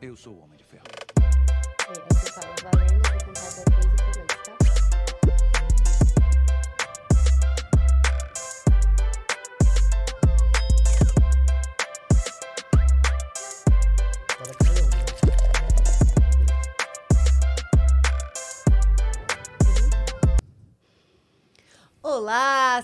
Eu sou o Homem de Ferro. É, você fala, valendo, vou contar até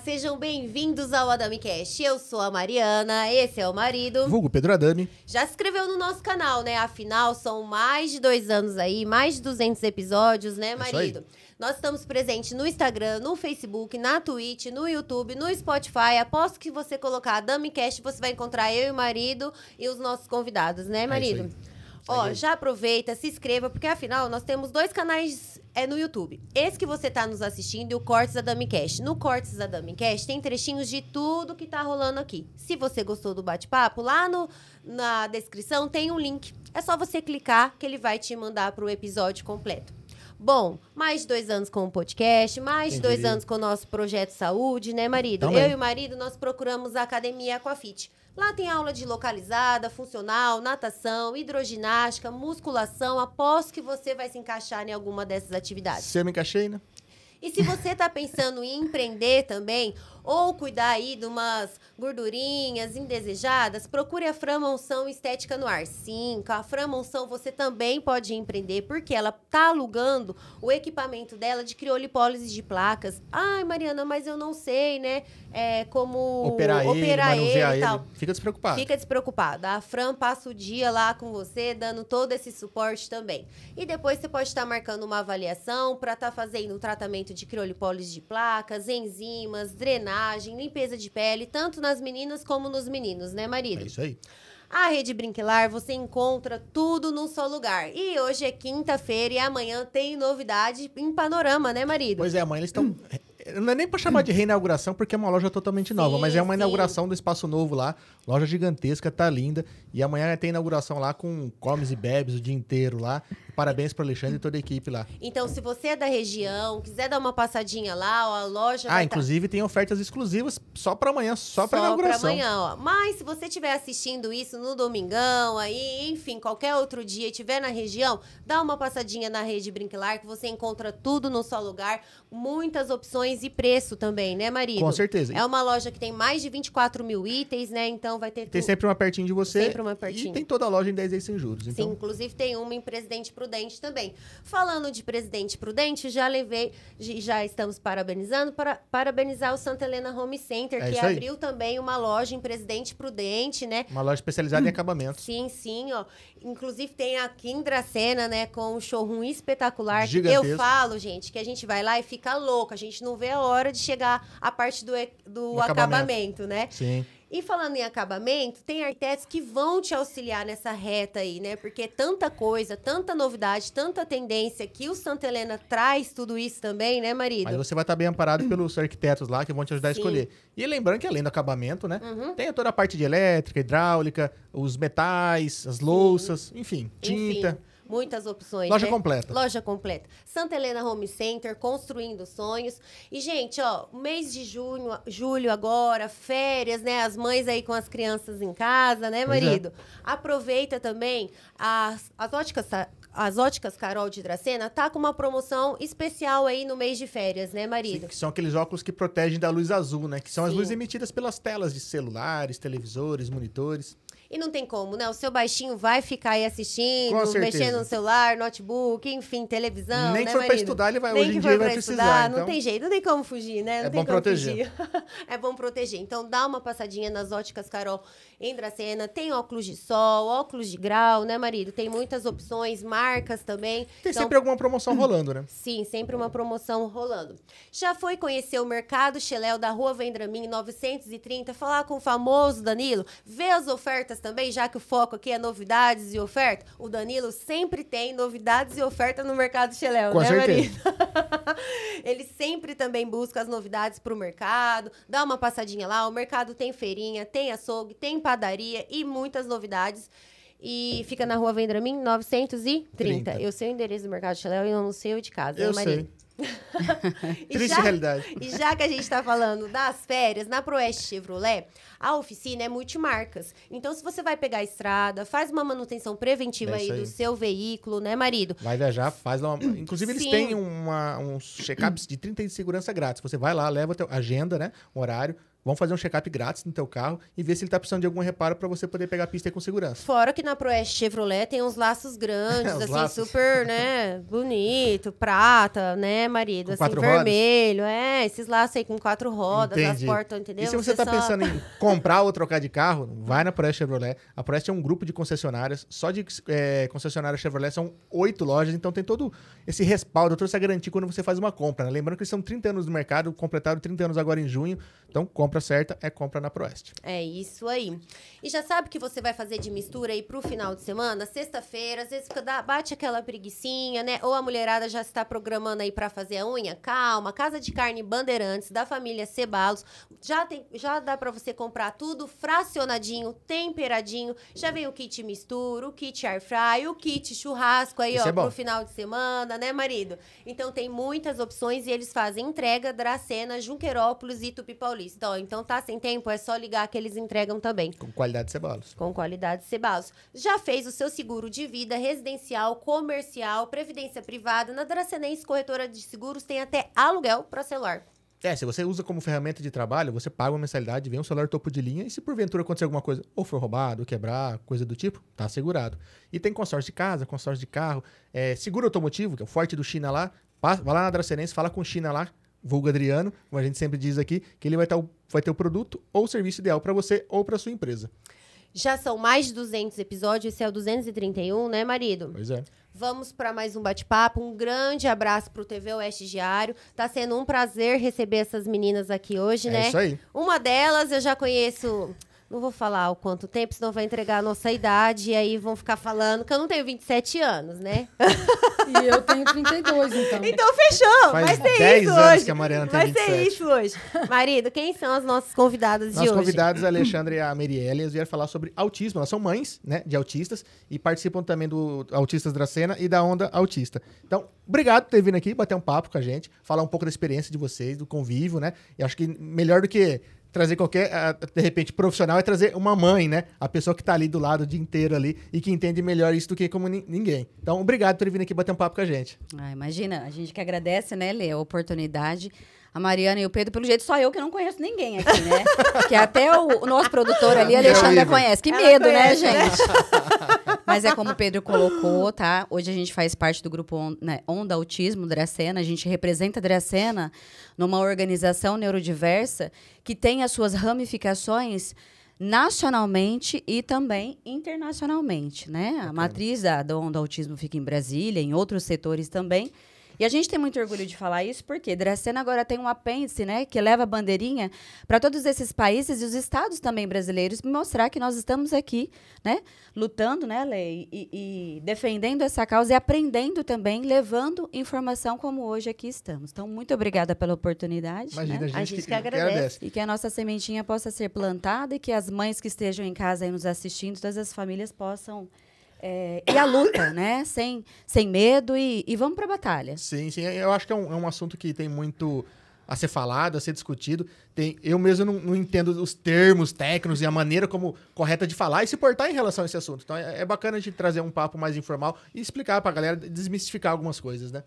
sejam bem-vindos ao Adami Cast. Eu sou a Mariana, esse é o marido. Vulgo Pedro Adami. Já se inscreveu no nosso canal, né? Afinal, são mais de dois anos aí, mais de 200 episódios, né, É marido? Nós estamos presentes no Instagram, no Facebook, na Twitch, no YouTube, no Spotify. Aposto que você colocar Adami Cast, você vai encontrar eu e o marido e os nossos convidados, né, marido? aí. Ó, já aproveita, se inscreva, porque afinal nós temos dois canais é, no YouTube. Esse que você tá nos assistindo e o Cortes da Damicast. No Cortes da Damicast tem trechinhos de tudo que tá rolando aqui. Se você gostou do bate-papo, lá no, na descrição tem um link. É só você clicar que ele vai te mandar pro episódio completo. Bom, mais de dois anos com o podcast, mais de dois anos com o nosso projeto saúde, né, marido? Também. Eu e o marido, nós procuramos a Academia Aquafit. Lá tem aula de localizada, funcional, natação, hidroginástica, musculação. Aposto que você vai se encaixar em alguma dessas atividades. Se eu me encaixei, né? E se você está pensando em empreender também, ou cuidar aí de umas gordurinhas indesejadas, procure a Framonção Estética no Ar. Sim, com a Framonção você também pode empreender, porque ela tá alugando o equipamento dela de criolipólise de placas. Ai, Mariana, mas eu não sei, né? É, como Operar, ele, operar ele ele. e tal. Fica despreocupado. Fica despreocupada. A Fran passa o dia lá com você, dando todo esse suporte também. E depois você pode estar marcando uma avaliação para estar fazendo um tratamento de criolipólise de placas, enzimas, drenagem, limpeza de pele, tanto nas meninas como nos meninos, né, É marido? isso aí. A Rede Brinquilar você encontra tudo num só lugar. E hoje é quinta-feira e amanhã tem novidade em panorama, né, marido? Pois é, amanhã eles estão. Não é nem pra chamar de reinauguração, porque é uma loja totalmente nova, Sim, mas é uma sim. inauguração do espaço novo lá. Loja gigantesca, tá linda. E amanhã tem inauguração lá com comes e bebes o dia inteiro lá. Parabéns pro Alexandre e toda a equipe lá. Então, se você é da região, quiser dar uma passadinha lá, ó, a loja Ah, tá- inclusive tem ofertas exclusivas só pra amanhã, só Só inauguração. pra amanhã, ó. Mas se você estiver assistindo isso no domingão, aí, enfim, qualquer outro dia estiver na região, dá uma passadinha na rede Brinquilar, que você encontra tudo no só lugar, muitas opções e preço também, né, marido? Com certeza. É uma loja que tem mais de 24 mil itens, né? Então vai ter Tem tudo. sempre uma pertinho de você. Sempre uma pertinho. E tem toda a loja em 10 vezes sem juros. Sim, Então, inclusive tem uma em Presidente Prudente também. Falando de Presidente Prudente, já levei, já estamos parabenizando, para parabenizar o Santa Helena Home Center, É que abriu também uma loja em Presidente Prudente, né? uma loja especializada em acabamentos. Sim, sim, ó. Inclusive tem aqui em Dracena, né, com um showroom espetacular. Gigantesco. Eu falo, gente, que a gente vai lá e fica louco. A gente não vê a hora de chegar à parte do, do Do acabamento. acabamento, né? Sim. E falando em acabamento, tem arquitetos que vão te auxiliar nessa reta aí, né? Porque é tanta coisa, tanta novidade, tanta tendência que o Santa Helena traz tudo isso também, né, marido? Mas você vai estar bem amparado pelos arquitetos lá que vão te ajudar Sim. a escolher. E lembrando que além do acabamento, né? Uhum. Tem toda a parte de elétrica, hidráulica, os metais, as louças, enfim, tinta. Enfim, muitas opções. Loja né? completa. Loja completa. Santa Helena Home Center, construindo sonhos. E, gente, ó, mês de junho, julho agora, férias, né? As mães aí com as crianças em casa, né, é. marido? Aproveita também as, as óticas. As óticas Carol de Dracena tá com uma promoção especial aí no mês de férias, né, marido? Que são aqueles óculos que protegem da luz azul, né? Que são as Sim. luzes emitidas pelas telas de celulares, televisores, monitores. E não tem como, né? O seu baixinho vai ficar aí assistindo, mexendo no celular, notebook, enfim, televisão. Nem né, que for pra marido? estudar, ele vai- Nem hoje em dia vai precisar, estudar, Não então- tem jeito, não tem como fugir, né? Não É tem bom como proteger. é bom proteger. Então dá uma passadinha nas óticas Carol em Dracena. Tem óculos de sol, óculos de grau, né, marido? Tem muitas opções, marcas também. Tem Então, sempre alguma promoção rolando, né? Sim, sempre uma promoção rolando. Já foi conhecer o Mercado Cheléu da Rua Vendramin 930, falar com o famoso Danilo, ver as ofertas também, já que o foco aqui é novidades e oferta. O Danilo sempre tem novidades e oferta no Mercado Com né, certeza. marido? Ele sempre também busca as novidades para o mercado, dá uma passadinha lá. O mercado tem feirinha, tem açougue, tem padaria e muitas novidades. E fica na rua Vendramin 930. Trinta. Eu sei o endereço do Mercado Cheléu e eu não sei o de casa, Eu sei. Triste já- realidade. E já que a gente está falando das férias, na Proeste Chevrolet, a oficina é multimarcas. Então, se você vai pegar a estrada, faz uma manutenção preventiva É aí, isso aí. do seu veículo, né, marido? Vai viajar, faz lá. uma- Inclusive, eles Sim. têm uma, uns check-ups de 30 dias de segurança grátis. Você vai lá, leva a agenda, né? Um horário. Vão fazer um check-up grátis no teu carro e ver se ele tá precisando de algum reparo para você poder pegar a pista aí com segurança. Fora que na Proeste Chevrolet tem uns laços grandes, assim, laços. super, né, bonito, prata, né, marido? Com assim, quatro rodas? vermelho, é, esses laços aí com quatro rodas, Entendi. as portas, entendeu? E se você tá só- pensando em comprar ou trocar de carro, vai na Proeste Chevrolet. A Proeste é um grupo de concessionárias. Só de é, concessionárias Chevrolet são oito lojas, então tem todo esse respaldo, toda essa garantia quando você faz uma compra. né? Lembrando que eles são 30 anos no mercado, completaram 30 anos agora em junho. Então, compra certa é compra na Proeste. É isso aí. E já sabe que você vai fazer de mistura aí pro final de semana? Sexta-feira, às vezes dá- bate aquela preguicinha, né? Ou a mulherada já está programando aí pra fazer a unha. Calma, Casa de Carne Bandeirantes, da família Cebalos. Já, tem, já dá pra você comprar tudo fracionadinho, temperadinho. Já vem o kit mistura, o kit air fry, o kit churrasco aí, Esse ó, é bom. pro final de semana, né, marido? Então tem muitas opções e eles fazem entrega Dracena, Junquerópolis e Tupi Paulista. Então, então tá sem tempo, é só ligar que eles entregam também. Com qualidade de cebalos. Com qualidade Cebalos. Já fez o seu seguro de vida residencial, comercial, previdência privada. Na Dracenense Corretora de Seguros tem até aluguel para celular. É, se você usa como ferramenta de trabalho, você paga uma mensalidade, vem um celular topo de linha e se porventura acontecer alguma coisa, ou for roubado, ou quebrar, coisa do tipo, tá assegurado. E tem consórcio de casa, consórcio de carro, é, seguro automotivo, que é o forte do China lá, vai lá na Dracenense, fala com o China lá, vulgo Adriano, como a gente sempre diz aqui, que ele vai, tá o- vai ter o produto ou o serviço ideal para você ou para sua empresa. Já são mais de 200 episódios, esse é o 231, né, marido? Pois é. Vamos para mais um bate-papo. Um grande abraço pro TV Oeste Diário. Tá sendo um prazer receber essas meninas aqui hoje, É né? isso aí. Uma delas eu já conheço. Não vou falar o quanto tempo, senão vai entregar a nossa idade e aí vão ficar falando que eu não tenho 27 anos, né? E eu tenho 32, então. Então fechou! Faz vai ser 10 isso anos hoje. que a Mariana tem vai 27. ser isso hoje. Marido, quem são as nossas convidadas de Nossos hoje? convidados, a Alexandre e a Merielle, eles vieram falar sobre autismo. Elas são mães, né, de autistas e participam também do Autistas Dracena e da Onda Autista. Então, obrigado por ter vindo aqui bater um papo com a gente, falar um pouco da experiência de vocês, do convívio, né? E acho que melhor do que trazer qualquer, ah, de repente, profissional é trazer uma mãe, né? A pessoa que tá ali do lado o dia inteiro ali e que entende melhor isso do que como ni- ninguém. Então, obrigado por ter vindo aqui bater um papo com a gente. Ah, imagina, a gente que agradece, né, Lê, a oportunidade. A Mariana e o Pedro, pelo jeito, só eu que não conheço ninguém aqui, né? que até o, o nosso produtor ali, a E o Alexandra, Igor? conhece. Que Ela medo, conhece, né, né? Mas é como o Pedro colocou, tá? Hoje a gente faz parte do grupo On- né, Onda Autismo Dracena. A gente representa a Dracena numa organização neurodiversa que tem as suas ramificações nacionalmente e também internacionalmente, né? A matriz da, da Onda Autismo fica em Brasília, em outros setores também. E a gente tem muito orgulho de falar isso porque Dracena agora tem um apêndice, né, que leva a bandeirinha para todos esses países e os estados também brasileiros mostrar que nós estamos aqui, né, lutando, né, Lei, e, e defendendo essa causa e aprendendo também, levando informação como hoje aqui estamos. Então, muito obrigada pela oportunidade. Imagina, né? a gente, A gente que agradece. E que a nossa sementinha possa ser plantada e que as mães que estejam em casa aí nos assistindo, todas as famílias possam é, ir à luta, né? Sem, sem medo e, e vamos para a batalha. Sim, sim. Eu acho que é um, é um assunto que tem muito a ser falado, a ser discutido. Tem, eu mesmo não, não entendo os termos técnicos e a maneira como correta de falar e se portar em relação a esse assunto. Então é, é bacana a gente trazer um papo mais informal e explicar pra galera, desmistificar algumas coisas, né?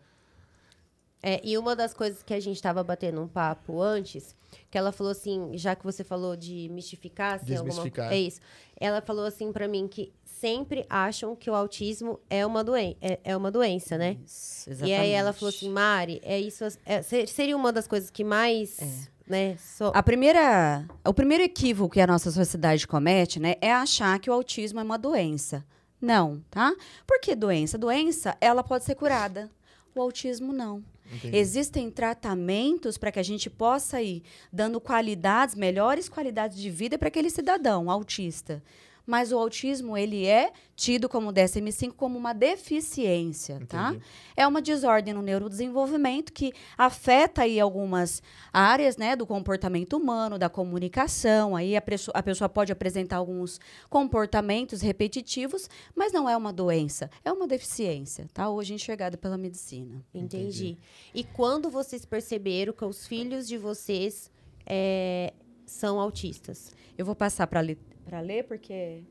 É, e uma das coisas que a gente estava batendo um papo antes, que ela falou assim, já que você falou de mistificar, assim, Desmistificar. Alguma, é isso. Ela falou assim pra mim que sempre acham que o autismo é uma, doen é, é uma doença, né? Isso, E aí ela exatamente. falou assim, Mari, é isso, é- se- seria uma das coisas que mais, né, só- A primeira, o primeiro equívoco que a nossa sociedade comete, né, é achar que o autismo é uma doença. Não, tá? Por que doença? Doença, ela pode ser curada. O autismo não. Entendi. Existem tratamentos para que a gente possa ir dando qualidades, melhores qualidades de vida para aquele cidadão autista. Mas o autismo ele é tido como DSM-5 como uma deficiência, tá? Entendi. É uma desordem no neurodesenvolvimento que afeta aí algumas áreas, né, do comportamento humano, da comunicação. Aí a, a pessoa pode apresentar alguns comportamentos repetitivos, mas não é uma doença, é uma deficiência, tá? Hoje enxergada pela medicina. Entendi. E quando vocês perceberam que os filhos de vocês é, são autistas? Eu vou passar para ler, para ler porque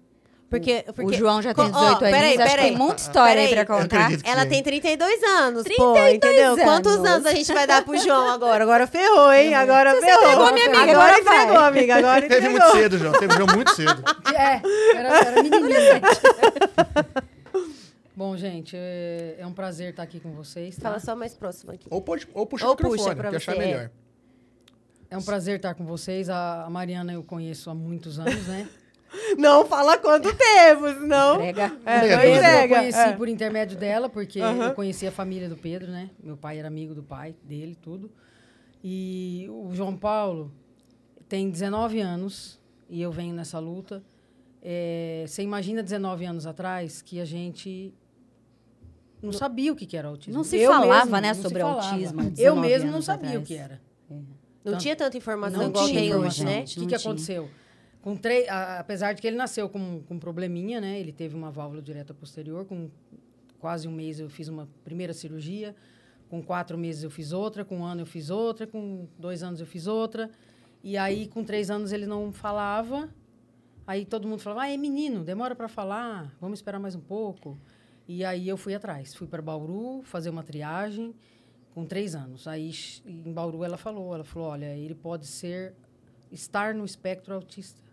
Porque, o porque João já tem Co- ó, 18 anos, peraí, acho que peraí. tem muita história aí Peraí. para Eu contar. ela tem 32 anos, pô, 32 entendeu? Quantos anos. anos a gente vai dar pro João agora? Agora ferrou, hein? Agora Você ferrou. entregou, minha amiga, agora, agora entregou, amiga. Agora Teve entregou. muito cedo, João. Teve João muito cedo. É, era, era menininha. Bom, gente, é, é um prazer estar aqui com vocês. tá? Fala só mais próximo aqui. Ou, pode, ou puxa Ou o microfone, puxa pra que achar você, é. melhor. É um prazer estar com vocês. A Mariana eu conheço há muitos anos, né? Não fala quanto tempo, senão... Entrega. É, não Pedro eu entrega. conheci É. por intermédio dela, porque eu conheci a família do Pedro, né? Meu pai era amigo do pai dele, tudo. E o João Paulo tem 19 anos e eu venho nessa luta. É, você imagina 19 anos atrás que a gente não sabia o que que era autismo. Não se Eu falava, mesmo, né, sobre falava. autismo Eu 19 mesmo não sabia atrás. o que era. Não tinha tanta informação Não igual tinha tem hoje, né? O que, que tinha. aconteceu? Com três, apesar de que ele nasceu com, com probleminha, né? Ele teve uma válvula direta posterior. Com quase um mês eu fiz uma primeira cirurgia. Com quatro meses eu fiz outra. Com um ano eu fiz outra. Com dois anos eu fiz outra. E aí, com três anos, ele não falava. Aí todo mundo falava, ah, é menino, demora para falar, vamos esperar mais um pouco. E aí eu fui atrás. Fui para Bauru fazer uma triagem com três anos. Aí em Bauru ela falou, ela falou, olha, ele pode ser estar no espectro autista.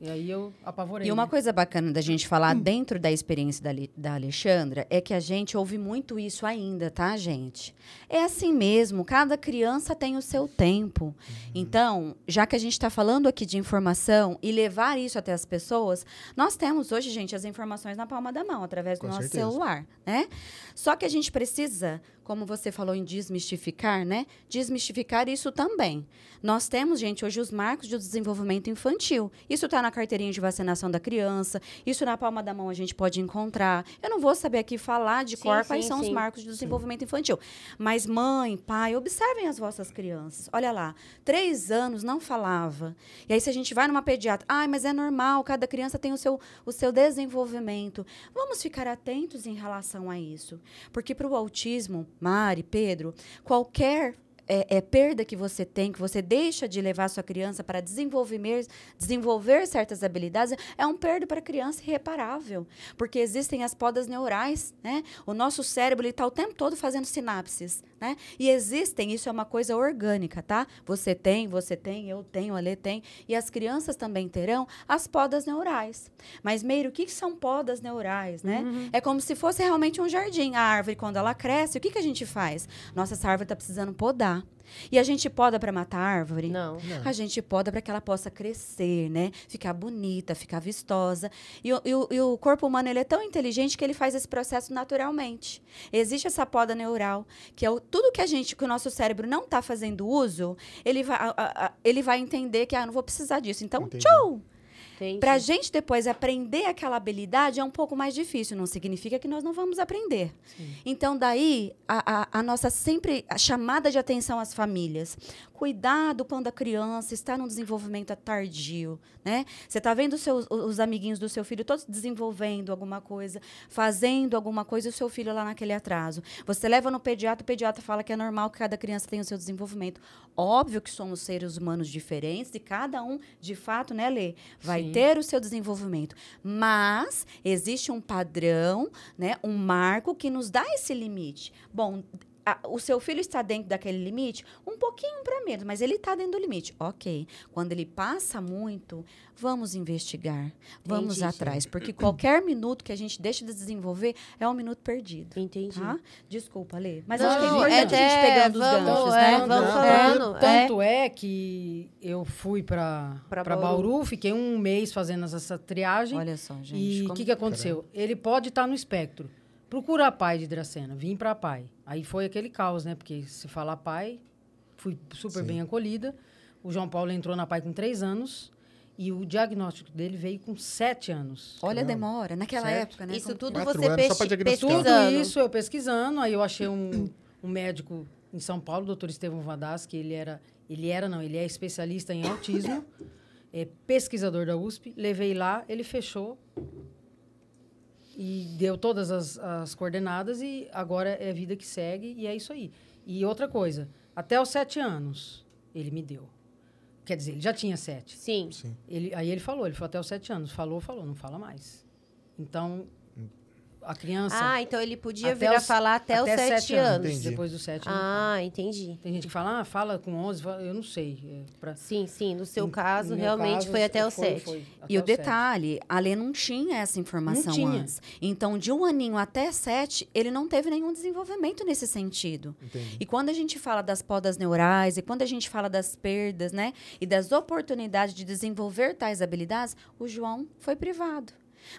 E aí eu apavorei. E uma né? coisa bacana da gente falar Hum. dentro da experiência da, da Alexandra é que a gente ouve muito isso ainda, tá, gente? É assim mesmo, cada criança tem o seu tempo. Uhum. Então, já que a gente está falando aqui de informação e levar isso até as pessoas, nós temos hoje, gente, as informações na palma da mão, através do Com nosso certeza. celular, né? Só que a gente precisa, como você falou em desmistificar, né? Desmistificar isso também. Nós temos, gente, hoje os marcos de desenvolvimento infantil. Isso está na carteirinha de vacinação da criança, isso na palma da mão a gente pode encontrar. Eu não vou saber aqui falar de Sim, cor quais sim, são os sim. marcos de desenvolvimento infantil. Mas mãe, pai, observem as vossas crianças. Olha lá, três anos não falava. E aí se a gente vai numa pediatra, ai, mas é normal, cada criança tem o seu, o seu desenvolvimento. Vamos ficar atentos em relação a isso. Porque para o autismo, Mari, Pedro, qualquer é, é, perda que você tem, que você deixa de levar sua criança para desenvolver, desenvolver certas habilidades, é um perda para a criança irreparável. Porque existem as podas neurais, né? O nosso cérebro está o tempo todo fazendo sinapses, né? E existem, isso é uma coisa orgânica, tá? Você tem, você tem, eu tenho, a Lê tem. E as crianças também terão as podas neurais. Mas, Meiro, o que, que são podas neurais, né? É como se fosse realmente um jardim. A árvore, quando ela cresce, o que, que a gente faz? Nossa, essa árvore está precisando podar. E a gente poda para matar a árvore? Não. A gente poda para que ela possa crescer, né? Ficar bonita, ficar vistosa. E, o- e o, e o corpo humano ele é tão inteligente que ele faz esse processo naturalmente. Existe essa poda neural, que é o, tudo que a gente, que o nosso cérebro não está fazendo uso, ele vai, a- a- ele vai entender que ah, não vou precisar disso. Então, Entendi. tchau! Para a gente depois aprender aquela habilidade é um pouco mais difícil, não significa que nós não vamos aprender. Então, daí, a, a- a nossa sempre a chamada de atenção às famílias. Cuidado quando a criança está num desenvolvimento tardio, né? Você está vendo os, seus, os amiguinhos do seu filho todos desenvolvendo alguma coisa, fazendo alguma coisa e o seu filho lá naquele atraso. Você leva no pediatra, o pediatra fala que é normal que cada criança tenha o seu desenvolvimento. Óbvio que somos seres humanos diferentes e cada um, de fato, né, Lê, vai Sim. ter o seu desenvolvimento. Mas existe um padrão, né, um marco que nos dá esse limite. Bom, a- o seu filho está dentro daquele limite, um pouquinho para menos, mas ele está dentro do limite. Ok. Quando ele passa muito, vamos investigar, vamos Entendi. atrás, porque qualquer minuto que a gente deixa de desenvolver é um minuto perdido. Entendi. Tá? Desculpa, Lê. Mas Não, acho que é é importante a gente pegando os vamos, ganchos, é, né? vamos Tanto- falando, é. Tanto é. que eu fui para Bauru. Bauru. fiquei um mês fazendo essa triagem. Olha só, gente. e o que, que aconteceu? Ele pode estar no espectro. Procura a pai de Dracena, vim para a pai. Aí foi aquele caos, né? Porque se falar pai, fui super Sim. bem acolhida. O João Paulo entrou na pai com três anos. E o diagnóstico dele veio com sete anos. Olha a demora. Naquela Certo. época, né? Isso tudo Quatro você anos só pes- pra diagnosticar. Tudo pesquisando. isso eu pesquisando, aí eu achei um, um médico em São Paulo, o doutor Estevão Vadas, que ele era, ele era não, ele é especialista em autismo, é pesquisador da USP, levei lá, ele fechou e deu todas as, as coordenadas e agora é vida que segue e é isso aí. E outra coisa, até os sete anos ele me deu. Quer dizer, ele já tinha sete. Sim. Sim. Ele, aí ele falou, ele falou até os sete anos. Falou, falou, não fala mais. Então, a criança... Ah, então ele podia Até vir a os- falar até, os sete, anos. Entendi. Depois dos sete. não. Ah, entendi. Tem gente que fala, ah, fala com 11, fala- eu não sei. É pra- Sim, sim. No seu caso, no realmente caso, foi até os sete. até E o os sete. detalhe, a Lê não tinha essa informação tinha. antes. Então, de um aninho até sete, ele não teve nenhum desenvolvimento nesse sentido. Entendi. E quando a gente fala das podas neurais, e quando a gente fala das perdas, né? E das oportunidades de desenvolver tais habilidades, o João foi privado.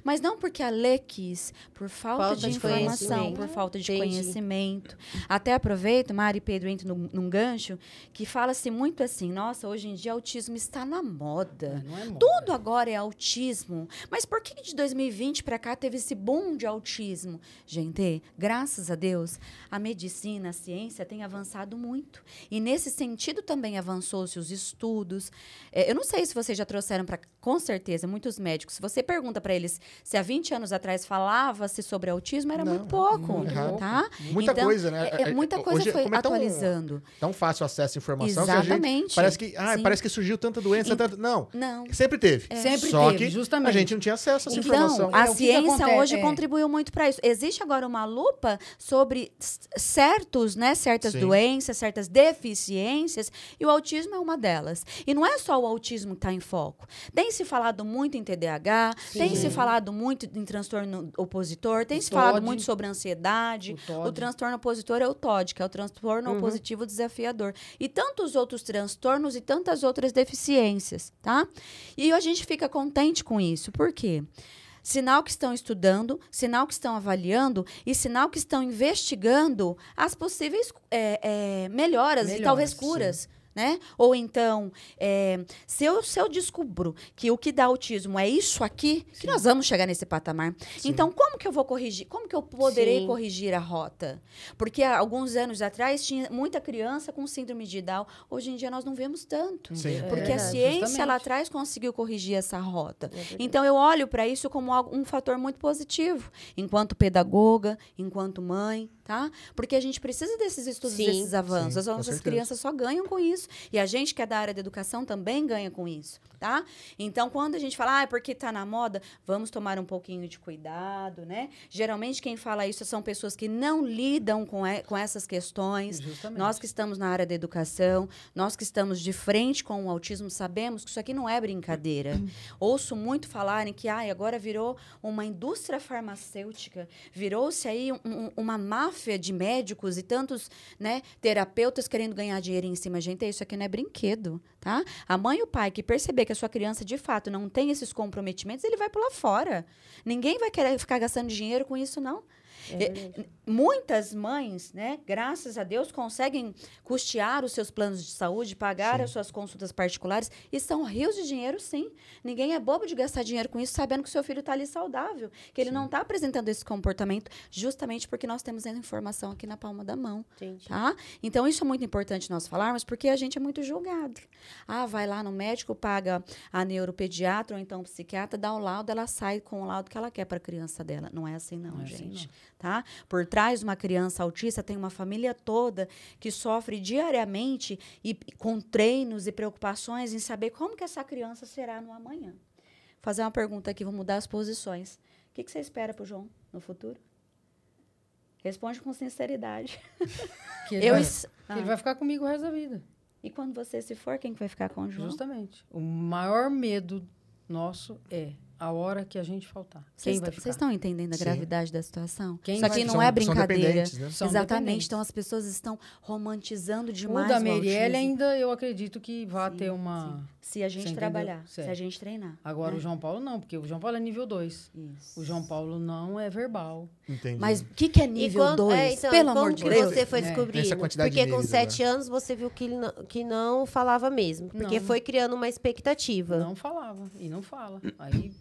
Mas não porque a Lê quis, por falta, Falta de informação, por falta de Entendi. conhecimento. Até aproveito, Mari e Pedro entram num, num gancho, que fala-se muito assim, nossa, hoje em dia autismo está na moda. É moda. Tudo agora é autismo. Mas por que de 2020 para cá teve esse boom de autismo? Gente, graças a Deus, a medicina, a ciência tem avançado muito. E nesse sentido também avançou-se os estudos. É, eu não sei se vocês já trouxeram para, com certeza, muitos médicos. Se você pergunta para eles se há 20 anos atrás falava-se sobre autismo, era Não, muito pouco, muito pouco. tá? Muita Então, coisa, né? é- é- muita coisa Hoje, foi como é tão- atualizando. Tão fácil acesso à informação que a gente Exatamente. parece que, ah, Sim. parece que surgiu tanta doença, E- tanto... Não, Não. sempre teve. Sempre Só teve, que justamente. a gente não tinha acesso a essa Então, informação. a É, que que ciência acontece? hoje É. contribuiu muito para isso. Existe agora uma lupa sobre certos, né, certas Sim. doenças, certas deficiências, e o autismo é uma delas. E não é só o autismo que está em foco. Tem se falado muito em TDAH, tem se falado muito em transtorno opositor, tem O se falado TOD. muito sobre ansiedade. O O, transtorno opositor é o TOD, que é o transtorno opositivo desafiador. E tantos outros transtornos e tantas outras deficiências, tá? E a gente fica contente com isso. Por quê? Sinal que estão estudando, sinal que estão avaliando e sinal que estão investigando as possíveis é, é, melhoras, e Melhoras, talvez sim. Né? Ou então, é, se, eu, se eu descubro que o que dá autismo é isso aqui, que nós vamos chegar nesse patamar. Então, como que eu vou corrigir? Como que eu poderei Sim. corrigir a rota? Porque há alguns anos atrás tinha muita criança com síndrome de Down. Hoje em dia nós não vemos tanto. Sim. É Porque a ciência justamente. lá atrás conseguiu corrigir essa rota. É. Então eu olho para isso como um fator muito positivo, enquanto pedagoga, enquanto mãe, tá? Porque a gente precisa desses estudos, Sim, desses avanços. sim, As nossas crianças só ganham com isso. E a gente que é da área da educação também ganha com isso, tá? Então quando a gente fala, ah, é porque tá na moda, vamos tomar um pouquinho de cuidado, né? Geralmente quem fala isso são pessoas que não lidam com, e- com essas questões. Justamente. Nós que estamos na área da educação, nós que estamos de frente com o autismo, sabemos que isso aqui não é brincadeira. Ouço muito falarem que ai, agora virou uma indústria farmacêutica, virou-se aí um- um- uma máfia de médicos e tantos né, terapeutas querendo ganhar dinheiro em cima. Gente, isso aqui não é brinquedo, tá? A mãe e o pai que perceber que a sua criança de fato não tem esses comprometimentos, ele vai pular fora. Ninguém vai querer ficar gastando dinheiro com isso, não. É. Muitas mães, né, graças a Deus, conseguem custear os seus planos de saúde, pagar Sim. as suas consultas particulares e são rios de dinheiro, sim. Ninguém é bobo de gastar dinheiro com isso, sabendo que o seu filho está ali saudável, que ele não está apresentando esse comportamento, justamente porque nós temos essa informação aqui na palma da mão. Entendi. Tá? Então, isso é muito importante nós falarmos, porque a gente é muito julgado. Ah, vai lá no médico, paga a neuropediatra ou então o psiquiatra, dá o laudo, ela sai com o laudo que ela quer para a criança dela. Não é assim, não, Não é assim, gente. Tá? Por trás de uma criança autista tem uma família toda que sofre diariamente e com treinos e preocupações em saber como que essa criança será no amanhã. Vou fazer uma pergunta aqui, vou mudar as posições. O que, que você espera para o João no futuro? Responde com sinceridade. Que ele, Eu vai, es- que ele vai ficar comigo o resto da vida. E quando você se for, quem que vai ficar com o João? Justamente. O maior medo nosso é a hora que a gente faltar. Quem Vocês vai t- ficar? Vocês estão entendendo a Sim. gravidade da situação? Quem aqui ficar? não São- é são brincadeira. dependentes, né? Exatamente. Então as pessoas estão romantizando O demais da o Meirelle autismo. ainda eu acredito que vai Sim, ter uma. Se a gente trabalhar, se a gente treinar. Agora né? o João Paulo não, porque o João Paulo é nível 2. Isso. O João Paulo não é verbal. Entendi. Mas o que, que é nível quando- 2? é, então, Pelo como amor de que Deus. você foi É. descobrindo? De Porque com níveis sete anos você viu que, ele não, que não falava mesmo. Porque Não. foi criando uma expectativa. Não falava. E não fala. Aí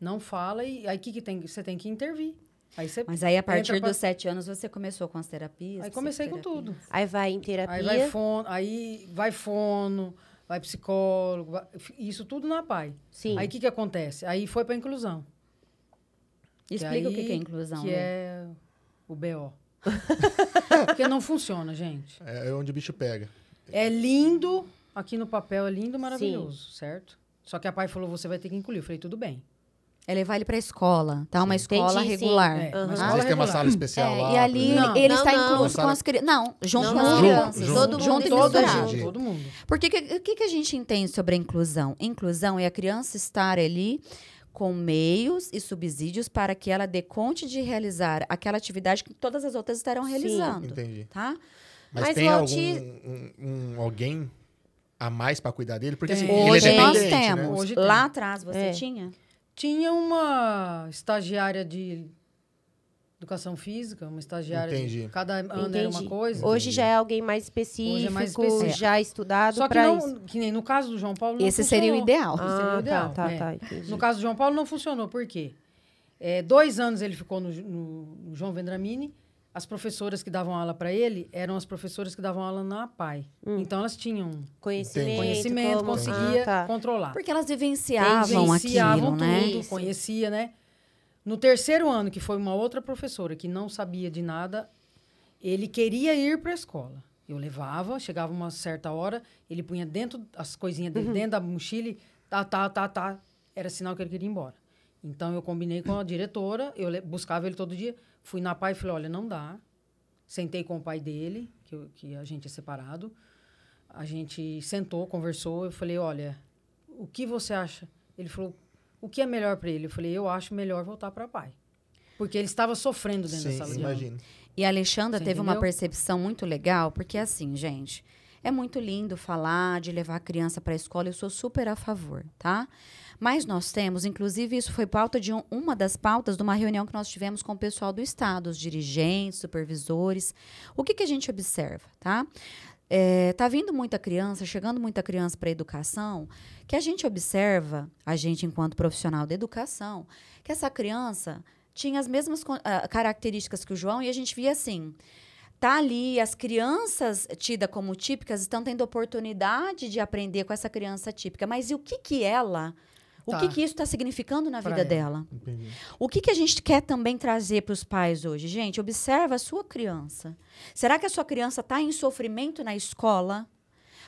não fala e aí o que, que tem? Você tem que intervir. Aí você Mas aí, a partir pra- dos sete anos, você começou com as terapias? Aí comecei com tudo. Aí vai em terapia. Aí vai fono, aí vai fono, vai psicólogo, vai- isso tudo na PAI. Sim. Aí o que, que acontece? Aí foi para inclusão. Explica o que aí- que é inclusão. Que Lê. é o BO. Porque não funciona, gente. É onde o bicho pega. É lindo, aqui no papel é lindo, maravilhoso, certo? Só que a PAI falou, você vai ter que incluir. Eu falei, tudo bem. É levar ele pra escola, tá? Uma escola Entendi, sim. regular. É, Aham. uma escola vezes tem uma regular. sala especial É, lá. e por ali exemplo. Não, ele não, está não. incluso com as crianças. Não, junto Não, com as não. crianças. Junto, Todo junto mundo e todos misturado. juntos. Todo mundo. Porque que- o que, que a gente entende sobre a inclusão? Inclusão é a criança estar ali com meios e subsídios para que ela dê conta de realizar aquela atividade que todas as outras estarão Sim. realizando. Entendi. Tá? Mas, Mas tem o algum auti- um, um- alguém a mais pra cuidar dele? Porque assim, Tem. ele é Hoje nós dependente, né? temos. Hoje tem. Lá atrás você É. tinha? Tinha uma estagiária de educação física, uma estagiária Entendi. de cada ano era uma Entendi. coisa. Hoje já é alguém mais específico, Hoje é mais específico. já estudado Só que não, isso. que nem no caso do João Paulo não Esse seria o funcionou. ideal. Esse seria o Ah, ideal, tá, tá, é. tá, entendi. No caso do João Paulo não funcionou, por quê? É, dois anos ele ficou no, no- no João Vendramini. As professoras que davam aula para ele eram as professoras que davam aula na APAI. Então elas tinham Conhecimento, conhecimento, como- conseguia Ah, tá. controlar. Porque elas vivenciavam Vivenciavam aquilo, né? tudo, Isso. conhecia, né? No terceiro ano, que foi uma outra professora que não sabia de nada, ele queria ir para a escola. Eu levava, chegava uma certa hora, ele punha dentro as coisinhas dele, dentro da mochila, tá, tá, tá, tá. Era sinal que ele queria ir embora. Então eu combinei com a diretora, eu buscava ele todo dia, fui na pai e falei, olha, não dá. Sentei com o pai dele, que, eu- que a gente é separado. A gente sentou, conversou, eu falei, olha, o que você acha? Ele falou, o que é melhor para ele? Eu falei, eu acho melhor voltar para pai. Porque ele estava sofrendo dentro da Sim, sala de aula. imagino. E a Alexandra Você teve uma entendeu? percepção muito legal, porque assim, gente, é muito lindo falar de levar a criança para a escola, eu sou super a favor, tá? Mas nós temos, inclusive, isso foi pauta de um- uma das pautas de uma reunião que nós tivemos com o pessoal do Estado, os dirigentes, supervisores. O que, que a gente observa, tá? É, tá vindo muita criança, chegando muita criança para a educação, que a gente observa, a gente enquanto profissional da educação, que essa criança tinha as mesmas ah, características que o João e a gente via assim, tá ali, as crianças tidas como típicas estão tendo oportunidade de aprender com essa criança típica, mas e o que que ela, o Tá. que que isso está significando na Pra vida ela. dela? Entendi. O que, que a gente quer também trazer para os pais hoje? Gente, observa a sua criança. Será que a sua criança está em sofrimento na escola?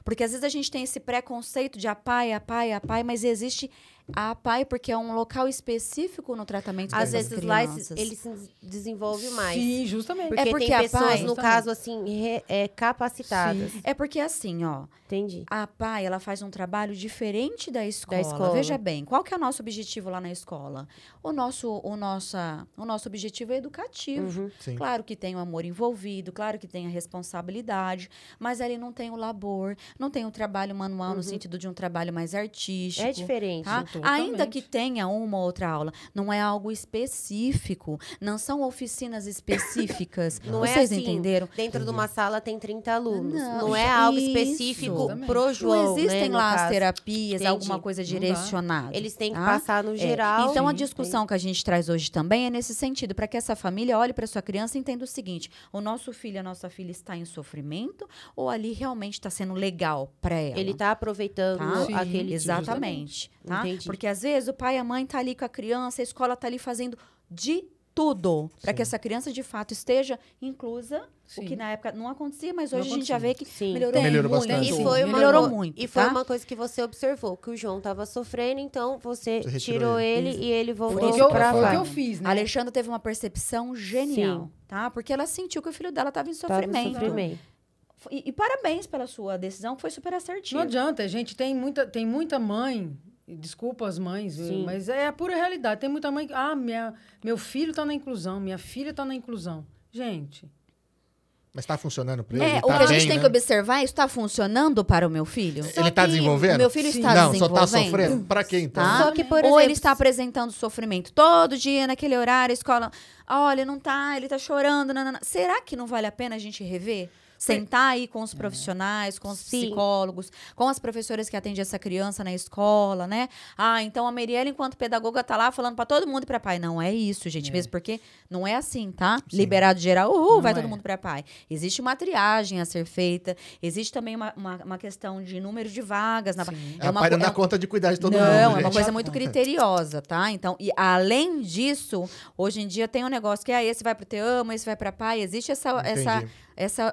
Porque às vezes a gente tem esse preconceito de apai, apai, apai, mas existe a apai porque é um local específico no tratamento Às dessas vezes lá ele se desenvolve mais. Sim, justamente. Porque, É porque tem a pessoas, pai- no Justamente. caso, assim, re- é, capacitadas. É porque assim, ó, Entendi. a PAI, ela faz um trabalho diferente da escola. escola. Veja bem, qual que é o nosso objetivo lá na escola? O nosso, o nossa, o nosso objetivo é educativo. Uhum. Sim. Claro que tem o amor envolvido, claro que tem a responsabilidade, mas ali não tem o labor, não tem o trabalho manual no sentido de um trabalho mais artístico. É diferente. Tá? Totalmente. Ainda que tenha uma ou outra aula, não é algo específico, não são oficinas específicas. Não é Vocês assim, entenderam? Dentro de uma sala tem 30 alunos. Não, Não, é algo isso. específico Justamente. pro João, não existem né, lá as terapias, Entendi. alguma coisa direcionada. Eles têm que tá? passar no É, geral. Então, a Sim, discussão que a gente traz hoje também é nesse sentido, para que essa família olhe para sua criança e entenda o seguinte: o nosso filho, a nossa filha está em sofrimento ou ali realmente está sendo legal para ela? Ele tá aproveitando Tá? Sim, aquele Exatamente. Tá? Entendi. Porque às vezes o pai e a mãe tá ali com a criança, a escola tá ali fazendo de tudo para que essa criança de fato esteja inclusa, o Sim. que na época não acontecia, mas Não hoje a gente já vê que Sim. melhorou, Melhorou muito. bastante. E Sim. foi uma, melhorou muito, E foi tá? uma coisa que você observou, que o João tava sofrendo, então você, Você retirou tirou ele, ele. e ele Foi voltou o pra foi o que eu fiz, né? A Alexandra teve uma percepção genial, tá? Porque ela sentiu que o filho dela estava em Tava em sofrimento. sofrimento. E, e parabéns pela sua decisão, que foi super assertiva. Não adianta, a gente tem muita, tem muita mãe, desculpa as mães, viu, mas é a pura realidade. Tem muita mãe que, ah, minha, meu filho está na inclusão, minha filha está na inclusão. Gente, Mas tá funcionando pra ele? É, Tá o que a gente bem, tem né? que observar é isso está funcionando para o meu filho? Ele tá que desenvolvendo? O meu filho Sim. está Não, só desenvolvendo. tá sofrendo? Pra quê, então? Tá? Só que, por Ou exemplo, ele está apresentando sofrimento todo dia, naquele horário, a escola. Olha, não tá, ele tá chorando. nanana. Será que não vale a pena a gente rever? Sentar aí com os profissionais, com os Sim. psicólogos, com as professoras que atendem essa criança na escola, né? Ah, então a Meriela, enquanto pedagoga, tá lá falando pra todo mundo pra pai. Não é isso, gente. É. Mesmo porque não é assim, tá? Liberado geral, uhul, Não vai é. todo mundo pra pai. Existe uma triagem a ser feita, existe também uma, uma, uma questão de número de vagas. Na... Sim. É, a pai co- não dá um- conta de cuidar de todo não, mundo. é uma coisa muito criteriosa, tá? Então, e além disso, hoje em dia tem um negócio que ah, esse vai pro Te Amo, esse vai pra pai. Existe essa, essa, Entendi. essa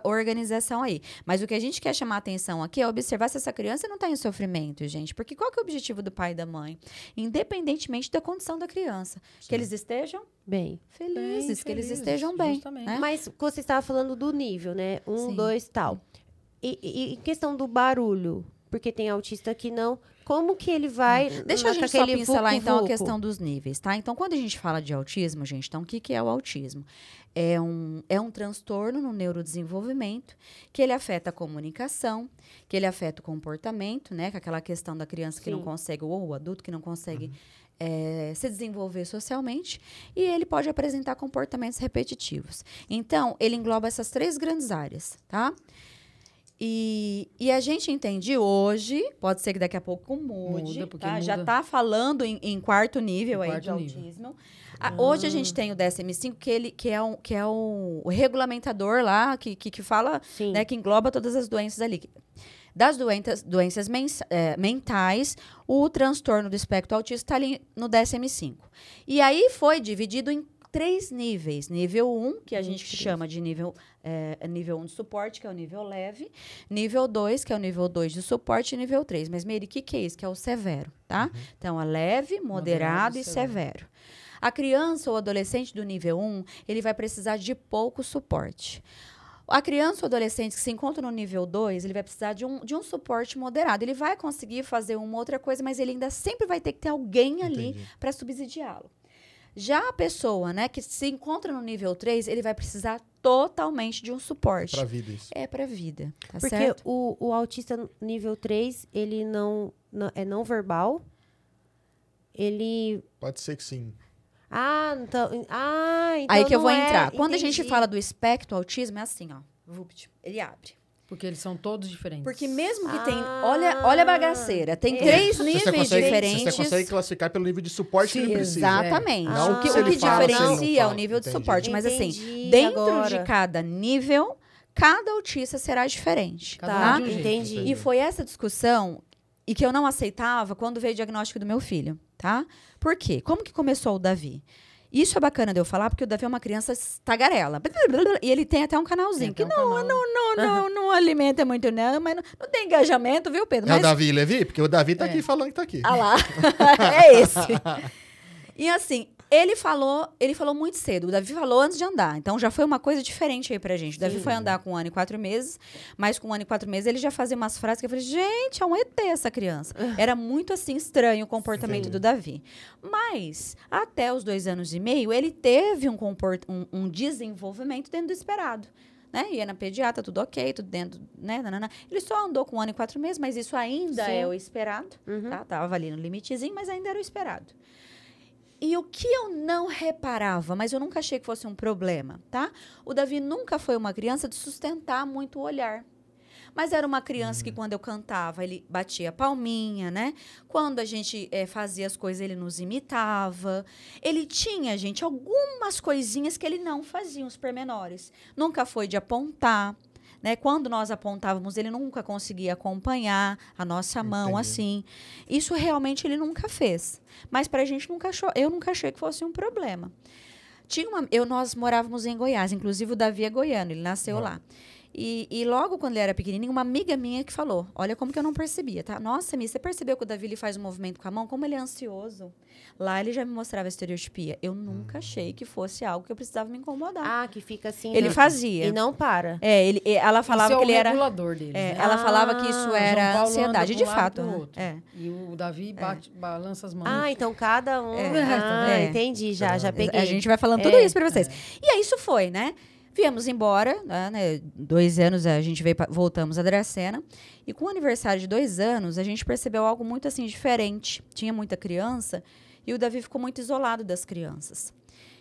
organização aí. Mas o que a gente quer chamar a atenção aqui é observar se essa criança não tá em sofrimento, gente. Porque qual que é o objetivo do pai e da mãe? Independentemente da condição da criança. Que eles estejam Bem. felizes, Bem que eles estejam bem. né? Mas você estava falando do nível, né? Um, Sim. dois, tal. E, e, e questão do barulho, porque tem autista que não. Como que ele vai. Deixa a gente só pincelar, então, a vucu-vucu? questão dos níveis, tá? Então, quando a gente fala de autismo, gente, então, o que, que é o autismo? É um, é um transtorno no neurodesenvolvimento que ele afeta a comunicação, que ele afeta o comportamento, né? Que é aquela questão da criança que não Sim. consegue, ou o adulto que não consegue eh, se desenvolver socialmente, e ele pode apresentar comportamentos repetitivos. Então, ele engloba essas três grandes áreas, tá? E, e a gente entende hoje, pode ser que daqui a pouco mude, Muda, tá? já muda. está falando em, em quarto nível Em aí de quarto nível. autismo. Ah, Hoje a gente tem o DSM-5, que, ele, que é, um, que é um, o regulamentador lá, que, que, que fala, Sim. né, que engloba todas as doenças ali. Das doenças, doenças mens- eh, mentais, o transtorno do espectro autista está ali no DSM-5. E aí foi dividido em três níveis. Nível 1, que a gente chama de nível, eh, nível 1 de suporte, que é o nível leve. Nível 2, que é o nível 2 de suporte. E nível 3. Mas, Meire, o que, que é isso? Que é o severo, tá? Então, é leve, moderado, Moderado e e severo. A criança ou adolescente do nível 1, ele vai precisar de pouco suporte. A criança ou adolescente que se encontra no nível 2, ele vai precisar de um, de um suporte moderado. Ele vai conseguir fazer uma outra coisa, mas ele ainda sempre vai ter que ter alguém ali para subsidiá-lo. Já a pessoa, né, que se encontra no nível 3, ele vai precisar totalmente de um suporte. Pra vida isso. É pra vida, tá Porque certo? o, o autista nível 3, ele não, não- é não verbal. Ele. Pode ser que sim. Ah, então. Ah, então. Aí que eu vou é- entrar. Quando a gente fala do espectro autismo, é assim, ó. Vupt, ele abre. Porque eles são todos diferentes. Porque mesmo que tem. Ah. Olha, olha a bagaceira. Tem É. três Você níveis consegue, diferentes. você consegue classificar pelo nível de suporte que ele precisa. Exatamente. Não o que, o que fala, diferencia é o nível de Entendi. suporte. Mas assim, Entendi dentro agora. de cada nível, cada autista será diferente. Cada tá? um jeito. entendi. E foi essa discussão e que eu não aceitava quando veio o diagnóstico do meu filho, tá? Por quê? Como que começou o Davi? Isso é bacana de eu falar, porque o Davi é uma criança tagarela. E ele tem até um canalzinho. Tem que até um não, canal. não, não, não, não alimenta muito, não, mas não, não tem engajamento, viu, Pedro? É o Mas Davi Levi? Porque o Davi tá É. aqui falando que tá aqui. ah lá. é esse. E assim, ele falou, ele falou muito cedo. O Davi falou antes de andar. Então já foi uma coisa diferente aí pra gente. O Davi foi andar com um ano e quatro meses, mas com um ano e quatro meses ele já fazia umas frases que eu falei, gente, é um ET essa criança. Era muito assim estranho o comportamento Sim. do Davi. Mas, até os dois anos e meio, ele teve um, um, um desenvolvimento dentro do esperado. Né? Ia na pediatra, tudo ok, tudo dentro, né? nanana. Ele só andou com um ano e quatro meses, mas isso ainda Sim. é o esperado. Uhum. Tá? Tava ali no limitezinho, mas ainda era o esperado. E o que eu não reparava, mas eu nunca achei que fosse um problema, tá? O Davi nunca foi uma criança de sustentar muito o olhar. Mas era uma criança que, quando eu cantava, ele batia palminha, né? Quando a gente eh, fazia as coisas, ele nos imitava. Ele tinha, gente, algumas coisinhas que ele não fazia, uns pormenores. Nunca foi de apontar. Né? Quando nós apontávamos, ele nunca conseguia acompanhar a nossa mão Entendi. assim. Isso realmente ele nunca fez. Mas pra gente nunca achou, eu nunca achei que fosse um problema. Tinha uma, eu, nós morávamos em Goiás, inclusive o Davi é goiano, ele nasceu Ah. lá. E, e logo quando ele era pequenininho, uma amiga minha que falou: Olha como que eu não percebia, tá? Nossa, Mi, você percebeu que o Davi ele faz um movimento com a mão? Como ele é ansioso. Lá ele já me mostrava a estereotipia. Eu nunca achei que fosse algo que eu precisava me incomodar. Ah, que fica assim. ele né? fazia. E não para. É, ele, ela falava Isso é que ele o era. regulador deles, é, né? ela falava que Ah, isso João era Paulo ansiedade, anda de fato. É. E o Davi bate, balança as mãos. Ah, então cada um. É. Ah, É. entendi, já, já peguei. A gente vai falando tudo É. isso pra vocês. E aí isso foi, né? Viemos embora, né, né, dois anos a gente veio voltamos a Dracena. E com o aniversário de dois anos, a gente percebeu algo muito assim diferente. Tinha muita criança e o Davi ficou muito isolado das crianças.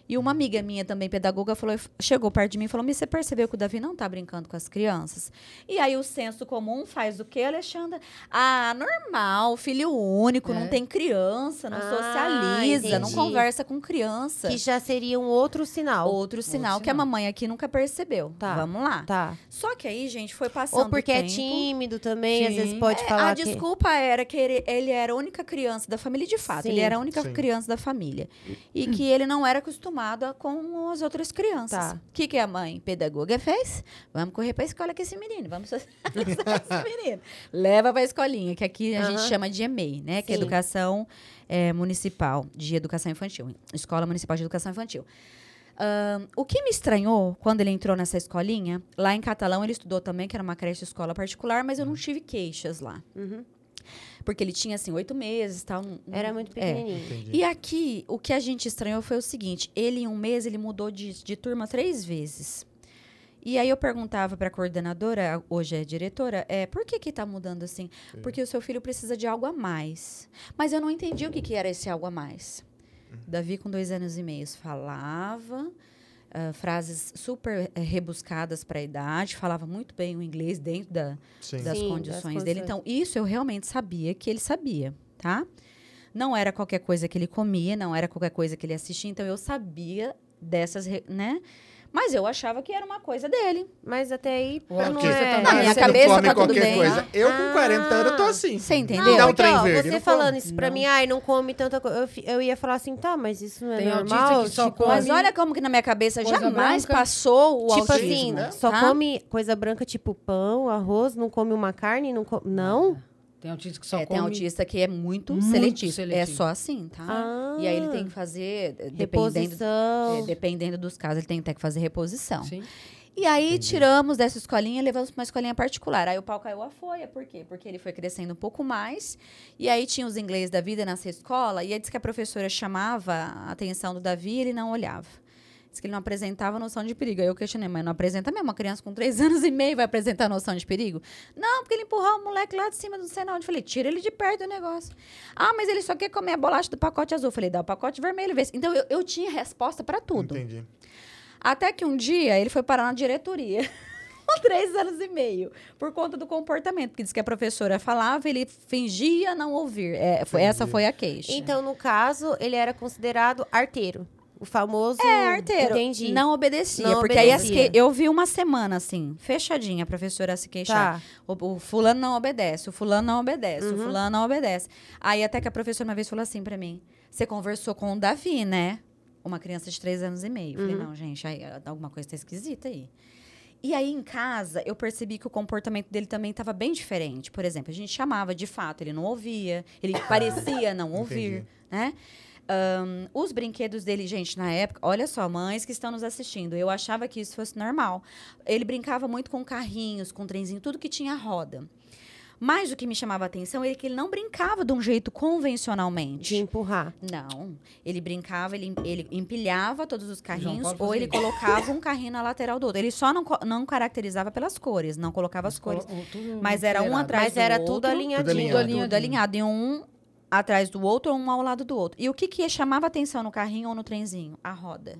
E uma amiga minha também, pedagoga, falou, chegou perto de mim e falou: "Mas você percebeu que o Davi não tá brincando com as crianças?" E aí o senso comum faz o quê, Alexandra? Ah, normal, filho único, É. não tem criança, não Ah, socializa, não entendi. conversa com criança. Que já seria um outro sinal. Outro sinal que a mamãe aqui nunca percebeu. Tá. Vamos lá. Tá. Só que aí, gente, foi passando Ou porque é tempo. tímido também, às Sim. vezes pode É, falar a que... desculpa era que ele, ele era a única criança da família, de fato. Sim. Ele era a única Sim. criança da família. E que ele não era acostumado a- com as outras crianças. Tá. O que, que a mãe pedagoga fez? Vamos correr pra escola com esse menino. Vamos socializar esse menino. Leva pra escolinha, que aqui a gente Aham. chama de EMEI, né? Que é Sim. Educação é, Municipal de Educação Infantil. Escola Municipal de Educação Infantil. Ahn, o que me estranhou quando ele entrou nessa escolinha, lá em Catalão ele estudou também, que era uma creche escola particular, mas eu não tive queixas lá. Uhum. Porque ele tinha, assim, oito meses tal. não- Era muito É. pequenininho. Entendi. E aqui, o que a gente estranhou foi o seguinte: ele, em um mês, ele mudou de, de turma três vezes. E aí eu perguntava para a coordenadora, hoje é diretora, é, por que que tá mudando assim? Porque o seu filho precisa de algo a mais. Mas eu não entendi o que, que era esse algo a mais. Davi, com dois anos e meio, falava ah, frases super eh, rebuscadas para a idade, falava muito bem o inglês dentro da, Sim. das Sim, condições das dele. Então, isso eu realmente sabia que ele sabia, tá? Não era qualquer coisa que ele comia, não era qualquer coisa que ele assistia, então eu sabia dessas, né? Mas eu achava que era uma coisa dele. Mas até aí, Ué, não porque é... tá Na minha você cabeça não come tá tudo qualquer bem. coisa. Eu com Ah. 40 anos eu tô assim. Você entendeu? Me dá um trem ó, verde. Você não falando como. isso pra Não. mim, ai, não come tanta coisa. Eu, eu ia falar assim, tá, mas isso não é Tem normal. autista que só tipo, come- Mas olha como que na minha cabeça Coisa jamais branca. passou o tipo autismo. assim, só tá? come coisa branca, tipo pão, arroz, não come uma carne, não come... Não? Tem autista que só É, come... tem autista que é muito, Muito seletivo. É seletivo. só assim, tá? Ah. E aí ele tem que fazer, eh, dependendo, Reposição. é, dependendo dos casos, ele tem até que fazer reposição. Sim. E aí tiramos dessa escolinha e levamos para uma escolinha particular. Aí o pau caiu a folha, por quê? Porque ele foi crescendo um pouco mais. E aí tinha os inglês da vida nessa escola. E aí disse que a professora chamava a atenção do Davi e ele não olhava. Diz que ele não apresentava noção de perigo. Aí eu questionei, mas não apresenta mesmo? Uma criança com três anos e meio vai apresentar noção de perigo? Não, porque ele empurrou o moleque lá de cima do não onde. Falei, tira ele de perto do negócio. Ah, mas ele só quer comer a bolacha do pacote azul. Falei, dá o pacote vermelho. vê Então eu, eu tinha resposta para tudo. Entendi. Até que um dia ele foi parar na diretoria. Com três anos e meio. Por conta do comportamento. Porque disse que a professora falava, ele fingia não ouvir. É, foi, essa foi a queixa. Então, no caso, ele era considerado arteiro. O famoso... É, arteiro. Entendi. Não obedecia. Não porque aí as obedecia. que, eu vi uma semana assim, fechadinha, a professora se queixar. Tá. O, o fulano não obedece, o fulano não obedece, Uhum. o fulano não obedece. Aí até que a professora uma vez falou assim pra mim: Você conversou com o Davi, né? Uma criança de três anos e meio. Eu Falei, Uhum. não, gente, aí, alguma coisa tá esquisita aí. E aí, em casa, eu percebi que o comportamento dele também estava bem diferente. Por exemplo, a gente chamava de fato, ele não ouvia, ele parecia não ouvir, Entendi. né? Ahn, os brinquedos dele, gente, na época, olha só, mães que estão nos assistindo, eu achava que isso fosse normal. Ele brincava muito com carrinhos, com trenzinho, tudo que tinha roda. Mas o que me chamava a atenção é que ele não brincava de um jeito convencionalmente. De empurrar. Não. Ele brincava, ele, ele empilhava todos os carrinhos ou ele isso. colocava um carrinho na lateral do outro. Ele só não, não caracterizava pelas cores, não colocava as cores. Tudo Mas era um atrás Mas do era outro. tudo alinhadinho. Tudo Tudo alinhado. alinhado. alinhado. E um atrás do outro ou um ao lado do outro. E o que, que chamava atenção no carrinho ou no trenzinho? A roda.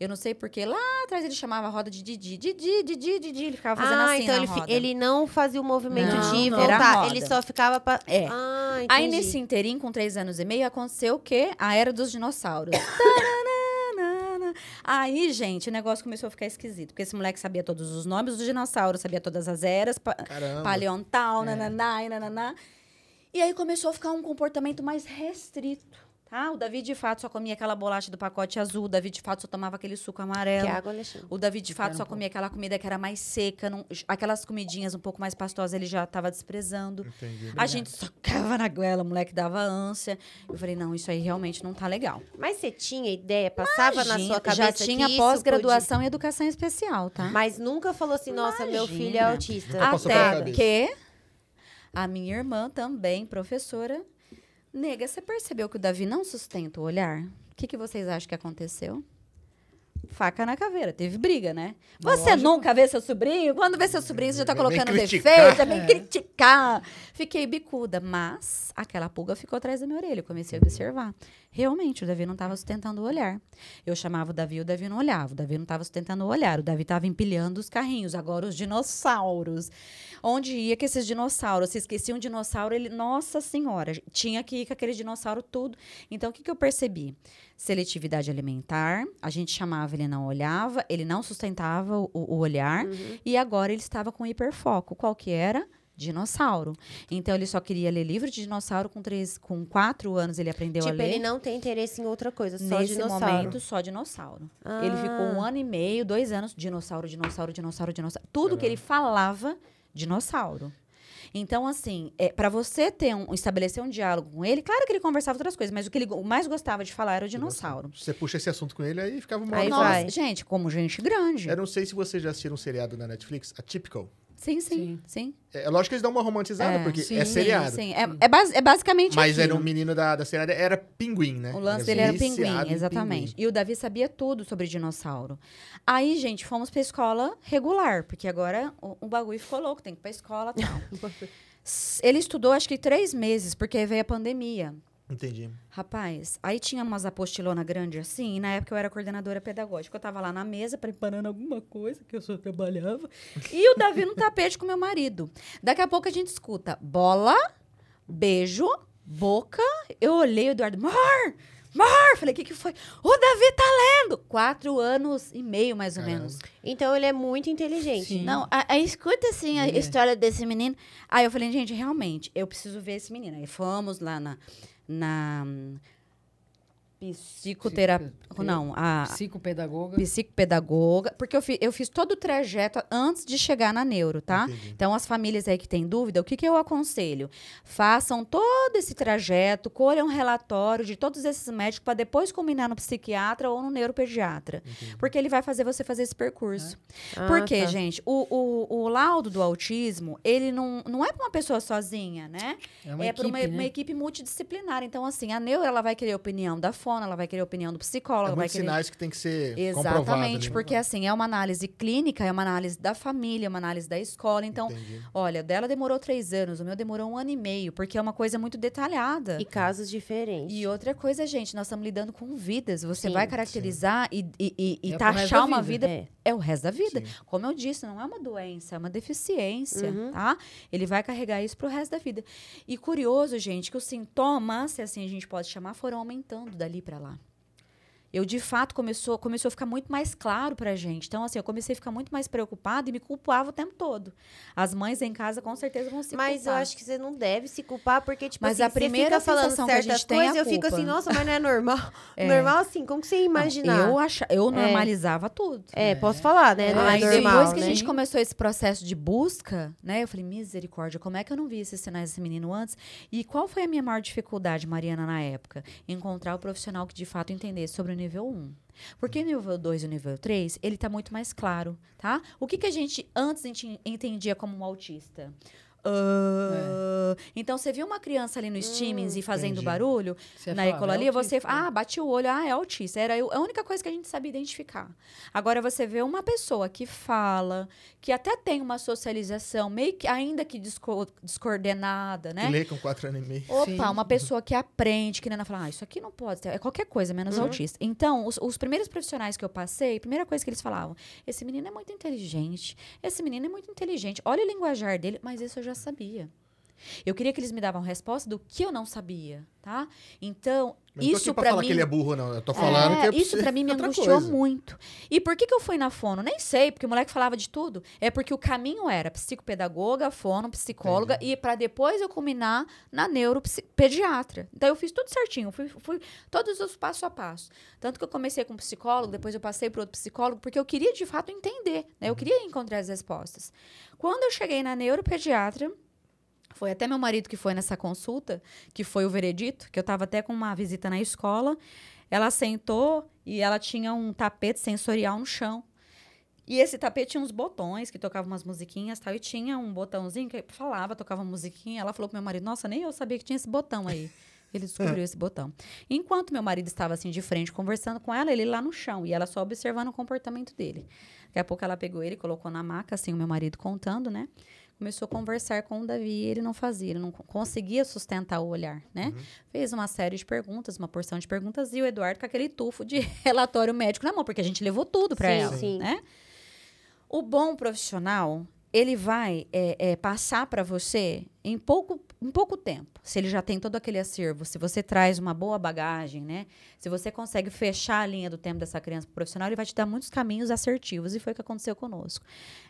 Eu não sei porque lá atrás ele chamava a roda de Didi, Didi, Didi, Didi. Ele ficava fazendo ah, assim então na ele, roda. ele não fazia o movimento Não, de não. Era voltar. Ele só ficava pra... É. Ah, entendi. Aí, nesse interim, com três anos e meio, aconteceu o quê? A era dos dinossauros. Aí, gente, o negócio começou a ficar esquisito. Porque esse moleque sabia todos os nomes dos dinossauros, sabia todas as eras, pa Caramba. paleontal, nananá, e nananá. E aí começou a ficar um comportamento mais restrito. Tá? O Davi, de fato, só comia aquela bolacha do pacote azul. O Davi, de fato, só tomava aquele suco amarelo. Que água, Alexandre. O Davi, de fato, um só pouco. comia aquela comida que era mais seca. não- aquelas comidinhas um pouco mais pastosas, ele já estava desprezando. Entendi. A gente socava na goela, o moleque dava ânsia. Eu falei, não, isso aí realmente não tá legal. Mas você tinha ideia? Passava na Imagina, sua cabeça já tinha pós-graduação em educação especial, tá? podia- Mas nunca falou assim, nossa, meu filho é Imagina. autista. Até cabeça. que a minha irmã também, professora, nega, você percebeu que o Davi não sustenta o olhar? O que, que vocês acham que aconteceu? Faca na caveira. Teve briga, né? Você nunca vê seu sobrinho? Quando vê seu sobrinho, você já tá vem colocando defeito, já vem É. criticar. Fiquei bicuda, mas aquela pulga ficou atrás da minha orelha. Eu comecei a observar. Realmente, o Davi não estava sustentando o olhar. Eu chamava o Davi, o Davi não olhava. O Davi não estava sustentando o olhar. O Davi estava empilhando os carrinhos. Agora, os dinossauros. Onde ia que esses dinossauros? Se esquecia um dinossauro, ele. Nossa Senhora! Tinha que ir com aquele dinossauro tudo. Então, o que, que eu percebi? Seletividade alimentar. A gente chamava, ele não olhava, ele não sustentava o, o olhar. E agora ele estava com hiperfoco. Qual que era? Dinossauro. Então ele só queria ler livro de dinossauro com três, com quatro anos ele aprendeu a Tipo, ler. ele não tem interesse em outra coisa, só Nesse dinossauro. momento, só dinossauro. Ele ficou um Ah. ano e meio, dois anos, dinossauro, dinossauro, dinossauro, dinossauro. Tudo que ele falava, dinossauro. Então, assim, é, para você ter um, estabelecer um diálogo com ele, claro que ele conversava outras coisas, mas o que ele go- mais gostava de falar era o dinossauro. Você puxa esse assunto com ele, aí ficava uma Aí vai. gente, como gente grande. Eu não sei se vocês já assistiram um seriado na Netflix, Atypical. Sim, sim, sim. É lógico que eles dão uma romantizada, É, porque sim, é sim, seriado. Sim, é, é, basi- é basicamente Mas era aquilo. um menino da, da seriada, era pinguim, né? O lance dele era pinguim, exatamente. pinguim. E o Davi sabia tudo sobre dinossauro. Aí, gente, fomos pra escola regular, porque agora o, o bagulho ficou louco, tem que ir pra escola e tal. Ele estudou acho que três meses, porque aí veio a pandemia. Entendi. Rapaz, aí tinha umas apostilonas grandes assim, e na época eu era coordenadora pedagógica. Eu tava lá na mesa preparando alguma coisa, que eu só trabalhava. E o Davi no tapete com meu marido. Daqui a pouco a gente escuta bola, beijo, boca. Eu olhei o Eduardo, Mar! Mar! Falei, o que, que foi? O Davi tá lendo! Quatro anos e meio, mais ou Caramba. menos. Então ele é muito inteligente. Sim. Não, a, a- escuta assim a é. história desse menino. Aí eu falei, gente, realmente, eu preciso ver esse menino. Aí fomos lá na. Na hum, psicoterapia. Psico- Não, a Psicopedagoga. psicopedagoga. Porque eu, fi- eu fiz todo o trajeto antes de chegar na neuro, tá? Entendi. Então, as famílias aí que têm dúvida, o que, que eu aconselho? Façam todo esse trajeto, colham um relatório de todos esses médicos para depois combinar no psiquiatra ou no neuropediatra. Porque ele vai fazer você fazer esse percurso. Ah, Por quê, tá. gente? O, o, o laudo do autismo, ele não, não é para uma pessoa sozinha, né? É uma é para equipe, uma, né? uma equipe multidisciplinar. Então, assim, a neuro, ela vai querer a opinião da fono, ela vai querer a opinião do psicólogo, É vai querer... sinais que tem que ser. Exatamente, né? porque assim, é uma análise clínica, é uma análise da família, é uma análise da escola. Então, Entendi. olha, o dela demorou três anos, o meu demorou um ano e meio, porque é uma coisa muito detalhada. E casos diferentes. E outra coisa, gente, nós estamos lidando com vidas. Você Sim, vai caracterizar e, e, e, e É taxar da uma vida. vida. É. É. o resto da vida. Sim. Como eu disse, não é uma doença, é uma deficiência, Uhum. tá? Ele vai carregar isso pro resto da vida. E curioso, gente, que os sintomas, se assim a gente pode chamar, foram aumentando dali para lá. Eu, de fato, começou, começou a ficar muito mais claro pra gente. Então, assim, eu comecei a ficar muito mais preocupada e me culpava o tempo todo. As mães em casa, com certeza, vão se Mas eu culpar. acho que você não deve se culpar, porque, tipo Mas assim, a primeira você fica falando que a certas tem é a coisas, eu fico assim, nossa, mas não é normal. É. Normal assim, como que você ia Não, imaginar? eu, acha, eu normalizava tudo. É, posso falar, né? Não é normal, depois que né? a gente começou esse processo de busca, né? Eu falei, misericórdia, como é que eu não vi esses sinais desse menino antes? E qual foi a minha maior dificuldade, Mariana, na época? Encontrar o profissional que de fato entendesse sobre o nível 1. Porque o nível 2 e o nível 3, ele tá muito mais claro, tá? O que, que a gente antes a gente entendia como um autista? Ah, Então, você viu uma criança ali no Steamings e fazendo entendi. barulho Você na ecolalia, é você, ah, bate o olho, ah, é autista. Era a única coisa que a gente sabia identificar. Agora, você vê uma pessoa que fala, que até tem uma socialização, meio que, ainda que desco- descoordenada, Que né? lê com quatro anos e meio. Opa, Sim. uma pessoa que aprende, que nem fala, ah, isso aqui não pode ser, é qualquer coisa, menos Uhum. autista. Então, os, os primeiros profissionais que eu passei, a primeira coisa que eles falavam, esse menino é muito inteligente, esse menino é muito inteligente, olha o linguajar dele, mas isso eu já sabia. Eu queria que eles me davam resposta do que eu não sabia, tá? Então, não isso para mim que ele é burro, não. Eu tô falando é, que é isso pra mim me angustiou coisa. muito. E por que, que eu fui na fono? Nem sei, porque o moleque falava de tudo. É porque o caminho era psicopedagoga, fono, psicóloga, e para depois eu culminar na neuropediatra. Então eu fiz tudo certinho, fui, fui todos os passo a passo. Tanto que eu comecei com um psicólogo, depois eu passei para outro psicólogo, porque eu queria de fato entender, né? Eu queria encontrar as respostas. Quando eu cheguei na neuropediatra, foi até meu marido que foi nessa consulta, que foi o veredito, que eu estava até com uma visita na escola. Ela sentou e ela tinha um tapete sensorial no chão. E esse tapete tinha uns botões que tocavam umas musiquinhas e tal. E tinha um botãozinho que falava, tocava musiquinha. Ela falou pro meu marido, nossa, nem eu sabia que tinha esse botão aí. Ele descobriu esse botão. Enquanto meu marido estava assim de frente conversando com ela, ele lá no chão e ela só observando o comportamento dele. Daqui a pouco ela pegou ele, colocou na maca, assim, o meu marido contando, né? Começou a conversar com o Davi e ele não fazia, ele não co- conseguia sustentar o olhar, né? Fez uma série de perguntas, uma porção de perguntas e o Eduardo com aquele tufo de relatório médico na mão, porque a gente levou tudo para ela, sim. né? O bom profissional, ele vai é, é, passar para você em pouco, em pouco tempo. Se ele já tem todo aquele acervo, se você traz uma boa bagagem, né? Se você consegue fechar a linha do tempo dessa criança pro profissional, ele vai te dar muitos caminhos assertivos. E foi o que aconteceu conosco.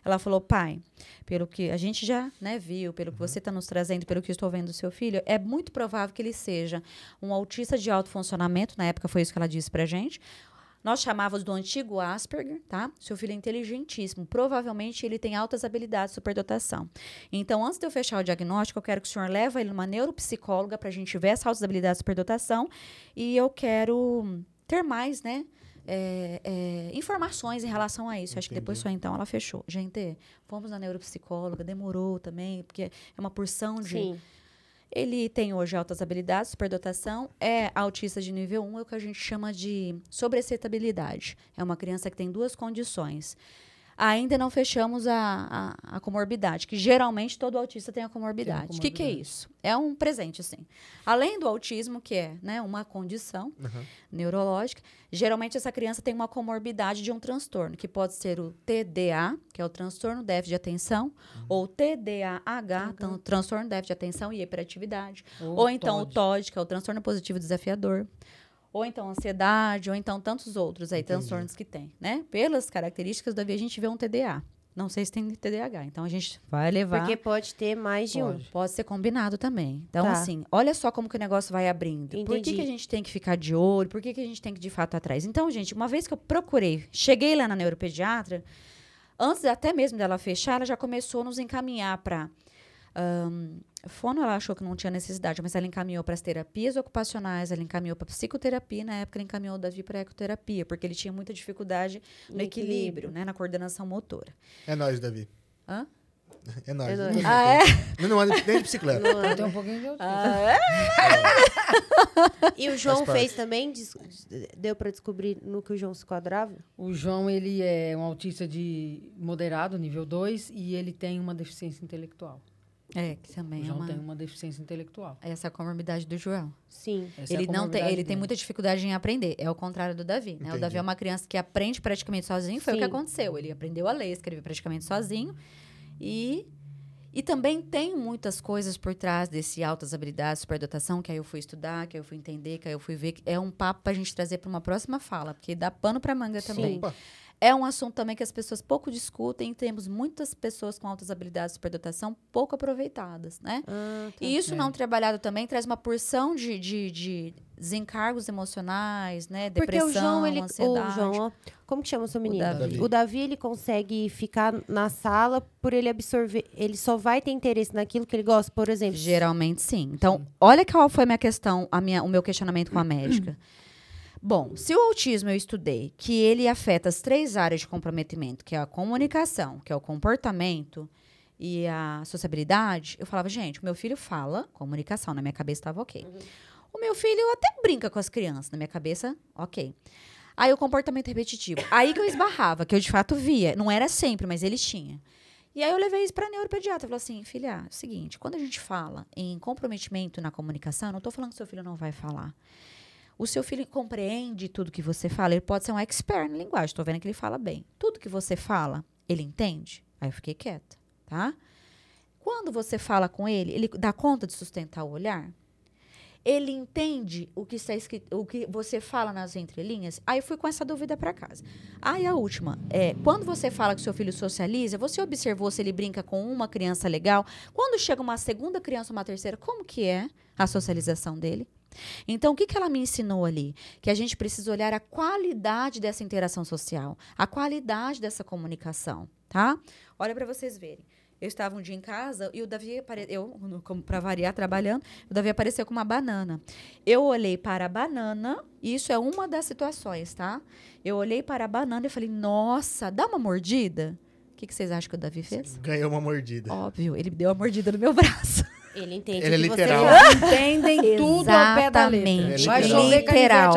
Ela falou, pai, pelo que a gente já né, viu, pelo que você está nos trazendo, pelo que estou vendo do seu filho, é muito provável que ele seja um autista de alto funcionamento. Na época foi isso que ela disse pra gente. Nós chamávamos do antigo Asperger, tá? Seu filho é inteligentíssimo. Provavelmente ele tem altas habilidades de superdotação. Então, antes de eu fechar o diagnóstico, eu quero que o senhor leve ele numa neuropsicóloga para a gente ver essas altas habilidades de superdotação. E eu quero ter mais, né? é, é, informações em relação a isso. Acho que depois só então ela fechou. Gente, fomos na neuropsicóloga, demorou também, porque é uma porção de. Sim. Ele tem hoje altas habilidades, superdotação, é autista de nível 1, é o que a gente chama de sobrecitabilidade. É uma criança que tem duas condições. Ainda não fechamos a, a, a comorbidade, que geralmente todo autista tem a comorbidade. O que, que é isso? É um presente, assim. Além do autismo, que é né, uma condição neurológica, geralmente essa criança tem uma comorbidade de um transtorno, que pode ser o TDA, que é o transtorno déficit de atenção, ou TDAH, então, transtorno déficit de atenção e hiperatividade. Ou Ou, então TOD. o TOD, que é o transtorno positivo desafiador. Ou então ansiedade, ou então tantos outros aí, transtornos que tem, né? Pelas características, Davi, a gente vê um TDA. Não sei se tem TDAH, então a gente vai levar. Porque pode ter mais de um. Pode. Pode ser combinado também. Então, Tá. assim, olha só como que o negócio vai abrindo. Por que, Entendi. que a gente tem que ficar de olho? Por que, que a gente tem que, de fato, atrás? Então, gente, uma vez que eu procurei, cheguei lá na neuropediatra, antes até mesmo dela fechar, ela já começou a nos encaminhar para. Fono, ela achou que não tinha necessidade, mas ela encaminhou para as terapias ocupacionais, ela encaminhou para psicoterapia, e na época ela encaminhou o Davi para ecoterapia, porque ele tinha muita dificuldade no No equilíbrio, equilíbrio. né, na coordenação motora. É nóis, Davi. Hã? É nóis. É Não, nóis. Ah, é? não, não anda nem de bicicleta. Eu tenho um pouquinho de autismo. E o João fez também? Deu pra descobrir no que o João se quadrava? O João, ele é um autista de moderado, nível 2, e ele tem uma deficiência intelectual. É, que também O é João uma... tem uma deficiência intelectual. Essa é a comorbidade do João. Sim. Essa é a ele não tem, ele tem muita dificuldade em aprender. É o contrário do Davi, né? O. Davi é uma criança que aprende praticamente sozinho, foi o que Sim. aconteceu. Ele aprendeu a ler, escrever praticamente sozinho. E e também tem muitas coisas por trás desse altas habilidades, superdotação, que aí eu fui estudar, que aí eu fui entender, que aí eu fui ver. que É um papo pra gente trazer para uma próxima fala, porque dá pano pra manga também. Opa. É um assunto também que as pessoas pouco discutem. Temos muitas pessoas com altas habilidades de superdotação pouco aproveitadas, né? Ah, tá. E isso É. não trabalhado também traz uma porção de, de, de desencargos emocionais, né? Porque Depressão, o João, ele, ansiedade. o João, ó, como que chama o seu menino? Davi. O Davi, ele consegue ficar na sala por ele absorver, ele só vai ter interesse naquilo que ele gosta, por exemplo. Geralmente sim. Então, olha qual foi a minha questão, a minha, o meu questionamento com a médica. Bom, se o autismo eu estudei que ele afeta as três áreas de comprometimento, que é a comunicação, que é o comportamento e a sociabilidade, eu falava, gente, o meu filho fala comunicação, na minha cabeça estava ok. O meu filho até brinca com as crianças, na minha cabeça, ok. Aí o comportamento repetitivo. Aí que eu esbarrava, que eu de fato via. Não era sempre, mas ele tinha. E aí eu levei isso para neuropediatra. Falou assim, filha, é o seguinte, quando a gente fala em comprometimento na comunicação, não estou falando que seu filho não vai falar. O seu filho compreende tudo que você fala. Ele pode ser um expert na linguagem. Estou vendo que ele fala bem. Tudo que você fala, ele entende? Aí eu fiquei quieta, tá? Quando você fala com ele, ele dá conta de sustentar o olhar? Ele entende o que está escrito, o que você fala nas entrelinhas? Aí eu fui com essa dúvida para casa. Aí a última, é, quando você fala que seu filho socializa, você observou se ele brinca com uma criança legal? Quando chega uma segunda criança, uma terceira, como que é a socialização dele? Então, o que, que ela me ensinou ali? Que a gente precisa olhar a qualidade dessa interação social, a qualidade dessa comunicação, tá? Olha para vocês verem. Eu estava um dia em casa e o Davi, apare... eu, como para variar, trabalhando, o Davi apareceu com uma banana. Eu olhei para a banana, e isso é uma das situações, tá? Eu olhei para a banana e falei, nossa, dá uma mordida? O que, que vocês acham que o Davi fez? Ganhou uma mordida. Óbvio, ele deu uma mordida no meu braço. Ele entende Ele é o que você literal. Eles entendem tudo ao pé da letra. Exatamente. Vai Literal.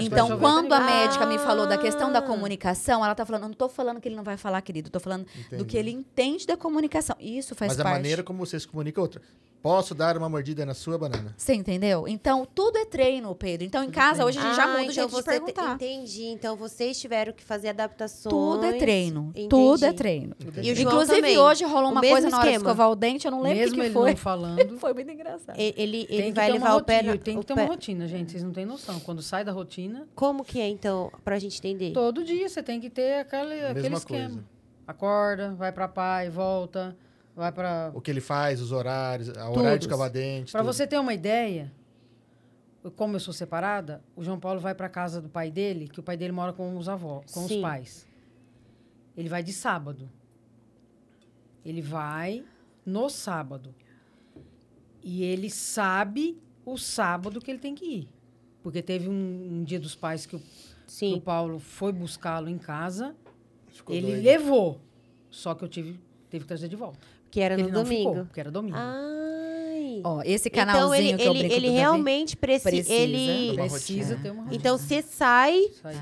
Então, quando a médica me falou da questão da Ah. comunicação, ela tá falando, eu não tô falando que ele não vai falar, querido, tô falando do Entendi. que ele entende da comunicação. E isso faz Mas a parte. maneira como você se comunica é outra. Posso dar uma mordida na sua banana? Você entendeu? Então, tudo é treino, Pedro. Então, em casa, hoje a gente já Ah, muda o então jeito de te- perguntar. Entendi. Então vocês tiveram que fazer adaptações. Tudo é treino. Entendi. Tudo é treino. E o João Inclusive, também. hoje rolou O uma coisa na hora de escovar o dente, eu não lembro o Mesmo que, que ele foi. falando, Foi muito engraçado. Ele, ele que vai levar o pé na- Tem o que ter pé- uma rotina, gente. Vocês não têm noção. Quando sai da rotina, Como que é, então, pra gente entender? todo dia você tem que ter aquele, aquele Mesma esquema. coisa. Acorda, vai pra pai, volta, vai pra... O que ele faz, os horários, a horário de Todos. escovar dente. Pra tudo. você ter uma ideia, como eu sou separada, o João Paulo vai pra casa do pai dele, que o pai dele mora com os avós, com Sim. os pais. Ele vai de sábado. Ele vai no sábado. E ele sabe o sábado que ele tem que ir. Porque teve um, um dia dos pais que o, que o. Paulo foi buscá-lo em casa. Ficou ele doido. levou. Só que eu tive, teve que trazer de volta. Que era Porque no ele não ficou, domingo. porque era domingo. Ai. Ó, esse então canalzinho ele, que eu ele, brinco ele do Davi, realmente preci precisa. ele Precisa ter uma rotina. Então você sai, Saiu.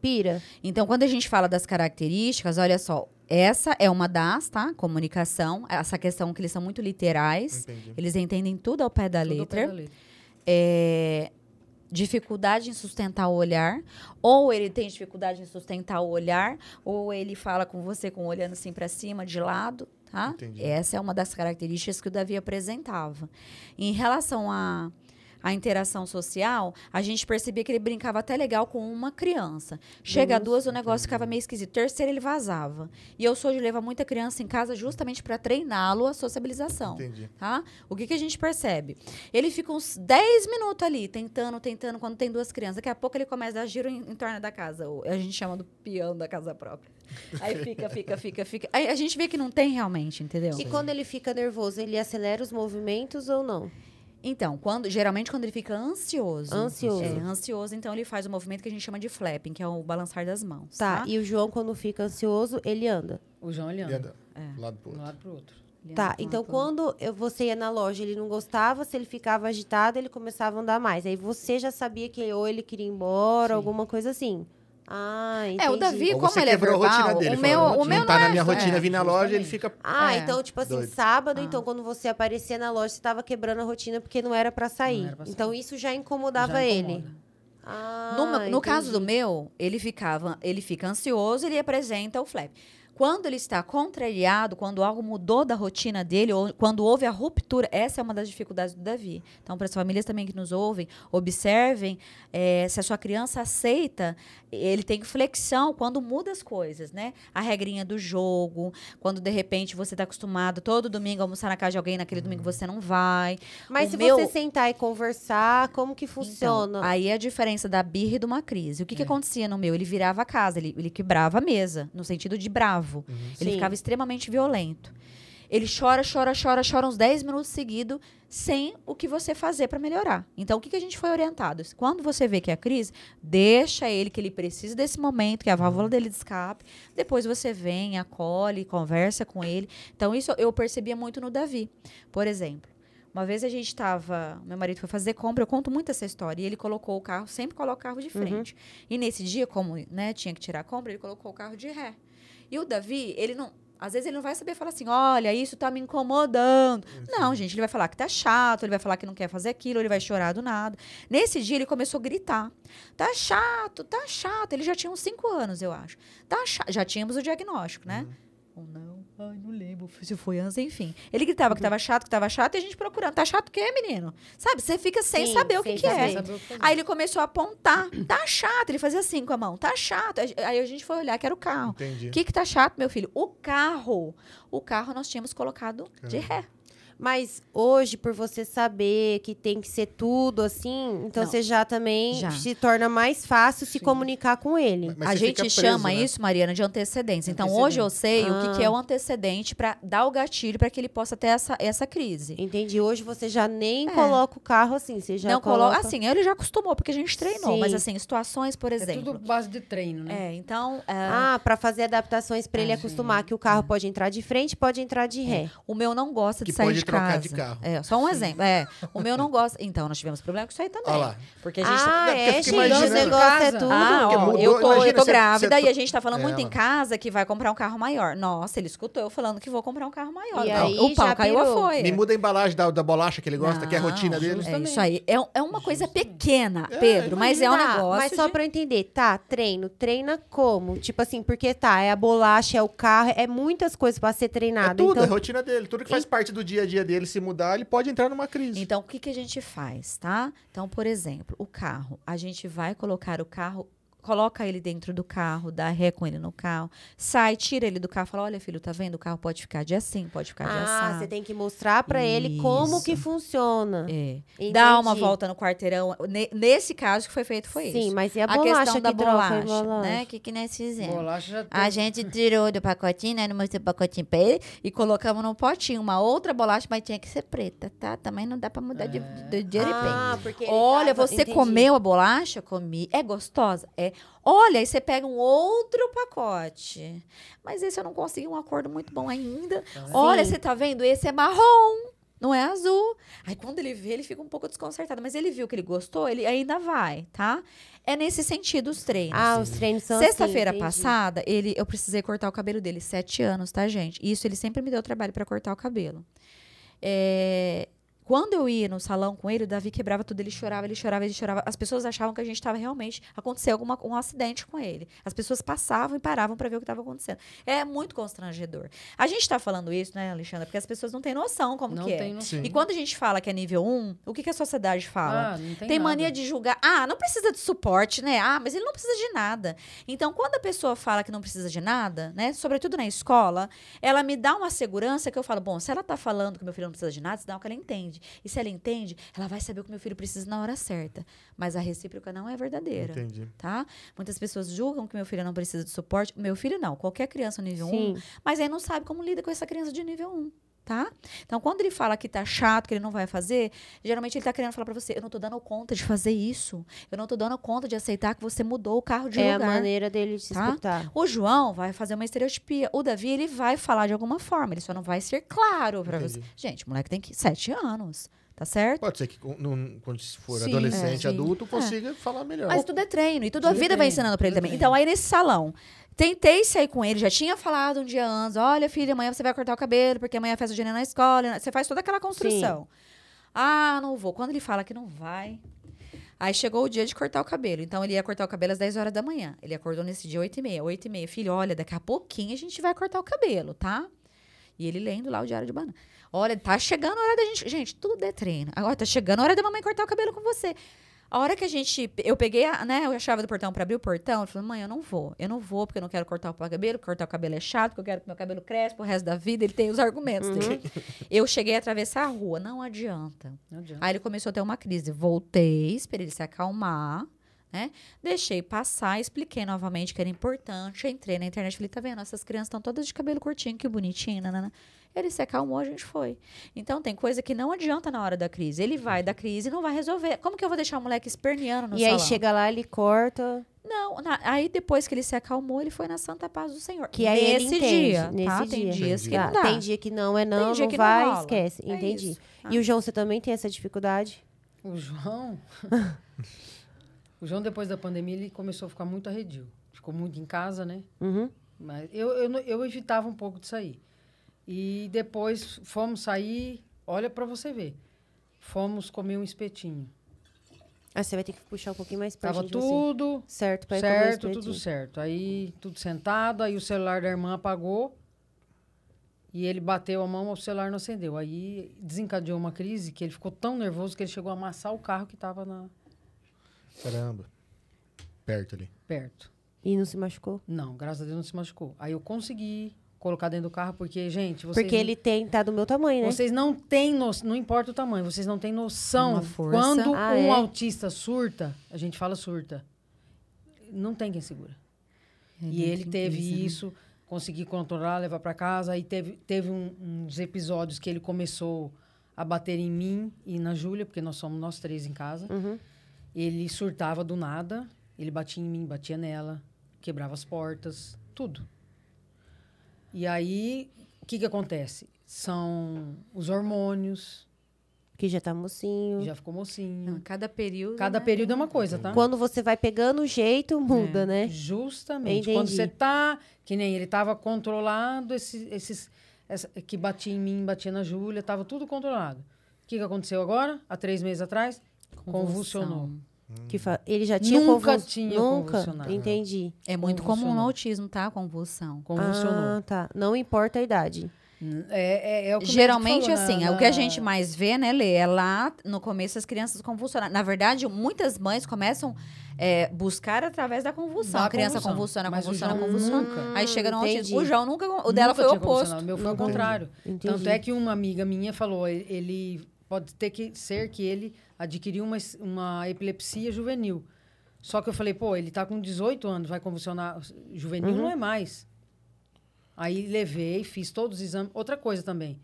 pira. Então, quando a gente fala das características, olha só, essa é uma das, tá? Comunicação, essa questão que eles são muito literais, Entendi. eles entendem tudo ao pé da Tudo ao letra. pé da letra. É, dificuldade em sustentar o olhar, ou ele tem dificuldade em sustentar o olhar, ou ele fala com você com olhando assim para cima, de lado, tá? Entendi. Essa é uma das características que o Davi apresentava. Em relação à à interação social, a gente percebia que ele brincava até legal com uma criança. Chega a duas, o negócio ficava meio esquisito. Terceira, ele vazava. E eu sou de levar muita criança em casa justamente para treiná-lo a sociabilização Entendi. tá? O que, que a gente percebe? Ele fica uns 10 minutos ali, tentando, tentando, quando tem duas crianças. Daqui a pouco ele começa a dar giro em, em torno da casa. A gente chama do peão da casa própria. Aí fica, fica, fica, fica. Aí a gente vê que não tem realmente, entendeu? E quando ele fica nervoso, ele acelera os movimentos ou não? Então, quando, geralmente quando ele fica ansioso. Ansioso. É, ansioso, então ele faz o movimento que a gente chama de flapping, que é o balançar das mãos. Tá. Tá. E o João, quando fica ansioso, ele anda. O João ele anda. anda do lado pro De um outro. lado pro outro. Ele Tá, então quando eu- você ia na loja, ele não gostava, se ele ficava agitado, ele começava a andar mais. Aí você já sabia que ou ele queria ir embora, Sim. alguma coisa assim. Ah, entendi. É, o Davi, Ou como ele é quebrou a rotina verbal, dele. o meu, o meu não tá não na é- minha rotina é, vir na loja, ele fica. Ah, É. então, tipo assim, Doido. sábado, Ah. então, quando você aparecia na loja, você estava quebrando a rotina porque não era pra sair. era pra sair. Então, isso já incomodava Já ele. Ah, No, caso do meu, ele ficava, ele fica ansioso, ele apresenta o flap. Quando ele está contrariado, quando algo mudou da rotina dele, ou quando houve a ruptura, essa é uma das dificuldades do Davi. Então, para as famílias também que nos ouvem, observem eh, se a sua criança aceita, ele tem flexão quando muda as coisas, né? A regrinha do jogo, quando de repente você está acostumado todo domingo a almoçar na casa de alguém, naquele domingo você não vai. Mas o se meu- você sentar e conversar, como que funciona? então, aí é a diferença da birra e de uma crise. O que, que acontecia no meu? Ele virava a casa, ele, ele quebrava a mesa, no sentido de bravo. Ele Sim. ficava extremamente violento. Ele chora, chora, chora, chora uns 10 minutos seguidos, sem o que você fazer para melhorar. Então, o que, que a gente foi orientado? Quando você vê que é crise, deixa ele que ele precisa desse momento, que é a válvula dele de escape. Depois você vem, acolhe, conversa com ele. Então, isso eu percebia muito no Davi. Por exemplo, uma vez a gente estava. Meu marido foi fazer compra, eu conto muito essa história. E ele colocou o carro, sempre coloca o carro de frente. E nesse dia, como né, tinha que tirar a compra, ele colocou o carro de ré. E o Davi, ele não. Às vezes ele não vai saber falar assim, olha, isso tá me incomodando. Não, gente, ele vai falar que tá chato, ele vai falar que não quer fazer aquilo, ele vai chorar do nada. Nesse dia ele começou a gritar. Tá chato, tá chato. Ele já tinha uns cinco anos, eu acho. Tá chato. Já tínhamos o diagnóstico, né? Ou não, ai, não lembro se foi antes, enfim. Ele gritava que tava chato, que tava chato, e a gente procurando. Tá chato o quê, menino? Sabe, você fica sem Sim, saber o que, que é. o que fazer. Aí ele começou a apontar. Tá chato. Ele fazia assim com a mão. Tá chato. Aí a gente foi olhar que era o carro. Entendi. O que que tá chato, meu filho? O carro. O carro nós tínhamos colocado de ré. Mas hoje, por você saber que tem que ser tudo assim, então Não. você já também Já. se torna mais fácil se Sim. comunicar com ele. Mas a você gente fica preso, chama né? isso, Mariana, de antecedência. Então, Antecedente. hoje eu sei o que, que é Ah. o antecedente para dar o gatilho para que ele possa ter essa, essa crise. Entendi. Hoje você já nem É. coloca o carro assim, você já não coloca... coloca. Assim, ele já acostumou, porque a gente treinou. Sim. Mas, assim, situações, por É exemplo. tudo base de treino, né? É, então. é, Ah, pra fazer adaptações pra ele acostumar que o carro pode entrar de frente, pode entrar de ré. o meu não gosta de Que sair pode de trocar casa. de carro. É, só um exemplo. É, o meu não gosta. Então, nós tivemos problema com isso aí também. Olha lá. Porque a gente. Ah, Não, eu é, gente, imaginando. o negócio é tudo. Ah, ó, mudou, eu tô, imagina, eu tô grávida e a gente tá falando É, muito em ela. casa que vai comprar um carro maior. Nossa, ele escutou eu falando que vou comprar um carro maior. E Não, aí o pau caiu a folha. Me muda a embalagem da, da bolacha que ele gosta, que é a Não, rotina dele. É isso aí. É, é uma coisa pequena, É, Pedro, mas é um Tá, negócio. Mas só pra eu entender, tá, treino. Treina como? Tipo assim, porque tá, é a bolacha, é o carro, é muitas coisas pra ser É treinado. tudo, é a então, rotina dele. Tudo que faz parte do dia a dia dele, se mudar, ele pode entrar numa crise. Então, o que, que a gente faz, tá? Então, por exemplo, o carro. A gente vai colocar o carro, coloca ele dentro do carro, dá ré com ele no carro, sai, tira ele do carro, fala: olha, filho, tá vendo? O carro pode ficar de assim, pode ficar de ah, assado. você tem que mostrar pra ele como que funciona. É. Entendi. Dá uma volta no quarteirão. Ne- nesse caso que foi feito foi isso. Sim, mas e a a bolacha questão da bolacha, bolacha? né? Que que nós fizemos? Bolacha já A tem- gente tirou do pacotinho, né? Não mostrou o pacotinho pra ele e colocamos num potinho uma outra bolacha, mas tinha que ser preta, tá? Também não dá pra mudar de, de, de repente. Ah, porque ele Olha, tava- você entendi. comeu a bolacha? Comi. É gostosa? É. Olha, aí você pega um outro pacote. Mas esse eu não consegui um acordo muito bom ainda. Olha, você tá vendo? Esse é marrom. Não é azul. Aí quando ele vê, ele fica um pouco desconcertado. Mas ele viu que ele gostou, ele ainda vai, tá? É nesse sentido os treinos. Ah, os treinos são assim, Sexta-feira entendi. passada, ele, eu precisei cortar o cabelo dele, sete anos, tá, gente? Isso ele sempre me deu trabalho pra cortar o cabelo. É, quando eu ia no salão com ele, o Davi quebrava tudo, ele chorava, ele chorava, ele chorava. As pessoas achavam que a gente estava realmente aconteceu alguma um acidente com ele. As pessoas passavam e paravam para ver o que estava acontecendo. É muito constrangedor. A gente está falando isso, né, Alexandra, porque as pessoas não têm noção como não que é. tem noção. E quando a gente fala que é nível 1, o que, que a sociedade fala? Ah, não tem Tem nada. mania de julgar. Ah, não precisa de suporte, né? Ah, mas ele não precisa de nada. Então, quando a pessoa fala que não precisa de nada, né? Sobretudo na escola, ela me dá uma segurança que eu falo, bom, se ela tá falando que meu filho não precisa de nada, sinal que ela entende. E se ela entende, ela vai saber o que meu filho precisa na hora certa. Mas a recíproca não é verdadeira. Entendi. Tá? Muitas pessoas julgam que meu filho não precisa de suporte. Meu filho não, qualquer criança nível Sim. 1, mas aí não sabe como lida com essa criança de nível 1. Tá? Então, quando ele fala que tá chato, que ele não vai fazer, geralmente ele tá querendo falar pra você: eu não tô dando conta de fazer isso. Eu não tô dando conta de aceitar que você mudou o carro de É a lugar. maneira dele de se tá? escutar. O João vai fazer uma estereotipia. O Davi, ele vai falar de alguma forma. Ele só não vai ser claro pra Entendi. você. Gente, o moleque tem que sete anos. Tá certo? Pode ser que quando for Sim, adolescente, é, adulto, consiga falar melhor. Mas tudo é treino. E tudo a Tudo é vida vai treino, ensinando pra ele tudo é também. treino. Então, aí nesse salão, tentei sair com ele. Já tinha falado um dia antes. Olha, filha, amanhã você vai cortar o cabelo, porque amanhã é festa junina na escola. Você faz toda aquela construção. Ah, não vou. Quando ele fala que não vai... Aí chegou o dia de cortar o cabelo. Então, ele ia cortar o cabelo às 10 horas da manhã. Ele acordou nesse dia 8 e meia. 8 e meia. Filho, olha, daqui a pouquinho a gente vai cortar o cabelo, tá? E ele lendo lá o Diário de Banana. Olha, tá chegando a hora da gente... Gente, tudo é treino. Agora tá chegando a hora da mamãe cortar o cabelo com você. A hora que a gente... Eu peguei a, né, a chave do portão pra abrir o portão. Eu falei, mãe, eu não vou. Eu não vou porque eu não quero cortar o cabelo. Cortar o cabelo é chato, porque eu quero que meu cabelo cresça pro resto da vida. Ele tem os argumentos dele. Eu cheguei a atravessar a rua. Não adianta. Não adianta. Aí ele começou a ter uma crise. Voltei, esperei ele se acalmar, né? Deixei passar, expliquei novamente que era importante. Entrei na internet, falei, tá vendo? Essas crianças estão todas de cabelo curtinho, que bonitinho, nanana. Ele se acalmou, a gente foi. Então, tem coisa que não adianta na hora da crise. Ele vai da crise e não vai resolver. Como que eu vou deixar o moleque esperneando no E aí salão? chega lá, ele corta. Não, na- aí depois que ele se acalmou, ele foi na Santa Paz do Senhor. Que aí ele nesse entende, dia, nesse tá? dia. Tem dias que Tá, não dá. Tem dia que não é não, dia não que não vai, rola. esquece. É Entendi. isso. E o João, você também tem essa dificuldade? O João. o João, depois da pandemia, ele começou a ficar muito arredio. Ficou muito em casa, né? Uhum. Mas eu, eu, não- eu evitava um pouco de sair. E depois fomos sair, olha para você ver. Fomos comer um espetinho. Ah, você vai ter que puxar um pouquinho mais perto Tava de você. tudo Certo, pra ir comer certo, tudo certo. Aí tudo sentado, aí o celular da irmã apagou. E ele bateu a mão, o celular não acendeu. Aí desencadeou uma crise que ele ficou tão nervoso que ele chegou a amassar o carro que estava na, Caramba. Perto ali. perto. E não se machucou? Não, graças a Deus não se machucou. Aí eu consegui colocar dentro do carro, porque, gente, vocês, Porque ele tem, tá do meu tamanho, né? vocês não têm noção, não importa o tamanho, vocês não têm noção. Uma força. Quando Ah, um é? autista surta, a gente fala surta, não tem quem segura. e ele teve isso, consegui controlar, levar para casa. Aí teve, teve um- uns episódios que ele começou a bater em mim e na Júlia, porque nós somos nós três em casa. Uhum. Ele surtava do nada, ele batia em mim, batia nela, quebrava as portas, tudo. E aí, o que que acontece? são os hormônios, Que já tá mocinho. já ficou mocinho. Cada período. Cada né, período é uma coisa, tá? Quando você vai pegando o jeito, muda, É, né? Justamente. Entendi. Quando você tá, que nem ele tava controlado, esses, esses essa- que batia em mim, batia na Júlia, tava tudo controlado. O que, que aconteceu agora? Há três meses atrás? Convulsionou. Que fa- Ele já tinha Nunca convuls- tinha Nunca. convulsionado. Entendi. É muito comum no autismo, tá? Convulsão. Convulsionou. Ah, tá. Não importa a idade. É, é, é Geralmente, falou, assim, na- é o que a gente mais vê, né, Lê? É lá no começo as crianças convulsionar. Na verdade, muitas mães começam é, buscar através da convulsão. Da a criança convulsão. convulsiona, Mas o convulsiona, João convulsiona. nunca- Aí chega no autismo. O João nunca. O dela Nunca foi o oposto. O meu foi o contrário. Entendi. Tanto é que uma amiga minha falou, ele pode ter que ser que ele adquiriu uma, uma epilepsia juvenil. Só que eu falei, pô, ele tá com 18 anos, vai convulsionar. Juvenil Uhum. não é mais. Aí levei, fiz todos os exames. Outra coisa também.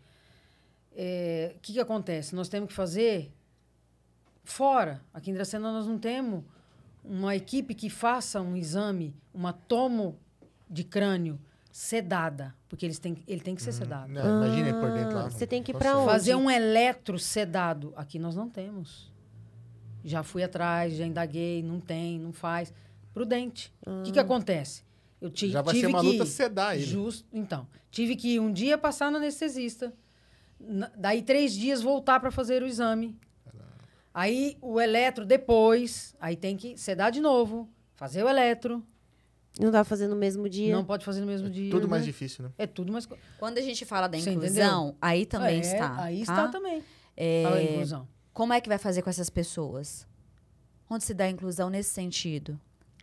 É, O que, que acontece? Nós temos que fazer fora. Aqui em Dracena nós não temos uma equipe que faça um exame, uma tomo de crânio sedada. Porque eles têm, ele tem que ser sedado. Não, imagina ele por dentro lá. Ah, você tem que ir consegue. onde? Fazer um eletro sedado. Aqui nós não temos. Já fui atrás, já indaguei, não tem, não faz. Prudente. O que, que acontece? Eu Já vai tive ser uma que luta ir- sedar ele. Justo. Então, tive que ir um dia passar no anestesista. daí três dias voltar para fazer o exame. Aí o eletro depois, aí tem que sedar de novo, fazer o eletro. Não dá pra fazer no mesmo dia? Não pode fazer no mesmo dia. Tudo mais né? difícil, né? É tudo mais. Quando a gente fala da Você inclusão, aí também É, está. Aí tá? está também. É, A inclusão. Como é que vai fazer com essas pessoas? Onde se dá a inclusão nesse sentido?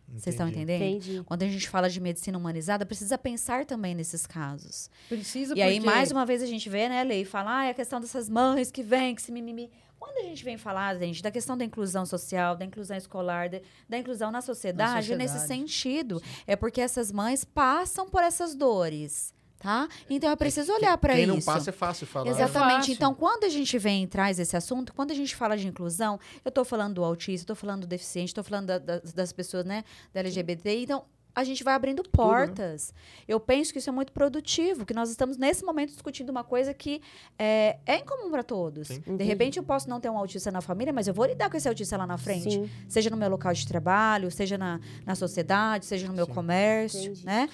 Vocês estão entendendo? Entendi. Quando a gente fala de medicina humanizada, precisa pensar também nesses casos. Precisa E aí, porque- mais uma vez, a gente vê, né, Lei, falar, ah, é a questão dessas mães que vêm, que se mimimi. Quando a gente vem falar, gente, da questão da inclusão social, da inclusão escolar, da, da inclusão na sociedade, é nesse sociedade. sentido. É porque essas mães passam por essas dores, tá? Então, é preciso olhar para Quem isso. não passa é fácil falar. Exatamente. fácil. Então, quando a gente vem e traz esse assunto, quando a gente fala de inclusão, eu estou falando do autista, estou falando do deficiente, estou falando da- da- das pessoas, né, da LGBT. Então, a gente vai abrindo né? portas. Eu penso que isso é muito produtivo, que nós estamos nesse momento discutindo uma coisa que é, é incomum para todos. Sim. De repente, eu posso não ter um autista na família, mas eu vou lidar com esse autista lá na frente. Sim. Seja no meu local de trabalho, seja na, na sociedade, seja no meu Sim. comércio, Entendi. né?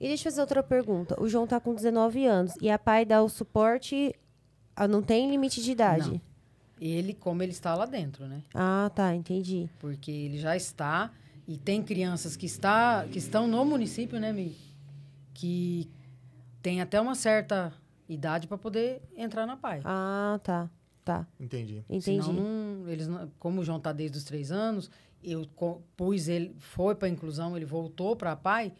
E deixa eu fazer outra pergunta. O João tá com 19 anos e a pai dá o suporte. ah, Não tem limite de idade? Não. Ele, como ele está lá dentro, né? Ah, tá, entendi. Porque ele já está e tem crianças que, está, que estão no município, né, Mi? Que tem até uma certa idade para poder entrar na PAI. Ah, tá. Tá, Entendi. entendi. Senão, não, eles não- como o João está desde os três anos, eu pus ele, foi para inclusão, ele voltou para a PAI,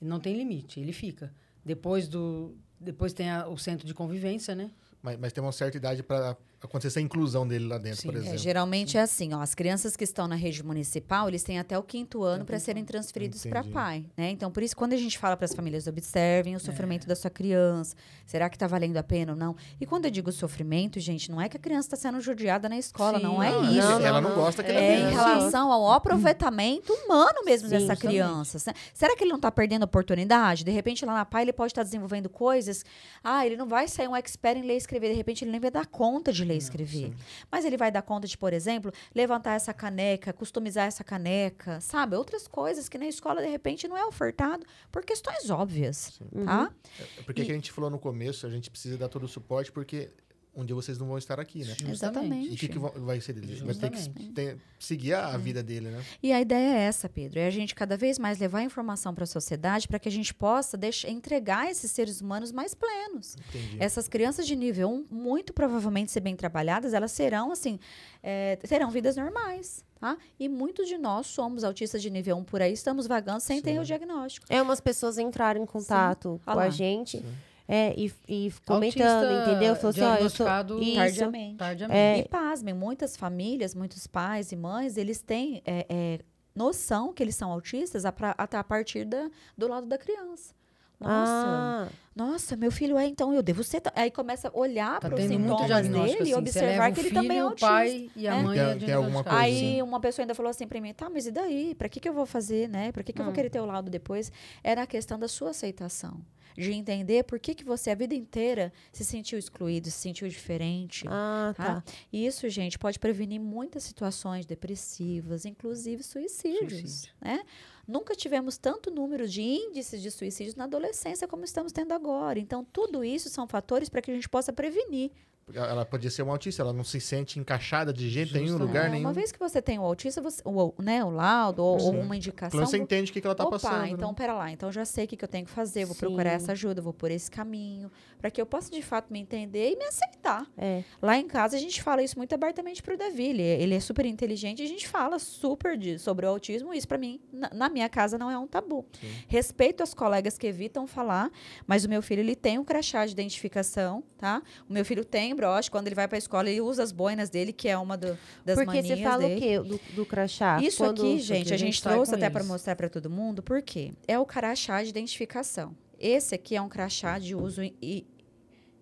não tem limite, ele fica. Depois do, depois tem a- o centro de convivência, né? Mas, mas tem uma certa idade para acontecer essa inclusão dele lá dentro, Sim. por É, É, exemplo. geralmente é assim, ó, as crianças que estão na rede municipal, eles têm até o quinto ano para serem transferidos para pai, né? Então, por isso, quando a gente fala para as famílias, observem o sofrimento da sua criança, será que está valendo a pena ou não? E quando eu digo sofrimento, gente, não é que a criança está sendo judiada na escola, Sim, não é não, isso. não, ela não, não. gosta que É, ela É em venha. relação ao aproveitamento humano mesmo Sim, dessa criança. Se- Será que ele não está perdendo oportunidade? De repente, lá na PAI, ele pode estar desenvolvendo coisas. Ah, ele não vai sair um expert em ler e escrever. De repente, ele nem vai dar conta de ler e escrever. Mas ele vai dar conta de, por exemplo, levantar essa caneca, customizar essa caneca, sabe? Outras coisas que na escola, de repente, não é ofertado por questões óbvias, tá? É Porque que a gente falou no começo, a gente precisa dar todo o suporte, porque um dia vocês não vão estar aqui, né? Exatamente. E o que, que va- vai ser dele? Vai ter que ter- seguir a, a vida dele, né? E a ideia é essa, Pedro, é a gente cada vez mais levar a informação para a sociedade para que a gente possa deixar, entregar esses seres humanos mais plenos. Entendi. Essas crianças de nível 1, muito provavelmente, se bem trabalhadas, elas serão, assim, é, terão vidas normais, tá? E muitos de nós somos autistas de nível 1 por aí, estamos vagando sem ter Sim. o diagnóstico. É umas pessoas entraram em contato Olha com a lá. gente é, e, e comentando, Autista entendeu? Falou assim, ó, eu sou. Isso. Tardiamente. Tardiamente. É. E pasmem, muitas famílias, muitos pais e mães, eles têm é, é, noção que eles são autistas a, pra- até a partir da, do lado da criança. Nossa, Ah, nossa, meu filho é, então eu devo ser. Aí começa a olhar Tá para os sintomas dele e assim. Leva observar o que ele filho, também é o autista. pai e a É. mãe é alguma coisa. Aí uma pessoa ainda falou assim pra mim, tá, mas e daí? Pra que, que eu vou fazer, né? Pra que, que eu vou querer ter o laudo depois? Era a questão da sua aceitação. De entender por que, que você a vida inteira se sentiu excluído, se sentiu diferente. Ah, Tá? tá. E isso, gente, pode prevenir muitas situações depressivas, inclusive suicídios. Suicídio. Né? Nunca tivemos tanto número de índices de suicídios na adolescência como estamos tendo agora. Então, tudo isso são fatores para que a gente possa prevenir. Ela podia ser uma autista, ela não se sente encaixada de jeito nenhum, lugar É, nenhum. Uma vez que você tem o autista, você, o, né, o laudo ou, ou uma indicação. Menos você entende o que, que ela tá Opa, passando. então né? pera lá, então já sei o que, que eu tenho que fazer, vou Sim. procurar essa ajuda, vou por esse caminho, para que eu possa de fato me entender e me aceitar. É. Lá em casa a gente fala isso muito abertamente pro Davi, ele, é- ele é super inteligente e a gente fala super de, sobre o autismo, isso para mim, na, na minha casa não é um tabu. Sim. Respeito as colegas que evitam falar, mas o meu filho ele tem um crachá de identificação, tá? O meu filho tem broche, quando ele vai pra escola ele usa as boinas dele, que é uma do- das Porque manias você fala dele. o quê do, do crachá? Isso Quando- aqui, gente, aqui a a gente gente sai trouxe até para mostrar para todo mundo, por quê? É o crachá de identificação. Esse aqui é um crachá de uso e,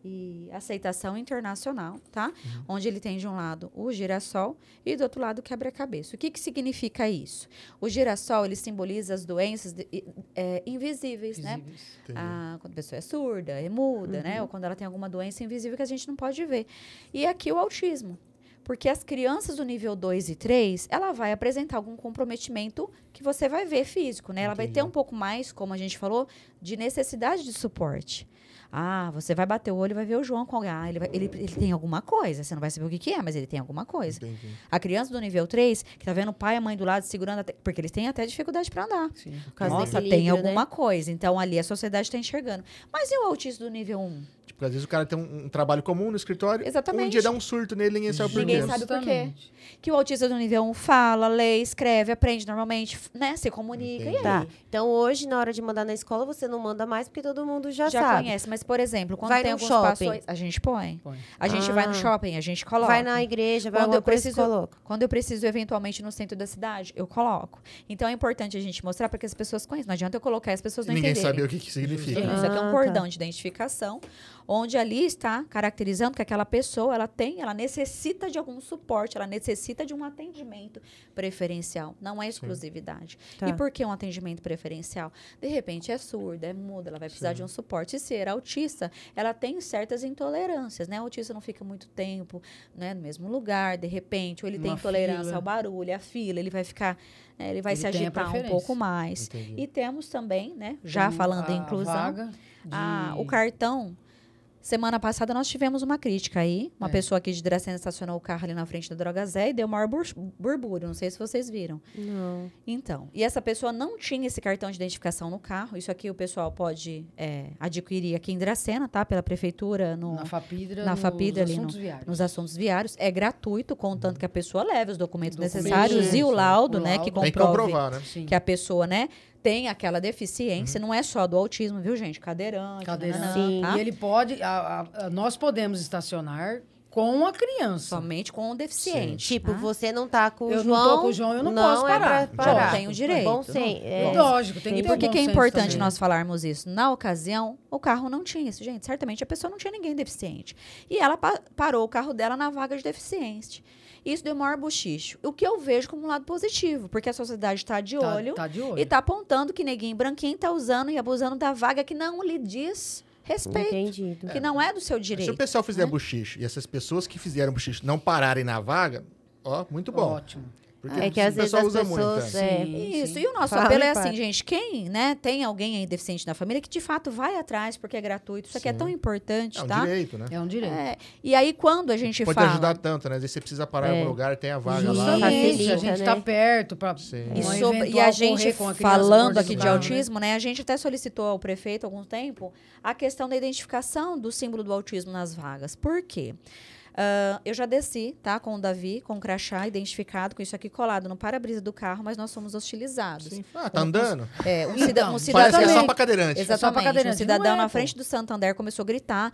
e- aceitação internacional, tá? Onde ele tem de um lado o girassol e do outro lado o quebra-cabeça. O que, que significa isso? O girassol, ele simboliza as doenças de- é, invisíveis, né? Entendi. Ah, quando a pessoa é surda, é muda, né? Ou quando ela tem alguma doença invisível que a gente não pode ver. E aqui o autismo. Porque as crianças do nível 2 e 3, ela vai apresentar algum comprometimento que você vai ver físico, né? Ela vai ter Entendi. um pouco mais, como a gente falou, de necessidade de suporte. Ah, você vai bater o olho e vai ver o João com alguém. Ah, ele, vai- ele, ele tem alguma coisa. Você não vai saber o que, que é, mas ele tem alguma coisa. Entendi. A criança do nível 3, que tá vendo o pai e a mãe do lado segurando, até- porque eles têm até dificuldade para andar. Sim. Nossa, tem alguma né? coisa. Então ali a sociedade está enxergando. Mas e o autista do nível 1? Tipo, às vezes o cara tem um, um trabalho comum no escritório, Exatamente. um dia dá um surto nele e ninguém sabe por Ninguém sabe por quê. Que o autista do nível 1 fala, lê, escreve, aprende normalmente, né? Se comunica. Entendi. E Tá. aí? Então hoje, na hora de mandar na escola, você não manda mais porque todo mundo já, Já sabe. conhece. Mas, por exemplo, quando Vai tem alguns shopping. passões, a gente põe. Põe. A gente vai no Ah. shopping, a gente coloca. Vai na igreja, vai Quando eu preciso- coloca. Quando eu preciso, eventualmente, no centro da cidade, eu coloco. Então é importante a gente mostrar para que as pessoas conheçam. Não adianta eu colocar e as pessoas não Ninguém entenderem. sabe o que, que significa. Isso aqui é um Ah, cordão tá. de identificação, onde ali está caracterizando que aquela pessoa, ela tem, ela necessita de algum suporte, ela necessita de um atendimento preferencial, não é exclusividade. Tá. E por que um atendimento preferencial? De repente é surda, é muda, ela vai precisar de um suporte. E ser autista, ela tem certas intolerâncias, né? O autista não fica muito tempo né, no mesmo lugar, de repente, ou ele tem Uma intolerância fila. ao barulho, à fila, ele vai ficar, né, ele vai Ele se tem a agitar um pouco mais. Entendi. E temos também, né, já Tem falando em a inclusão, de- ah, o cartão. Semana passada nós tivemos uma crítica aí. Uma É. pessoa aqui de Dracena estacionou o carro ali na frente da Droga Zé e deu maior bur burbúrio. Não sei se vocês viram. Não. Então, e essa pessoa não tinha esse cartão de identificação no carro. Isso aqui o pessoal pode é, adquirir aqui em Dracena, tá? Pela prefeitura, no, na Fapidra, na nos Fapidra ali assuntos no- viários. nos assuntos viários. É gratuito, contanto que a pessoa leve os documentos Documentos, necessários e o laudo, O né? Que laudo. Tem que comprove comprovar, né? Sim. que a pessoa, né, tem aquela deficiência. Não é só do autismo, viu, gente? Cadeirante, Cadeirante. nananã, Sim. tá? E ele pode, a- a- a- nós podemos estacionar com a criança. Somente com o deficiente. Tipo, tá? você não tá com o Eu não João. tô com o João, eu não não posso é parar. pra parar. João tem o direito. Bom sim. É. Lógico, tem que E por que, é importante também. nós falarmos isso? Na ocasião, o carro não tinha isso. Gente, certamente a pessoa não tinha ninguém deficiente. E ela pa- parou o carro dela na vaga de deficiente. Isso deu maior bochicho. O que eu vejo como um lado positivo, porque a sociedade está de Tá- olho Tá, de olho. e está apontando que neguinho branquinho está usando e abusando da vaga que não lhe diz respeito. Entendido. Que não é do seu Se direito. o pessoal fizer né? buchicho e essas pessoas que fizeram buchicho não pararem na vaga, ó, muito bom. Ótimo. Porque É que o às vezes pessoal as usa pessoas. muito. é. Sim, Isso, sim. e o nosso Fala apelo é assim, gente, quem, né, tem alguém aí deficiente na família que de fato vai atrás, porque é gratuito, isso aqui é Sim. tão importante, É um tá? direito, né? É um direito. É, e aí quando a gente Pode fala... ajudar tanto, né? Às vezes você precisa parar em É. algum lugar, tem a vaga lá. Facilita, a gente né? tá perto para Sim. E, sobre- e a gente a falando aqui de carro, autismo, né? A gente até solicitou ao prefeito há algum tempo a questão da identificação do símbolo do autismo nas vagas. Por quê? Ah, eu já desci, tá? Com o Davi, com o crachá identificado, com isso aqui colado no para-brisa do carro, mas nós somos hostilizados. Sim. Ah, tá andando? É, um, Então, cida- um Parece cidadão. que é só Exatamente. pra cadeirante. Exato. só pra Exatamente. cadeirante. Um cidadão é, na frente do Santander começou a gritar: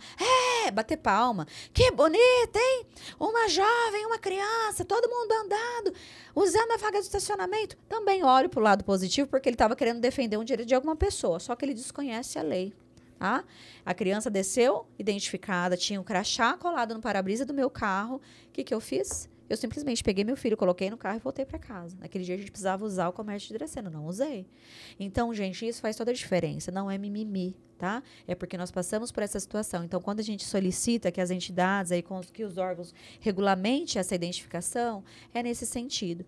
É, bater palma. Que bonita, hein? Uma jovem, uma criança, todo mundo andando, usando a vaga de estacionamento. Também olho pro lado positivo, porque ele estava querendo defender um direito de alguma pessoa, só que ele desconhece a lei. Tá? A criança desceu, identificada, tinha um crachá colado no para-brisa do meu carro. O que, que eu fiz? Eu simplesmente peguei meu filho, coloquei no carro e voltei para casa. Naquele dia a gente precisava usar o comércio de Dracena, não usei. Então, gente, isso faz toda a diferença. Não é mimimi, tá? É porque nós passamos por essa situação. Então, quando a gente solicita que as entidades, aí, com- que os órgãos regulamente essa identificação, é nesse sentido.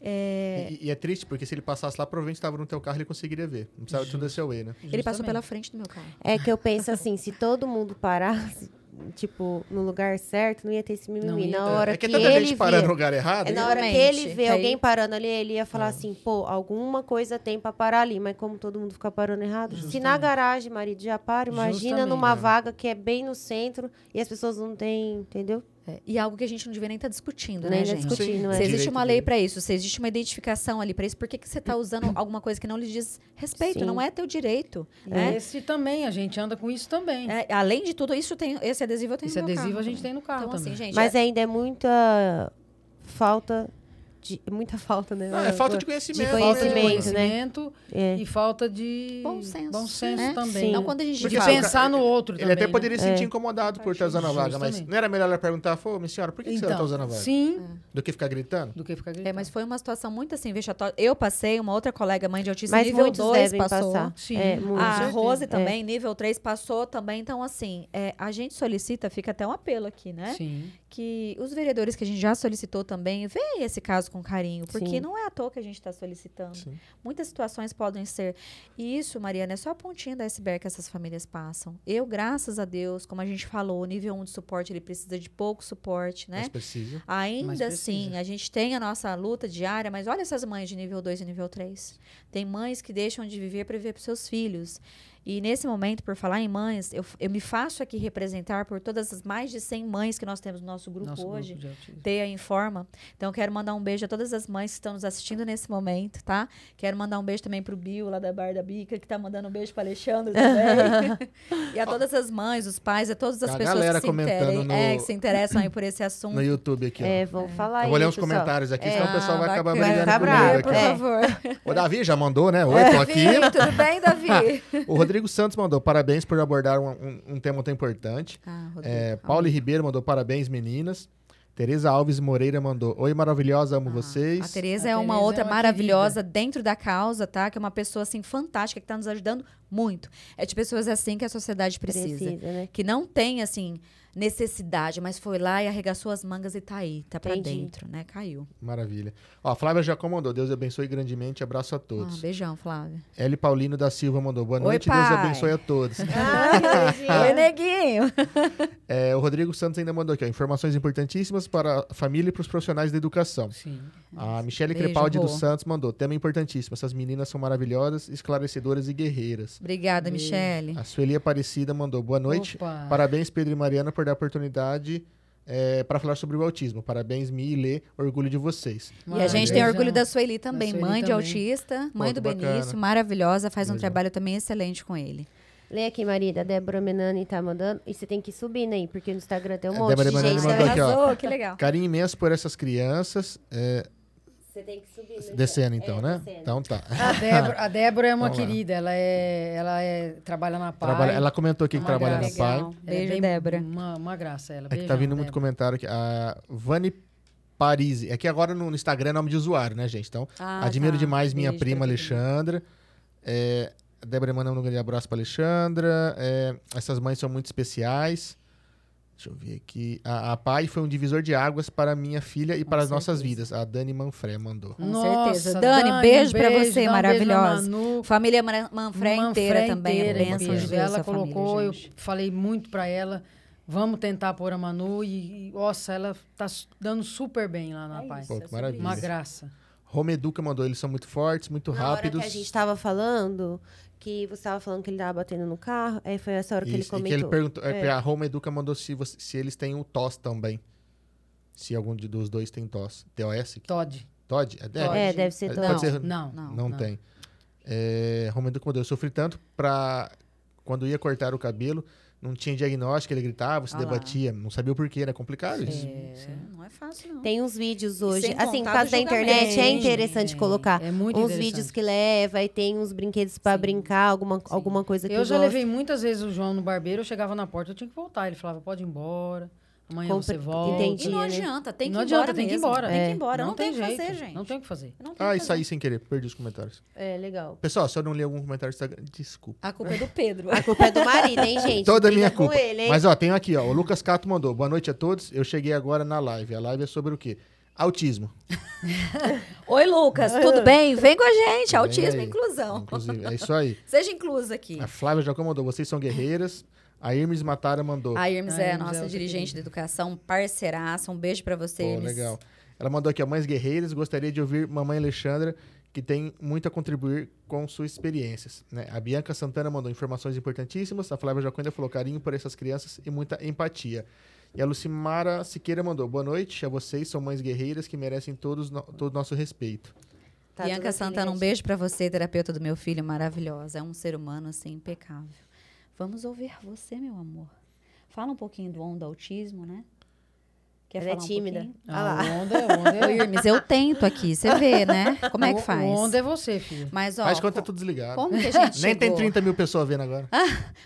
É, E, e é triste, porque se ele passasse lá, provavelmente estava no teu carro, ele conseguiria ver. Não precisava de tudo esse away, né? ele passou pela frente do meu carro. É que eu penso assim, se todo mundo parasse, tipo, no lugar certo, não ia ter esse Não mimimi. Na hora é que que, é tanta ele gente parando no lugar errado. é na hora que ele vê alguém parando ali, ele ia É. falar assim, pô, alguma coisa tem pra parar ali, mas como todo mundo fica parando errado, se na Justamente. garagem, marido, já para, imagina Justamente, numa é. vaga que é bem no centro e as pessoas não têm, entendeu? É, e algo que a gente não devia nem estar discutindo, Nem né, tá gente? discutindo, Se é. existe Direito uma lei para isso, se existe uma identificação ali para isso, por que, que você está usando alguma coisa que não lhe diz respeito? Sim. Não é teu direito. né? Esse também, a gente anda com isso também. É, além de tudo, isso tem, esse adesivo eu tenho Esse no adesivo carro a gente também. tem no carro Então, também. assim, gente, Mas é- ainda é muita falta de... Muita falta, né? Não, é falta de conhecimento. De Falta de conhecimento, conhecimento É. e falta de Bom senso, bom senso né? também. Sim. Então, quando a gente Porque de fala... pensar no outro Ele também. até poderia né? se sentir incomodado por estar usando a vaga, mas não era melhor ela perguntar, pô, minha senhora, por que, que você Então, está usando a vaga? Sim, Do que ficar gritando? do que ficar gritando. É, mas foi uma situação muito assim, vexatória. Eu passei, uma outra colega, mãe de autismo, Mas nível muitos 2 devem passou. passar. Sim. É. A. Rose É. também, nível 3, passou também. Então, assim, é, a gente solicita, fica até um apelo aqui, né? Sim. Que os vereadores que a gente já solicitou também, veem esse caso com carinho. Porque Sim. não é à toa que a gente está solicitando. Sim. Muitas situações podem ser. E isso, Mariana, é só a pontinha da iceberg que essas famílias passam. Eu, graças a Deus, como a gente falou, o nível 1 de suporte, ele precisa de pouco suporte, né? Mas precisa. Mas Ainda precisa. assim, a gente tem a nossa luta diária, mas olha essas mães de nível 2 e nível 3. Tem mães que deixam de viver para viver para seus filhos. E nesse momento, por falar em mães, eu, eu me faço aqui representar por todas as mais de 100 mães que nós temos no nosso grupo Nosso hoje. grupo. Teia Informa. Então, eu quero mandar um beijo a todas as mães que estão nos assistindo nesse momento, tá? Quero mandar um beijo também pro Bill, lá da Bar da Bica, que tá mandando um beijo pro Alexandre também. e a todas as mães, os pais, a todas as A pessoas galera que se, interem- no- é, que se interessam aí por esse assunto. No YouTube aqui, ó. É, vamos falar Eu aí, vou ler uns comentários aqui, senão o pessoal vai Ah, acabar brigando Vai comigo bravo, aqui. por é. favor. O Davi já mandou, né? Oi, tô aqui. Davi, tudo bem, Davi? O Rodrigo Santos mandou parabéns por abordar um, um- um tema tão importante. Ah, Rodrigo, É. Paulo Ribeiro mandou parabéns, meninas. Tereza Alves Moreira mandou Oi, maravilhosa, amo Ah, vocês. A Tereza é uma Tereza outra é uma maravilhosa dentro da causa, tá? Que é uma pessoa, assim, fantástica, que tá nos ajudando muito. É de pessoas assim que a sociedade precisa. Precisa, né? Que não tem, assim, necessidade, mas foi lá e arregaçou as mangas e tá aí. Tá pra Entendi. dentro, né? Caiu. Maravilha. Ó, a Flávia já mandou. Deus abençoe grandemente. Abraço a Ah, todos. beijão, Flávia. L. Paulino da Silva mandou. Boa Oi, noite, Deus pai. abençoe a todos. Oi, neguinho. É, o Rodrigo Santos ainda mandou aqui, ó, informações importantíssimas para a família e para os profissionais da educação. Sim. A Michele Beijo, Crepaldi dos Santos mandou, tema importantíssimo, essas meninas são maravilhosas, esclarecedoras e guerreiras. Obrigada, Beijo. Michele. A Sueli Aparecida mandou, boa noite, Opa. parabéns Pedro e Mariana por dar a oportunidade para falar sobre o autismo. Parabéns, Mi e Lê, orgulho de vocês. E a gente tem orgulho da Sueli também, Sueli mãe de também. autista, mãe Pô, do bacana. Benício, maravilhosa, faz um Legal. trabalho também excelente com ele. Lê aqui, Marida. A Débora Menani tá mandando. E você tem que ir subindo aí, porque no Instagram tem um A monte Débora de Menani gente. mandou aqui, ó. Que legal. Carinho imenso por essas crianças. é, Você tem que subir. descendo então, É, né? descendo. Então tá. A Débora, a Débora é uma Vamos lá. querida, ela é, ela é trabalha na PAI. Trabalha- ela comentou aqui que trabalha na graça. PAI. Legal. Ela é Beijo, bem- Débora. Uma, uma graça ela. É que tá Beijão, vindo muito Débora. comentário aqui. A Vani Parisi. É que agora no Instagram é nome de usuário, né, gente? Então, Ah, admiro tá. demais minha Beijo prima Alexandra. É, a Débora mandando um grande abraço pra Alexandra. É, essas mães são muito especiais. Deixa eu ver aqui. A, a pai foi um divisor de águas para minha filha e para as nossas certeza. vidas. A Dani Manfré mandou. Com Nossa, certeza. Dani, beijo pra você, dá um maravilhosa. Beijo Família Mara- Manfré inteira também, inteira, é bênção de beijo. Deus, Ela colocou, família, eu falei muito pra ela, vamos tentar pôr a Manu e, e, nossa, ela tá dando super bem lá na É Pô, é sobre maravilha. Uma graça. Home Educa mandou. Eles são muito fortes, muito Na hora rápidos. que a gente tava falando, que você tava falando que ele tava batendo no carro, aí foi essa hora que ele Isso, e comentou. que ele perguntou, é. É. a Home Educa mandou se, você- se eles têm o TOS também. Se algum de- dos dois tem TOS. TOS? Todd. Todd? É, Todd. É, deve ser Pode todo. ser- Não, Não. Não, tem. É, Home Educa mandou. Eu sofri tanto pra... Quando ia cortar o cabelo, não tinha diagnóstico, ele gritava, se Ah debatia. Não sabia o porquê, era complicado isso. É, não é fácil, não. Tem uns vídeos hoje. Assim, por causa da internet, é interessante Tem, colocar. É muito uns interessante. vídeos que leva e tem uns brinquedos pra Sim. brincar, alguma, alguma coisa que Eu já gosta. levei muitas vezes o João no barbeiro, eu chegava na porta, eu tinha que voltar. Ele falava, pode ir embora, Amanhã Compre- você volta. Entendi. E não né? adianta, tem que não ir adianta, embora tem que ir embora. Tem que É. ir embora. Não, tem o que jeito. fazer, gente. Não tem o que fazer. Não tem Ah, que isso fazer. aí sem querer, perdi os comentários. É, legal. Pessoal, se eu não li algum comentário do Instagram, desculpa. A culpa é do Pedro. A culpa é do marido, hein, gente? Toda Briga minha culpa. ele, hein? Mas ó, tenho aqui, ó. O Lucas Cato mandou. Boa noite a todos. Eu cheguei agora na live. A live é sobre o quê? Autismo. Oi, Lucas, tudo bem? Vem com a gente. Autismo e inclusão. Inclusive, é isso aí. Seja incluso aqui. A Flávia Jacó mandou. Vocês são guerreiras. A Irmes Matara mandou. A Irmes A é a é nossa outra dirigente de educação, parceiraça. Um beijo pra você, Pô, Irmes. legal. Ela mandou aqui, ó, Mães Guerreiras, gostaria de ouvir Mamãe Alexandra, que tem muito a contribuir com suas experiências. né? A Bianca Santana mandou informações importantíssimas, a Flávia Jaconda falou carinho por essas crianças e muita empatia. E a Lucimara Siqueira mandou, boa noite a vocês, são mães guerreiras que merecem todos no, todo o nosso respeito. Tá Bianca Santana, um beijo pra você, terapeuta do meu filho, maravilhosa. É um ser humano, assim, impecável. Vamos ouvir você, meu amor. Fala um pouquinho do onda autismo, né? Quer Ela é falar um tímida. pouquinho? Ah Ah, onda, o onda é... Irmes, eu tento aqui, você vê, né? Como é que faz? O onda é você, filho. Mas, ó, Faz quando tá tudo desligado. como que a gente Nem tem chegou? 30 mil pessoas vendo agora.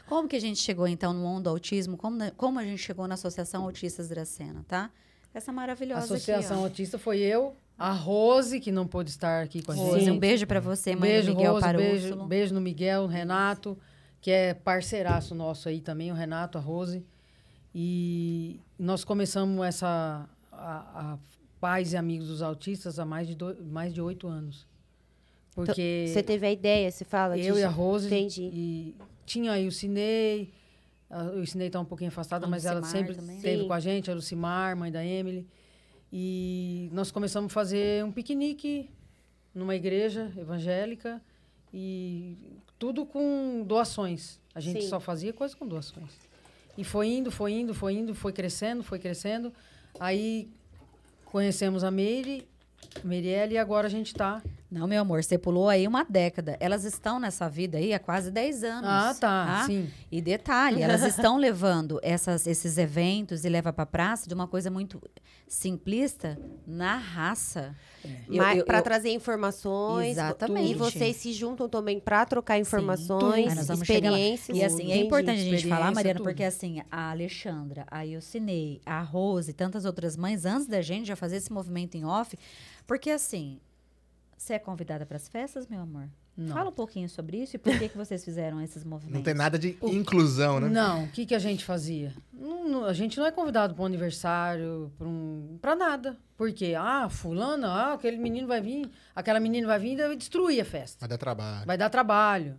Como que a gente chegou, então, no Onda Autismo? Como, na- como a gente chegou na Associação Autistas Dracena, tá? Essa A maravilhosa Associação aqui, Autista foi eu, a Rose, que não pôde estar aqui com a Rose, gente. um beijo pra você, mãe beijo, do Miguel Rose, beijo, beijo no Miguel, no Renato, que é parceiraço nosso aí também, o Renato, a Rose. E nós começamos essa a, a pais e amigos dos autistas há mais de do, mais de oito anos. Porque Você teve a ideia, você fala eu disso? e a Rose Entendi. e tinha aí o Cinei, a- o Cinei tá um pouquinho afastada, mas ela Lucimar sempre também. esteve Sim. com a gente, a Lucimar, mãe da Emily. E nós começamos a fazer um piquenique numa igreja evangélica e tudo com doações. A gente Sim. só fazia coisa com doações. E foi indo, foi indo, foi indo, foi crescendo, foi crescendo. Aí conhecemos a Meire, Merielle, e agora a gente está Não, meu amor, você pulou aí uma década. Elas estão nessa vida aí há quase 10 anos. Ah, tá, sim. E detalhe, elas estão levando essas, esses eventos e leva pra praça de uma coisa muito simplista na raça. Eu- Mas eu- para eu- trazer informações. Exatamente. E vocês se juntam também para trocar informações, Aí nós vamos chegar lá. experiências. E assim, é Entendi. importante a gente falar, Mariana, tudo. porque assim, a Alexandra, a Ilcinei, a Rose e tantas outras mães, antes da gente já fazer esse movimento em off, porque assim, você é convidada para as festas, meu amor? Não. Fala um pouquinho sobre isso e por que, que vocês fizeram esses movimentos. Não tem nada de inclusão, né? Não, o que, que a gente fazia? Não- não- a gente não é convidado para um aniversário, para um, pra nada. Porque, ah, fulana, ah, aquele menino vai vir, aquela menina vai vir e vai destruir a festa. Vai dar trabalho. Vai dar trabalho.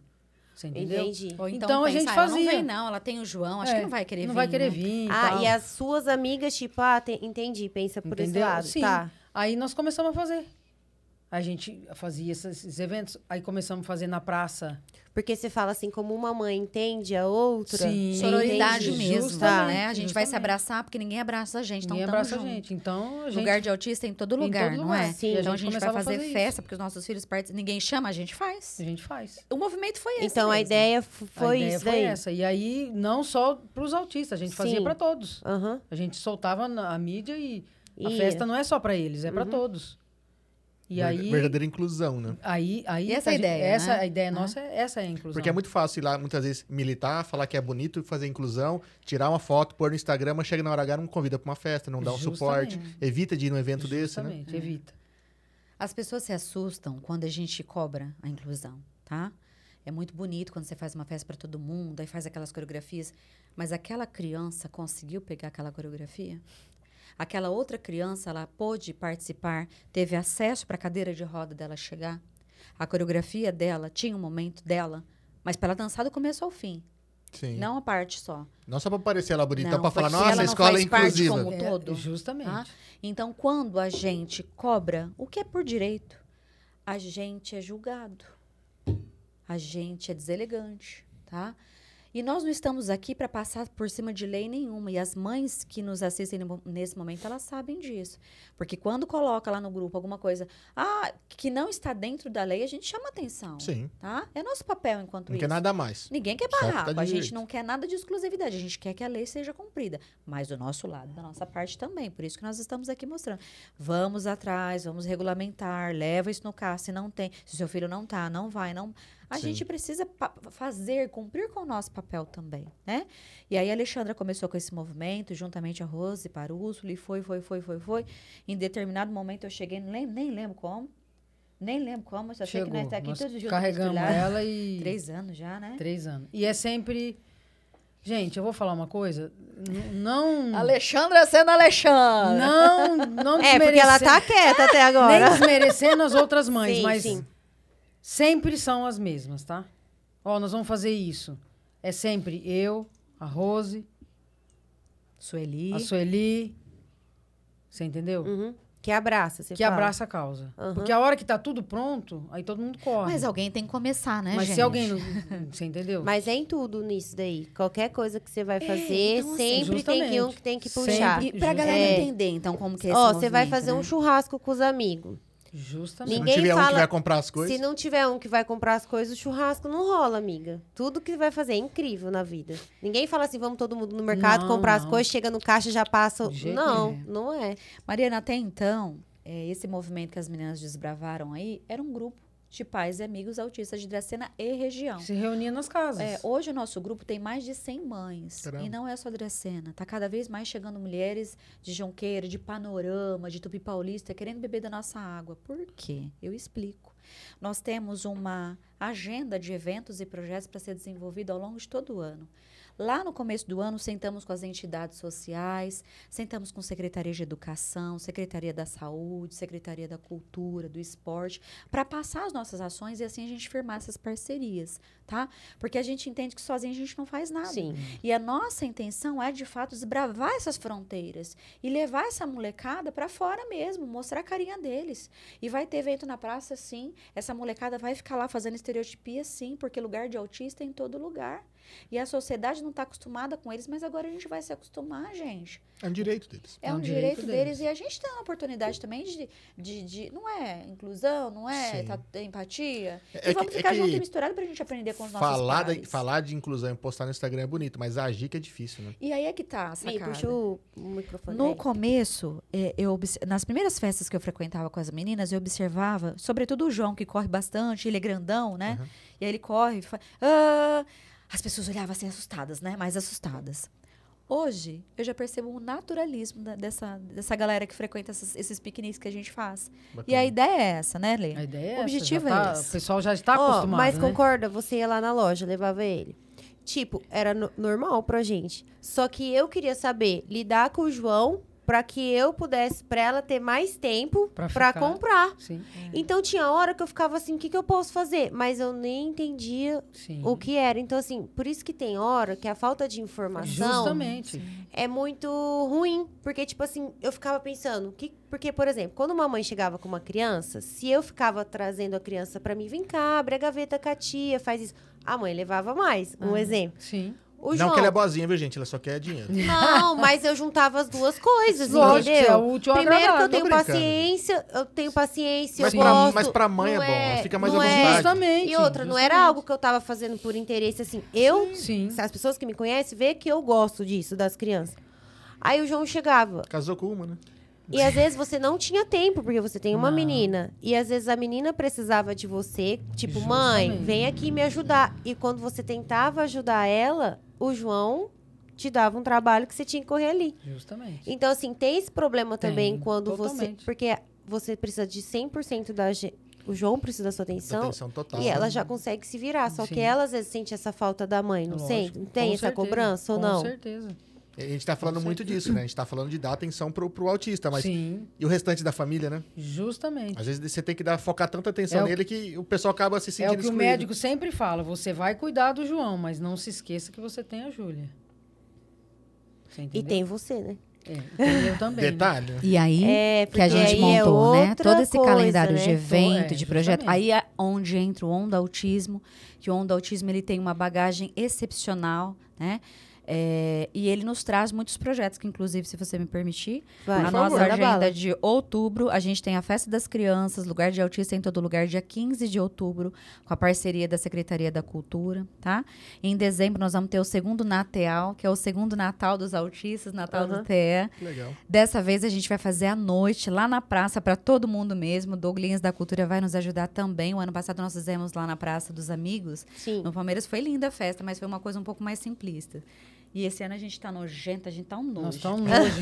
Você entendeu? Entendi. Ou então, Então a gente "Ah, ela fazia. Não vem, não, ela tem o João, acho É, que não vai querer Não vir. vai querer né? vir. Ah, tal. e as suas amigas, tipo, ah, tem- entendi, pensa por esse Entendeu? lado. Sim. Tá. Aí nós começamos a fazer. A gente fazia esses, esses eventos. Aí começamos a fazer na praça. Porque você fala assim, como uma mãe entende a outra. Sim. Sororidade Entendi. mesmo, Justamente, né? A gente vai se justamente. abraçar porque ninguém abraça a gente, então Ninguém tamo abraça a junto. gente. Então, a gente... Lugar de autista em todo Em lugar, todo não lugar. é? Sim. Então a gente, vai começava a fazer, fazer festa porque os nossos filhos participam. Ninguém chama, a gente faz. A gente faz. O movimento foi esse. Então a mesmo. ideia f- foi a ideia isso foi daí. essa. E aí, não só para os autistas, a gente fazia Sim. para todos. Aham. A gente soltava na a mídia e a E- festa não é só para eles, é para Uhum. todos. E aí, Verdadeira inclusão, né? aí, aí E essa a é a gente- ideia, essa né? a ideia Né? nossa, é essa é a inclusão. Porque é muito fácil ir lá, muitas vezes, militar, falar que é bonito, fazer inclusão, tirar uma foto, pôr no Instagram, mas chega na hora H, não convida pra uma festa, não dá um Justamente. suporte. Evita de ir num evento desse, né? Justamente, evita. As pessoas se assustam quando a gente cobra a inclusão, tá? É muito bonito quando você faz uma festa para todo mundo, aí faz aquelas coreografias, mas aquela criança conseguiu pegar aquela coreografia? Aquela outra criança, ela pôde participar, teve acesso para a cadeira de roda dela chegar? A coreografia dela tinha um momento dela, mas para ela dançar do começo ao fim, Sim. não a parte só. Não só pra parecer ela bonita, pra falar, nossa, ela a não escola é inclusiva. como- O todo. É, justamente. Tá? Então, quando a gente cobra o que é por direito, a gente é julgado. A gente é deselegante, tá? E nós não estamos aqui para passar por cima de lei nenhuma. E as mães que nos assistem nesse momento, elas sabem disso. Porque quando coloca lá no grupo alguma coisa ah, que não está dentro da lei, a gente chama atenção. Sim. Tá? É nosso papel enquanto Não isso. quer nada mais. Ninguém quer que tá a gente não quer nada de exclusividade, a gente quer que a lei seja cumprida. Mas do nosso lado, da nossa parte também. Por isso que nós estamos aqui mostrando. Vamos atrás, vamos regulamentar, leva isso no carro, se não tem, se seu filho não tá, não vai, não. A Sim. gente precisa fazer, cumprir com o nosso papel também, né? E aí a Alexandra começou com esse movimento, juntamente a Rose, Parússulo, e foi, foi, foi, foi, foi. Em determinado momento eu cheguei, nem, nem lembro como, nem lembro como, só sei que nós Chegou. tá aqui Nós todos juntos. carregamos estrelhados. ela e... Três anos já, né? Três anos. E é sempre... Gente, eu vou falar uma coisa. Não... Alexandra sendo Alexandra. Não, não É, porque ela tá quieta até Nem agora. desmerecendo as outras mães, Sim, mas sim. Sempre são as mesmas, tá? Ó, nós vamos fazer isso. É sempre eu, a Rose, Sueli. a Sueli. Você entendeu? Uhum. Que abraça, você que fala. abraça a causa. Aham. Porque a hora que tá tudo pronto, aí todo mundo corre. Mas alguém tem que começar, né, Mas gente? se alguém não. Você entendeu? Mas é em tudo nisso daí. Qualquer coisa que você vai fazer, então, assim, sempre tem que um que tem que Sempre. puxar. E pra galera É. entender, então, como que é esse Ó, você vai fazer né? um churrasco com os amigos. Justamente. Se não Ninguém tiver um que fala- vai comprar as coisas. Se não tiver um que vai comprar as coisas, o churrasco não rola, amiga. Tudo que vai fazer é incrível na vida. Ninguém fala assim, vamos todo mundo no mercado Não, comprar as não. coisas, chega no caixa já passa. Não, não é. Mariana, até então, é, esse movimento que as meninas desbravaram aí era um grupo de pais e amigos autistas de Dracena e região. Se reunia nas casas. É, hoje o nosso grupo tem mais de 100 mães. Caramba. E não é só Dracena. Tá cada vez mais chegando mulheres de Jonqueira, de Panorama, de Tupi Paulista, querendo beber da nossa água. Por quê? Eu explico. Nós temos uma agenda de eventos e projetos para ser desenvolvida ao longo de todo o ano. Lá no começo do ano, sentamos com as entidades sociais, sentamos com Secretaria de Educação, Secretaria da Saúde, Secretaria da Cultura, do Esporte, para passar as nossas ações e assim a gente firmar essas parcerias, tá? Porque a gente entende que sozinho a gente não faz nada. Sim. E a nossa intenção é, de fato, desbravar essas fronteiras e levar essa molecada para fora mesmo, mostrar a carinha deles. E vai ter evento na praça, sim. Essa molecada vai ficar lá fazendo estereotipia, sim, porque lugar de autista é em todo lugar. E a sociedade não está acostumada com eles, mas agora a gente vai se acostumar, gente. É um direito deles. É, um, direito, deles. E a gente tem uma oportunidade também de, de, de- Não é inclusão, não é tá- empatia. É e vamos que- é ficar que junto e misturado pra gente aprender com os nossos Falar, pais. falar de inclusão e postar no Instagram é bonito, mas agir que é difícil, né? E aí é que tá a sacada. puxa o microfone. No aí. começo, é, eu nas primeiras festas que eu frequentava com as meninas, eu observava, sobretudo o João, que corre bastante, ele é grandão, né? Uhum. E aí ele corre, e fa- ah! As pessoas olhavam assim assustadas, né? Mais assustadas. Hoje, eu já percebo um naturalismo da- dessa, dessa galera que frequenta essas- esses piqueniques que a gente faz. E Bacana. a ideia é essa, né, Lê? A ideia é O essa, objetivo já é tá- esse. O pessoal já está Ó, acostumado, mas né? concorda, você ia lá na loja, levava ele. Tipo, era no- normal pra gente. Só que eu queria saber lidar com o João pra que eu pudesse, pra ela ter mais tempo ficar. comprar. Sim, Então tinha hora que eu ficava assim, o que, que eu posso fazer? Mas eu nem entendia sim. o que era. Então, assim, por isso que tem hora que a falta de informação Justamente. é muito ruim. Porque, tipo assim, eu ficava pensando, que, porque, por exemplo, quando uma mãe chegava com uma criança, se eu ficava trazendo a criança pra mim, vem cá, abre a gaveta com a tia, faz isso. A mãe levava mais, um exemplo. Sim. O não João, que ela é boazinha, viu, gente? Ela só quer dinheiro. não, mas eu juntava as duas coisas, Lógico, entendeu? que é útil Primeiro que eu tenho paciência, eu tenho paciência, Mas eu pra, gosto. mas pra mãe é não bom, ela fica mais à é- vontade. Justamente. E outra, não era justamente. algo que eu tava fazendo por interesse, assim. Eu, Sim. as pessoas que me conhecem, vê que eu gosto disso, das crianças. Aí o João chegava. Casou com uma, né? E às vezes você não tinha tempo, porque você tem uma Não. menina. E às vezes a menina precisava de você, tipo, mãe, Justamente. vem aqui me ajudar. E quando você tentava ajudar ela, o João te dava um trabalho que você tinha que correr ali. Justamente. Então, assim, tem esse problema Tem, também quando totalmente. você. Porque você precisa de 100% da. O João precisa da sua atenção. Atenção total. E ela já consegue se virar. Só Sim. que ela às vezes sente essa falta da mãe, não Lógico, sente? Não tem com essa certeza, cobrança ou com não? certeza. A gente tá falando muito disso, né? A gente tá falando de dar atenção pro, pro autista, mas. Sim, E o restante da família, né? justamente. Às vezes você tem que dar, focar tanta atenção É o- nele que o pessoal acaba se É sentindo o que o excluído. médico sempre fala. Você vai cuidar do João, mas não se esqueça que você tem a Júlia. E tem você, né? É, tem eu também. né? Detalhe. né? E aí É, que a gente aí é montou, né? Todo esse coisa, calendário né? de evento, É, de projeto. justamente. Aí é onde entra o Onda Autismo, que o Onda Autismo ele tem uma bagagem excepcional, né? É, e ele nos traz muitos projetos, que inclusive, se você me permitir, Vai. a nossa favor, agenda de outubro, a gente tem a Festa das Crianças, Lugar de Autista em todo lugar, dia 15 de outubro, com a parceria da Secretaria da Cultura, tá? Em dezembro, nós vamos ter o segundo Natal, que é o segundo Natal dos autistas, Natal Aham. do TE. Legal. Dessa vez a gente vai fazer à noite, lá na praça, para todo mundo mesmo. Douglinhas da Cultura vai nos ajudar também. O ano passado nós fizemos lá na Praça dos Amigos. Sim. No Palmeiras foi linda a festa, mas foi uma coisa um pouco mais simplista. E esse ano a gente tá nojenta, a gente tá um nojo. Nós estamos nojo.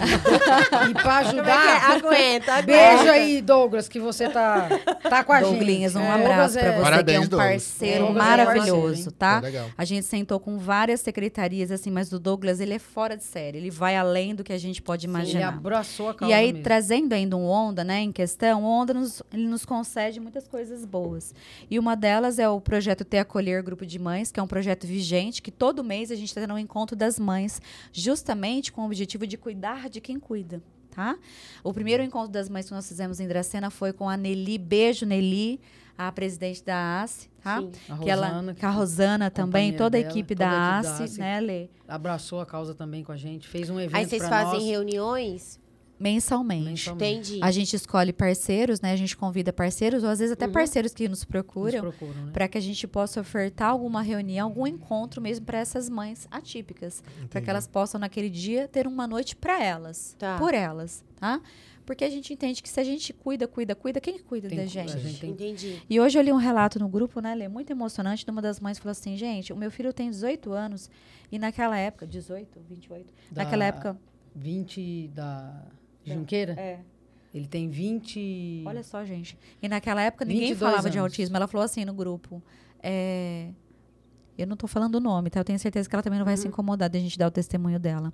e pra Como é que é? ajudar, Aguenta, aguenta. beijo aí, Douglas, que você tá, tá com a gente. Douglinhas, um É, abraço é- você, Parabéns, que é um parceiro Douglas é maravilhoso, tá? É legal. A gente sentou com várias secretarias, assim, mas o Douglas, ele é fora de série. Ele vai além do que a gente pode Ele imaginar. abraçou a causa E aí, mesmo. trazendo ainda um Onda, né, em questão, o Onda nos, ele nos concede muitas coisas boas. E uma delas é o projeto Ter Acolher Grupo de Mães, que é um projeto vigente, que todo mês a gente está tendo um encontro das mães, justamente com o objetivo de cuidar de quem cuida. Tá? O primeiro encontro das mães que nós fizemos em Dracena foi com a Nelly, beijo Nelly, a presidente da ACE, tá? Sim. A que ela, Rosana, com a Rosana também, toda a dela, equipe toda da da ACE, ACE. né, Lê? abraçou a causa também com a gente, fez um evento Aí vocês fazem nós. reuniões? Mensalmente. Entendi. A gente escolhe parceiros, né? A gente convida parceiros, ou às vezes até Uhum. parceiros que nos Nos procuram, procuram, né? para que a gente possa ofertar alguma reunião, algum encontro mesmo para essas mães atípicas, para que elas possam naquele dia ter uma noite para elas, Tá. por elas, tá? Porque a gente entende que se a gente cuida, cuida, cuida, quem que cuida Tem da gente? gente tem Entendi. E hoje eu li um relato no grupo, né, Lê? Muito emocionante, de uma das mães falou assim, gente, o meu filho tem 18 anos e naquela época, 18, 28, Da naquela época... 20 da Junqueira, É, ele tem 20... Olha só, gente. E naquela época ninguém 22 falava de anos. autismo. Ela falou assim no grupo. é, Eu não tô falando o nome, tá? Eu tenho certeza que ela também não vai Uhum. se incomodar de a gente dar o testemunho dela.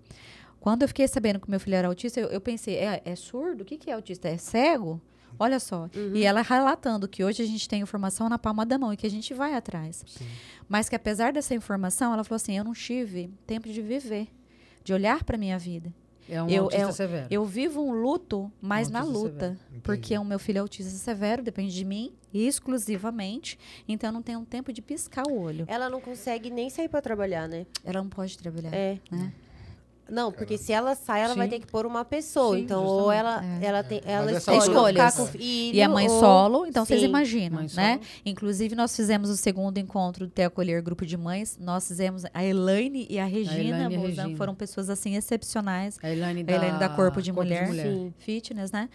Quando eu fiquei sabendo que meu filho era autista, eu, eu pensei, é, é surdo? O que, que é autista? É cego? Olha só. Uhum. E ela relatando que hoje a gente tem informação na palma da mão e que a gente vai atrás. Sim. Mas que apesar dessa informação, ela falou assim: eu não tive tempo de viver, de olhar para minha vida. É um Eu- autista eu- severo. Eu vivo um luto, mas Um na luta. Porque o meu filho é autista severo, depende de mim exclusivamente. Então eu não tenho tempo de piscar o olho. Ela não consegue nem sair pra trabalhar, né? Ela não pode trabalhar. É. Né? Não, porque se ela sai, ela vai Sim. ter que pôr uma pessoa. Sim, então, ou ela, É. ela, tem, ela essa escolhe ou ficar escolhas. com o filho. E a mãe ou- solo, então vocês Sim. imaginam, Mãe né? solo. Inclusive, nós fizemos o segundo encontro do Ter Acolher Grupo de Mães. Nós fizemos a Elaine e a Regina. Elaine e a Mozan, Regina. Foram pessoas, assim, excepcionais. A Elaine A da, Elaine da Corpo de Mulher. Sim. fitness, né?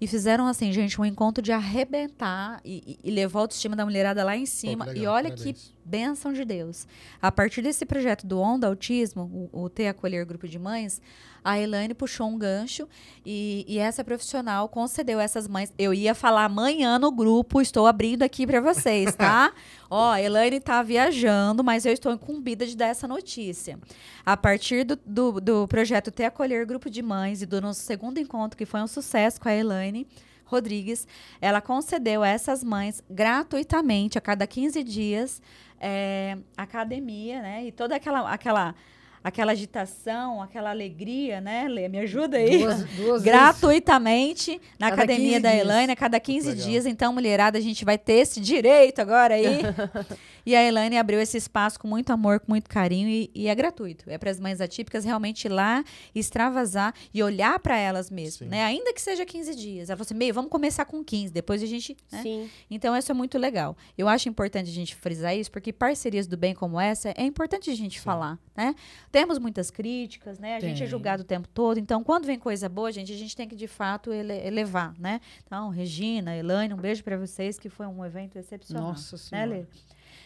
E fizeram assim, gente, um encontro de arrebentar e, e e levar a autoestima da mulherada lá em cima. e legal, olha parabéns. que bênção de Deus. A partir desse projeto do Onda Autismo, o, o Ter Acolher Grupo de Mães, a Elaine puxou um gancho e, e essa profissional concedeu essas mães. Eu ia falar amanhã no grupo, estou abrindo aqui para vocês, tá? Ó, a Elaine tá viajando, mas eu estou incumbida de dar essa notícia. A partir do, do, do projeto Ter Acolher Grupo de Mães e do nosso segundo encontro, que foi um sucesso com a Elaine Rodrigues, ela concedeu a essas mães gratuitamente, a cada 15 dias, é, academia, né? E toda aquela, aquela, aquela agitação, aquela alegria, né, Lê? Me ajuda aí. Duas, duas. Gratuitamente na Cada academia 15 da dias. Elaine, a cada 15 Legal. dias. Então, mulherada, a gente vai ter esse direito agora aí. e a Elaine abriu esse espaço com muito amor, com muito carinho e, e é gratuito. É para as mães atípicas realmente ir lá, extravasar e olhar para elas mesmo, Sim. né? Ainda que seja 15 dias. Ela falou assim, meio, vamos começar com 15, depois a gente... né? Sim. Então, isso é muito legal. Eu acho importante a gente frisar isso, porque parcerias do bem como essa, é importante a gente falar, né? Temos muitas críticas, né? A gente é Tem. julgado o tempo todo. Então, quando vem coisa boa, gente, a gente tem que, de fato, ele- elevar, né? Então, Regina, Elaine, um beijo para vocês, que foi um evento excepcional. Nossa né, Senhora. Lê?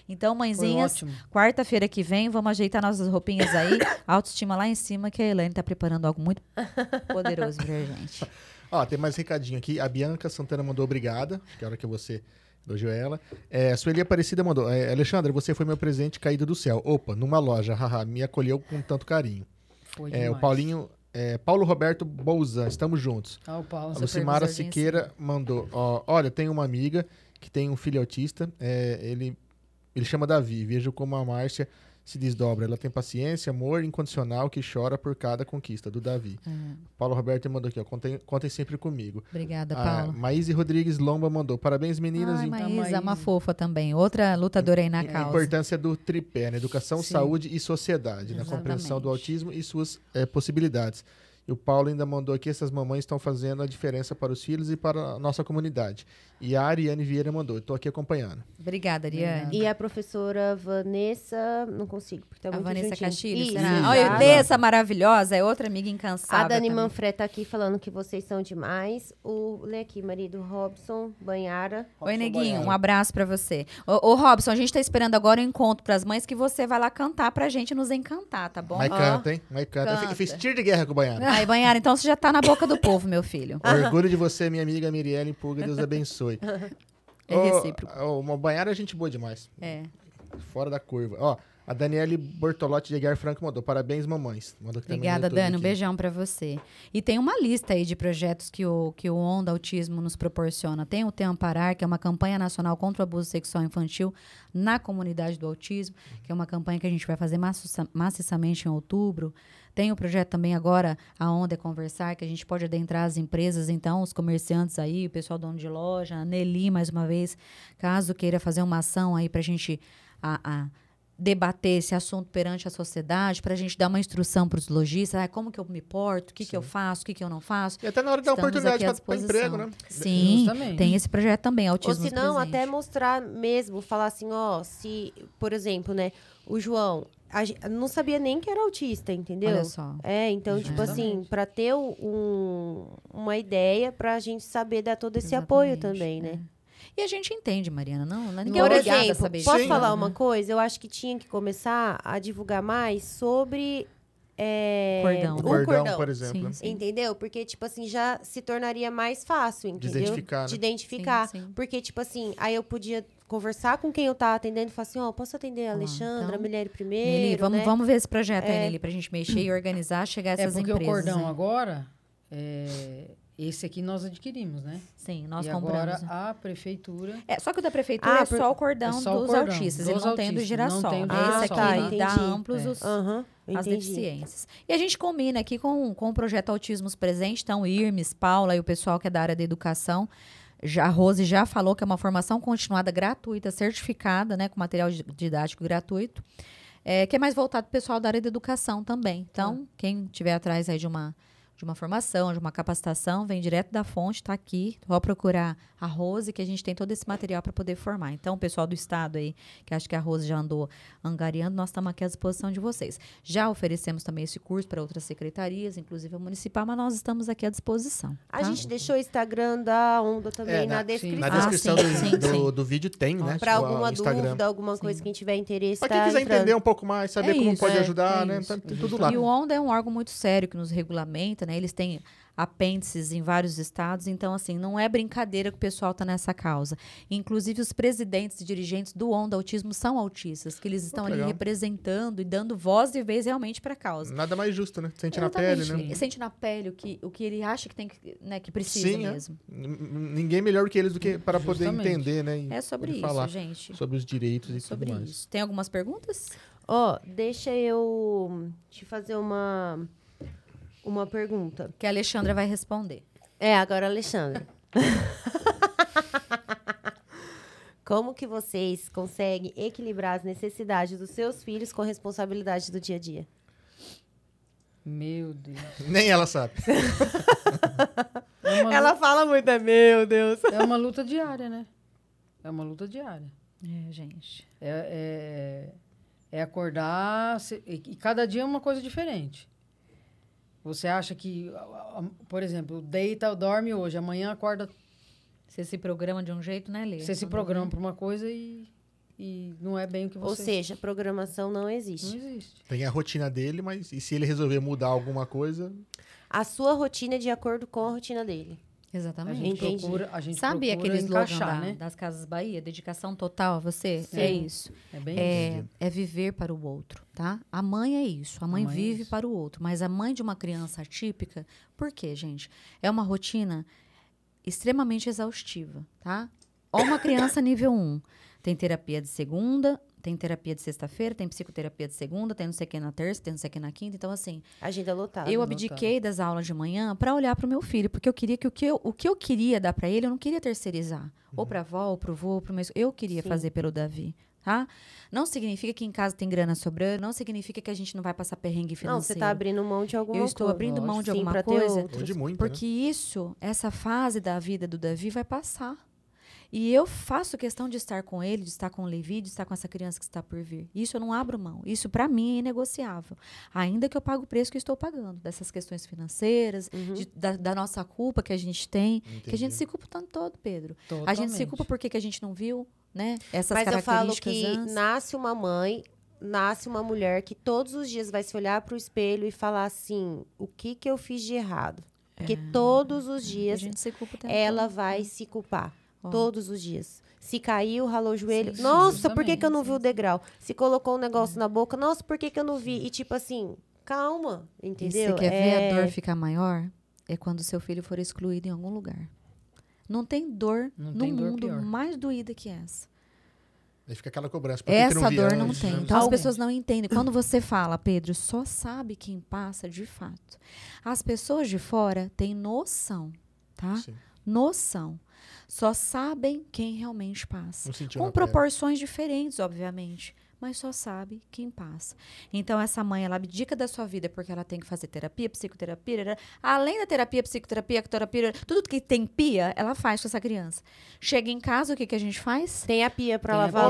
Então, mãezinhas, quarta-feira que vem, vamos ajeitar nossas roupinhas aí. Autoestima lá em cima, que a Elaine tá preparando algo muito poderoso pra gente. Ó, tem mais recadinho aqui. A Bianca Santana mandou obrigada, que é a hora que você elogiou ela. É, a Sueli Aparecida mandou. É, Alexandre, você foi meu presente caído do céu. Opa, numa loja, haha, me acolheu com tanto carinho. Foi É, o. Paulinho. é, Paulo Roberto Bolzan, estamos juntos. Ah, o Paulo. A Lucimara Siqueira mandou. Ó, olha, tem uma amiga que tem um filho autista. é, ele, ele chama Davi. Vejo como a Márcia se desdobra. Ela tem paciência, amor incondicional que chora por cada conquista, do Davi. Paulo Roberto mandou aqui, ó, contem, contem sempre comigo. Obrigada, A Paula. Maíse Rodrigues Lomba mandou, parabéns meninas. Ai, em- Maísa, A uma fofa também. Outra lutadora aí na a causa. importância do tripé, né? educação, Sim. saúde e sociedade, na Exatamente. compreensão do autismo e suas eh, possibilidades. E o Paulo ainda mandou aqui, essas mamães estão fazendo a diferença para os filhos e para a nossa comunidade. E a Ariane Vieira mandou, estou aqui acompanhando. Obrigada, Ariane. E a professora Vanessa, não consigo, porque tá A muito Vanessa juntinho. Castilho, Isso, será? Olha, Vanessa maravilhosa, é outra amiga incansável. A Dani também. Manfred tá aqui falando que vocês são demais. O lê aqui, marido Robson, Banhara. Oi, Robson Neguinho, Baiano. um abraço pra você. Ô, ô, Robson, a gente tá esperando agora o encontro pras mães que você vai lá cantar pra gente nos encantar, tá bom? Mas Ó. canta, hein? Mas canta. Canta. Eu fiz tiro de guerra com o Baiano. Aí, Banhara, então você já tá na boca do povo, meu filho. Orgulho de você, minha amiga Mirielle Pulga, Deus abençoe. É recíproco. ô, Uma Baiana é gente boa demais. É. Fora da curva. Ó, a Daniele Bortolotti de Aguiar Franco mandou. Parabéns, mamães. Mandou no Obrigada, Dani. Um beijão pra você. E tem uma lista aí de projetos que o, que o Onda Autismo nos proporciona. Tem o Te Amparar, que é uma campanha nacional contra o abuso sexual infantil na comunidade do autismo, que é uma campanha que a gente vai fazer maciça- maciçamente em outubro. Tem o projeto também agora, a Onda é Conversar, que a gente pode adentrar as empresas, então, os comerciantes aí, o pessoal dono de loja, a Nelly, mais uma vez, caso queira fazer uma ação aí gente a- a debater esse assunto perante a sociedade, para a gente dar uma instrução para os lojistas, ah, como que eu me porto, o que, que eu faço, o que, que eu não faço. E até na hora de dar oportunidade para emprego, né? Sim, Justamente. tem esse projeto também, Ou Autismo se não, até mostrar mesmo, falar assim, ó, se, por exemplo, né, o João a não sabia nem que era autista, entendeu? Olha só. É, então, tipo assim, Justamente. pra ter um, uma ideia, pra gente saber dar todo esse apoio Exatamente, também, é. né? E a gente entende, Mariana, não, não- ninguém Por é obrigada a exemplo, saber posso disso, falar né? uma coisa? Eu acho que tinha que começar a divulgar mais sobre é, Cordão. o cordão, cordão. por exemplo. Sim, né? sim. Entendeu? Porque, tipo assim, já se tornaria mais fácil, entendeu? identificar, né? De identificar. Sim, sim. Porque, tipo assim, aí eu podia conversar com quem eu tava atendendo e falar assim, ó, posso atender a Ó, Alexandra, então, a Milene primeiro, Nelly, vamos, né? vamos ver esse projeto aí, É. Nelly, pra gente mexer e organizar, chegar a É essas porque empresas. o cordão né? agora, é, esse aqui nós adquirimos, né? Sim, nós e compramos. agora né? a prefeitura É, só que o da prefeitura Ah, é só o cordão é só o dos cordão, autistas, dos ele não tem o do autistas, não girassol. tem do? Esse girassol. aqui Ah, ele dá entendi. amplos É. os, Aham, as entendi. deficiências. E a gente combina aqui com, com o projeto Autismos Presente, então Irmes, Paula e o pessoal que é da área da educação. Já, a Rose já falou que é uma formação continuada gratuita, certificada, né, com material di- didático gratuito, é, que é mais voltado para o pessoal da área da educação também. Então, quem tiver atrás aí de uma, de uma formação, de uma capacitação, vem direto da fonte, está aqui. Vou procurar a Rose, que a gente tem todo esse material para poder formar. Então, o pessoal do estado aí, que acho que a Rose já andou angariando, nós estamos aqui à disposição de vocês. Já oferecemos também esse curso para outras secretarias, inclusive a municipal, mas nós estamos aqui à disposição. A tá? gente deixou o Instagram da Onda também É, na, na- descrição. Na Ah, descrição sim, do, sim, do, sim. do vídeo tem, né? Pra o- o alguma Instagram. dúvida, alguma coisa, quem tiver interesse, Pra quem tá quiser entrando. entender um pouco mais, saber É como isso, pode é, ajudar, é né? Tá, tem tudo lá. E o ONDA é um órgão muito sério que nos regulamenta, né? Eles têm apêndices em vários estados, então, assim, não é brincadeira que o pessoal está nessa causa. Inclusive, os presidentes e dirigentes do ONDA Autismo são autistas, que eles estão que ali representando e dando voz e vez realmente para a causa. Nada mais justo, né? Sente na pele, Exatamente. né? Sente na pele o que, o que ele acha que tem que, né, que precisa Sim, é. mesmo. N- Ninguém melhor que eles do que para poder entender, né? e É sobre isso, falar gente. sobre os direitos e sobre tudo mais. isso. Tem algumas perguntas? Ó, deixa eu te fazer uma, uma pergunta. Que a Alexandra vai responder. É, agora, Alexandre. Como que vocês conseguem equilibrar as necessidades dos seus filhos com a responsabilidade do dia a dia? Meu Deus. Nem ela sabe. É Ela fala muito, é meu Deus. é uma luta diária, né? É uma luta diária. É, gente. É, é, é acordar. se- e, e cada dia é uma coisa diferente. Você acha que, por exemplo, deita, dorme hoje, amanhã acorda. Você se programa de um jeito, né, Lê? Você se programa para uma coisa e, e não é bem o que Ou você. seja, programação não não existe. existe. Tem a rotina dele, mas e se ele resolver mudar alguma coisa, A sua rotina é de acordo com a rotina dele. A Exatamente. gente Entendi. procura. A gente Sabe procura aquele slogan encaixar, da- né? das Casas Bahia? Dedicação total a você? Sim. É isso. É bem isso. É, é viver para o outro, tá? A mãe é isso. A mãe, mãe é vive isso. para o outro. Mas a mãe de uma criança atípica, por quê, gente? É uma rotina extremamente exaustiva, tá? Ó uma criança nível 1. Tem terapia de segunda, tem terapia de sexta-feira, tem psicoterapia de segunda, tem não sei o que na terça, tem não sei o que na quinta. Então, assim, Agenda lotada. eu abdiquei das aulas de manhã para olhar para o meu filho, porque eu queria que o que eu, o que eu queria dar para ele, eu não queria terceirizar. Ou para avó, ou para o vô, ou para o meu... Eu queria Sim. fazer pelo Davi, tá? Não significa que em casa tem grana sobrando, não significa que a gente não vai passar perrengue financeiro. Não, você tá abrindo mão de alguma Eu coisa. estou abrindo mão de Sim, alguma coisa, outros. Ou de muito, porque né? isso, essa fase da vida do Davi vai passar. E eu faço questão de estar com ele, de estar com o Levi, de estar com essa criança que está por vir. Isso eu não abro mão. Isso para mim é inegociável. Ainda que eu pague o preço que eu estou pagando dessas questões financeiras, Uhum. de- da, da nossa culpa que a gente tem, que a Entendi. gente se culpa o tanto todo, Pedro. A gente se culpa porque que a gente não viu, né? Essas Mas eu falo características que antes. nasce uma mãe, nasce uma mulher que todos os dias vai se olhar pro espelho e falar assim: o que que eu fiz de errado? Porque todos os a dias gente se culpa o tempo ela todo. vai se culpar. Todos os dias. Se caiu, ralou o joelho. Sim, nossa, por que, justamente, que eu não vi o degrau? Se colocou um negócio na boca, nossa, por que, que eu não vi? E tipo assim, calma, E entendeu? você quer É- ver a dor ficar maior? É quando seu filho for excluído em algum lugar. Não tem dor Não no tem dor mundo pior. mais doída que essa. Aí fica aquela cobrança. Por que que Essa vi dor não tem. Então as pessoas não entendem. Quando você fala, Pedro, só sabe quem passa de fato. As pessoas de fora têm noção, tá? Sim. Noção. Só sabem quem realmente passa. Com proporções diferentes, obviamente. Mas só sabe quem passa. Então, essa mãe, ela abdica da sua vida porque ela tem que fazer terapia, psicoterapia. Além da terapia, psicoterapia, terapia, tudo que tem pia, ela faz com essa criança. Chega em casa, o que, que a gente faz? Tem a pia pra Tem a lavar a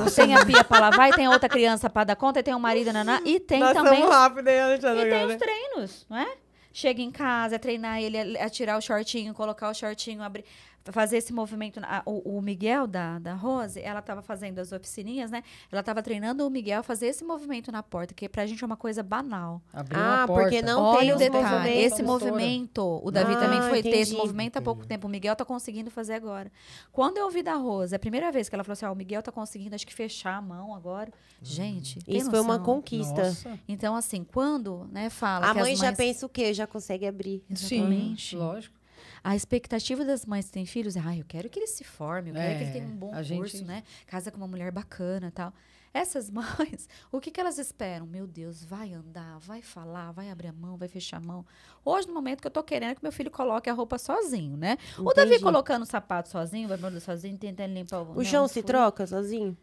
louça. Tem a pia pra lavar, e tem outra criança pra dar conta, e tem o marido, naná, e tem Nós também rápido, hein, e tem agora? os treinos, não é? Chega em casa, é treinar ele, a, a tirar o shortinho, colocar o shortinho, abrir, fazer esse movimento. na- o, o Miguel da, da Rose, ela estava fazendo as oficininhas, né? Ela estava treinando o Miguel a fazer esse movimento na porta, que pra gente é uma coisa banal. Abriu Ah, porque não Olha tem o detalhe, esse movimento, o Davi Ah, também foi ter esse entendi. movimento há pouco Entendi. tempo. O Miguel tá conseguindo fazer agora. Quando eu ouvi da Rose, a primeira vez que ela falou assim: ó, o Miguel tá conseguindo, acho que fechar a mão agora. Gente, tem Isso foi uma conquista. Nossa. Então, assim, quando, né, fala A que as mãe já mães- pensa o quê? Já consegue abrir. Exatamente. Sim, lógico. A expectativa das mães que têm filhos é, ah, eu quero que ele se forme, eu quero que ele É, tenha um bom curso, gente- né? Casa com uma mulher bacana e tal. Essas mães, o que, que elas esperam? Meu Deus, vai andar, vai falar, vai abrir a mão, vai fechar a mão. Hoje, no momento que eu tô querendo que meu filho coloque a roupa sozinho, né? O Davi Entendi. colocando o sapato sozinho, vai bermuda sozinho, tentando limpar o... O chão se fui. troca sozinho?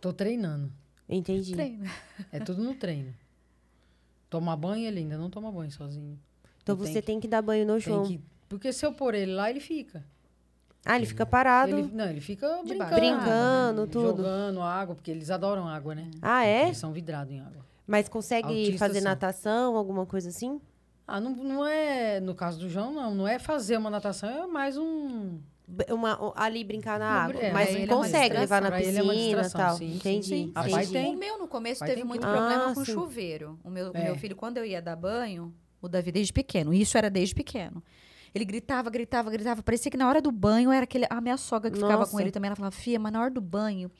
Tô treinando. Entendi. Treino. É tudo no treino. Tomar banho, ele ainda não toma banho sozinho. Então você tenho tem que dar banho no Tem João. que... Porque se eu pôr ele lá, ele fica. Ah, ele fica parado. Ele, não, ele fica De brincando. Brincando, tudo. Jogando água, porque eles adoram água, né? Ah, é? Eles são vidrados em água. Mas consegue Autista, fazer sim. natação, alguma coisa assim? Ah, não, não é... No caso do João, não. Não é fazer uma natação, é mais um... Uma, ali brincar na água. é, Mas ele é consegue levar na é uma piscina e distração, tal. sim, sim, Entendi. sim. Pai tem. O meu, no começo, Pai teve muito problema Ah, com sim. chuveiro. O meu, o É. meu filho, quando eu ia dar banho, o Davi desde pequeno. Isso era desde pequeno. Ele gritava, gritava, gritava. Parecia que na hora do banho era aquele, a minha sogra que ficava Nossa. com ele também. Ela falava, Fia, mas na hora do banho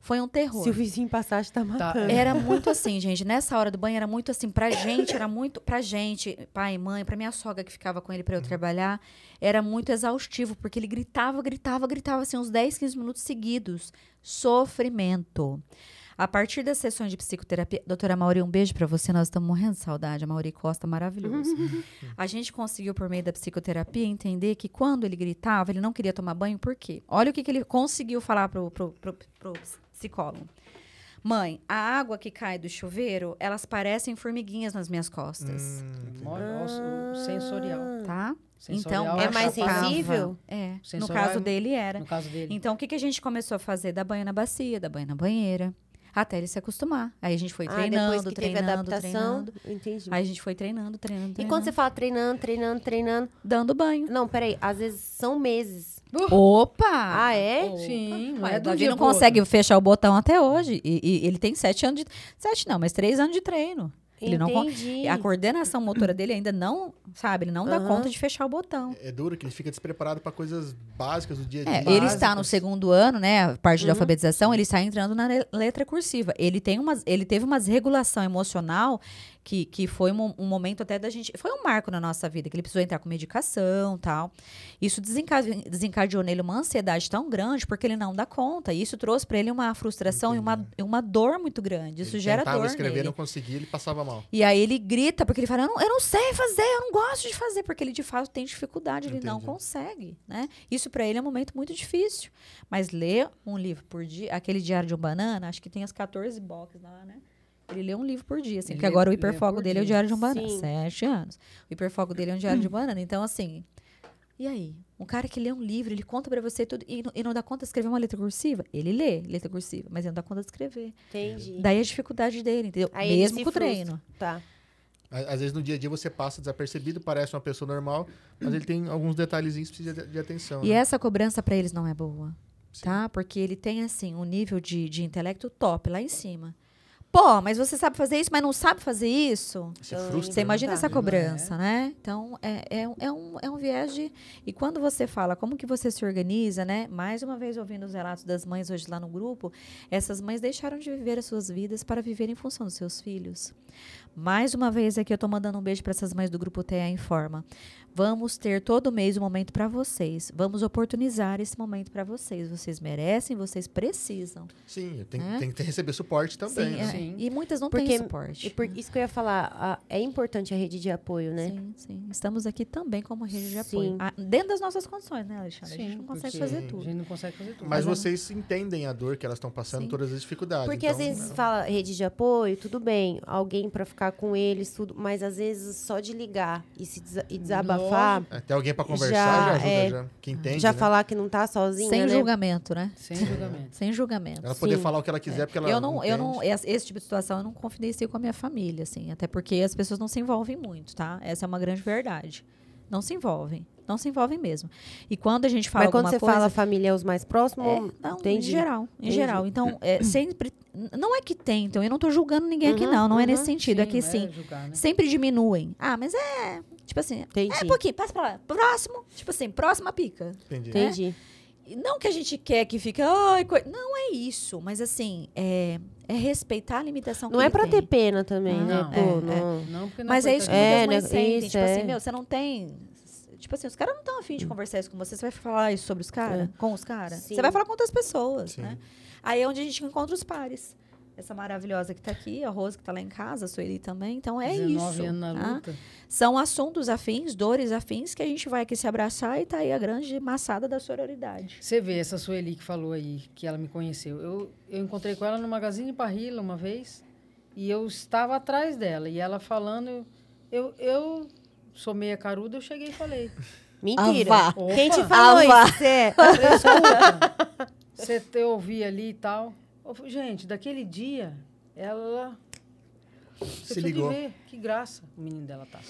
foi um terror. Se o vizinho passar, tá matando. Era muito assim, gente. Nessa hora do banho era muito assim. Pra gente, era muito. Pra gente, pai e mãe, pra minha sogra que ficava com ele pra eu trabalhar, era muito exaustivo, porque ele gritava, gritava, gritava assim, uns 10, 15 minutos seguidos. Sofrimento. A partir das sessões de psicoterapia, doutora Mauri, um beijo pra você. Nós estamos morrendo de saudade. A Mauri Costa, maravilhoso. A gente conseguiu, por meio da psicoterapia, entender que quando ele gritava, ele não queria tomar banho, por quê? Olha o que, que ele conseguiu falar pro, pro, pro, pro psicólogo. Mãe, a água que cai do chuveiro, elas parecem formiguinhas nas minhas costas. Hum, ó, o sensorial. Tá? Sensorial Então, é mais chocava. sensível? É. No caso dele era. No caso dele. Então, o que, que a gente começou a fazer? Dar banho na bacia, dar banho na banheira. Até ele se acostumar. Aí a gente foi Ah, treinando, treinando, adaptação. treinando. Entendi. Aí a gente foi treinando, treinando, E treinando. quando você fala treinando, treinando, treinando. Dando banho. Não, peraí. Às vezes são meses. Opa! Ah, é? Sim, não Ué, é o Davi não pro outro. consegue fechar o botão até hoje. E, e ele tem sete anos de. Sete não, mas três anos de treino. Ele não Entendi. a coordenação motora dele ainda não, sabe, ele não dá Aham. conta de fechar o botão. É duro que ele fica despreparado para coisas básicas do dia a É, dia. ele está no segundo ano, né? A parte Uhum. da alfabetização, ele está entrando na le- letra cursiva. Ele tem umas, ele teve uma desregulação emocional que, que foi um, um momento até da gente. Foi um marco na nossa vida, que ele precisou entrar com medicação tal. Isso desencadeou, desencadeou nele uma ansiedade tão grande porque ele não dá conta. E isso trouxe para ele uma frustração e uma, uma dor muito grande. Isso ele gera dor escrever, nele. não conseguia, ele passava mal. E aí ele grita, porque ele fala, eu não, eu não sei fazer, eu não gosto de fazer, porque ele de fato tem dificuldade, ele não Entendi. consegue, né? Isso para ele é um momento muito difícil. Mas ler um livro por dia, aquele Diário de um Banana, acho que tem as 14 boxes lá, né? Ele lê um livro por dia, assim, Ele porque agora o hiperfoco dele é o dia. Diário de um Banana, Sim. sete anos. O hiperfoco dele é um Diário de um Banana, então assim... E aí? Um cara que lê um livro, ele conta pra você tudo e não, e não dá conta de escrever uma letra cursiva? Ele lê letra cursiva, mas ele não dá conta de escrever. Entendi. Daí a dificuldade dele, entendeu? Aí ele Mesmo com o treino. Tá. Às vezes no dia a dia você passa desapercebido, parece uma pessoa normal, mas ele tem alguns detalhezinhos que precisa de, de atenção. E né? essa cobrança pra eles não é boa, Sim. tá? Porque ele tem, assim, um nível de, de intelecto top lá em cima. Pô, mas você sabe fazer isso, mas não sabe fazer isso? Então, frustra, Você né? imagina essa cobrança, né? Então, é, é, um- é, um, é um viés de... E quando você fala como que você se organiza, né? Mais uma vez, ouvindo os relatos das mães hoje lá no grupo, essas mães deixaram de viver as suas vidas para viver em função dos seus filhos. Mais uma vez aqui, eu tô mandando um beijo para essas mães do grupo TEA Informa. Vamos ter todo mês um momento para vocês. Vamos oportunizar esse momento para vocês. Vocês merecem, vocês precisam. Sim, tem, É? tem que ter- receber suporte também. Sim, né? é. Sim. E muitas não Porque- têm suporte. E por isso que eu ia falar, a- é importante a rede de apoio, né? Sim, sim. Estamos aqui também como rede de Sim. apoio. Ah, dentro das nossas condições, né, Alexandre? a gente não consegue fazer A tudo. gente não consegue fazer tudo. Mas Mas é- vocês entendem a dor que elas estão passando, Sim. todas as dificuldades. Porque então, às vezes né? fala rede de apoio, tudo bem, alguém pra ficar com eles, tudo, mas às vezes só de ligar e se desa- e desabafar, É, tem alguém pra conversar, Já, já, ajuda, é. já. Que entende, já né? falar que não tá sozinha, Sem né? julgamento, né? Sem julgamento. Sem julgamento. Ela poder Sim. falar o que ela quiser, porque ela eu não, eu não, esse, esse tipo de situação eu não confidencio com a minha família, assim, até porque as pessoas não se envolvem muito, tá? Essa é uma grande verdade. Não se envolvem, não se envolvem mesmo. E quando a gente fala Mas quando alguma você coisa, fala família é os mais próximos, É, não, entendi. em geral, em Entendi. geral. Então, é, sempre. Não é que tentam, eu não tô julgando ninguém aqui, Uhum, não. Não é uhum. nesse sentido. é que não sim, julgar, né? sempre diminuem. Ah, mas é. Tipo assim, Entendi. é pouquinho, passa pra lá. Próximo. Tipo assim, próxima pica. Entendi. Entendi. Não que a gente quer que fique. Ai, coi-" Não é isso. Mas assim, é, é respeitar a limitação Não que é pra tem. ter pena também, Ah, né? não, Pô, é, não. Não, porque não Mas é isso que. É, mães né? sentem. Isso, tipo é. assim, meu, você não tem. Tipo assim, os caras não estão afim de conversar isso com você. Você vai falar isso sobre os caras? Com os caras? Você vai falar com outras pessoas, Sim. né? Aí é onde a gente encontra os pares. Essa maravilhosa que tá aqui, a Rose que tá lá em casa, a Sueli também. Então é 19 isso. anos na tá? luta. São assuntos afins, dores afins, que a gente vai aqui se abraçar e tá aí a grande massada da sororidade. Você vê essa Sueli que falou aí, que ela me conheceu. Eu, eu encontrei com ela no Magazine Parrilla uma vez e eu estava atrás dela. E ela falando, eu, eu sou meia caruda, eu cheguei e falei. Mentira. Quem te falou Ah, vá. isso? Eu você te ouvi ali e tal. Gente, daquele dia, ela... Você Se ligou. ver que graça o menino dela tá.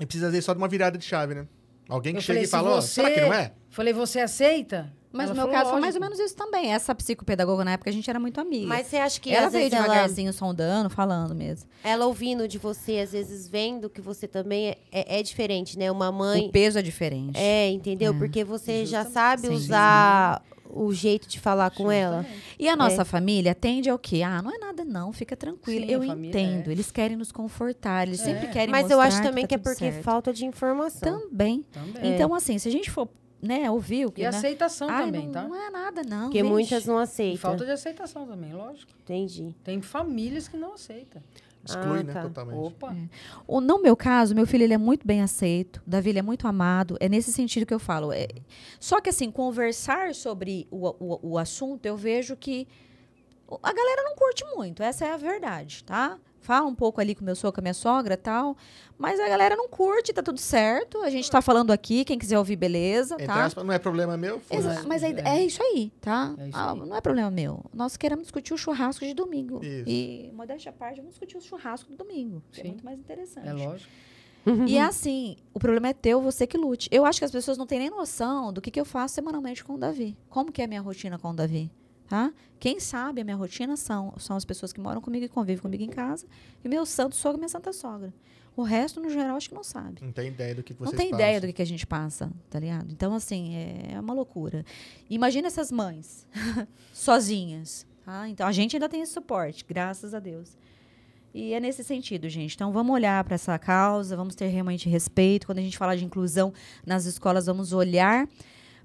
E precisa vezes, só de uma virada de chave, né? Alguém que Eu chega falei, e fala, ó, você- será que não é? Falei, você aceita? Mas Ela no meu falou, caso foi mais ou "Lógico." menos isso também. Essa psicopedagoga, na época, a gente era muito amiga. Mas você acha que ela às veio vezes ela, devagarzinho, sondando, falando mesmo. ela ouvindo de você, às vezes vendo que você também é, é- é diferente, né? Uma mãe. O peso é diferente. É, entendeu? É. Porque você já Justamente. sabe Sim. usar o jeito de falar com ela. E a nossa família tende ao quê? Ah, não é nada não, fica tranquilo. Sim, eu entendo, é. eles querem nos confortar, eles É. sempre querem Mas eu acho também que, tá é tudo porque certo. falta de informação. Também. Também. Então, assim, se a gente for, né, ouvir o que, E né? aceitação Ai, também, não, tá? não é nada não. Porque vixe. muitas não E aceitam. falta de aceitação também, lógico. Entendi. Tem famílias que não aceitam. Exclui, Ah, né, tá. totalmente. Opa. O, no meu caso, meu filho ele é muito bem aceito, Davi ele é muito amado, é nesse sentido que eu falo. É, só que assim, conversar sobre o, o, o assunto, eu vejo que a galera não curte muito, essa é a verdade, tá? Fala um pouco ali com o meu sogro, com a minha sogra tal, mas a galera não curte, tá tudo certo, a gente tá falando aqui, quem quiser ouvir, beleza, Entre tá? aspas, não é problema meu, foda-se. Exa- mas é, É. é isso aí, tá? É isso Ah, aí. não é problema meu. Nós queremos discutir o churrasco de domingo. Isso. E, modéstia à parte, vamos discutir o churrasco do domingo. que É Sim. muito mais interessante. É lógico. E é assim, o problema é teu, você que lute. Eu acho que as pessoas não têm nem noção do que, que eu faço semanalmente com o Davi. Como que é a minha rotina com o Davi? Tá? Quem sabe a minha rotina são, são as pessoas que moram comigo e convivem comigo em casa, e meu santo sogro e minha santa sogra. O resto, no geral, acho que não sabe. Não tem ideia do que vocês Não tem passam. ideia do que, a gente passa, tá ligado? Então, assim, é uma loucura. Imagina essas mães sozinhas, tá? Então, a gente ainda tem esse suporte, graças a Deus. E é nesse sentido, gente. Então, vamos olhar para essa causa, vamos ter realmente respeito. Quando a gente fala de inclusão nas escolas, vamos olhar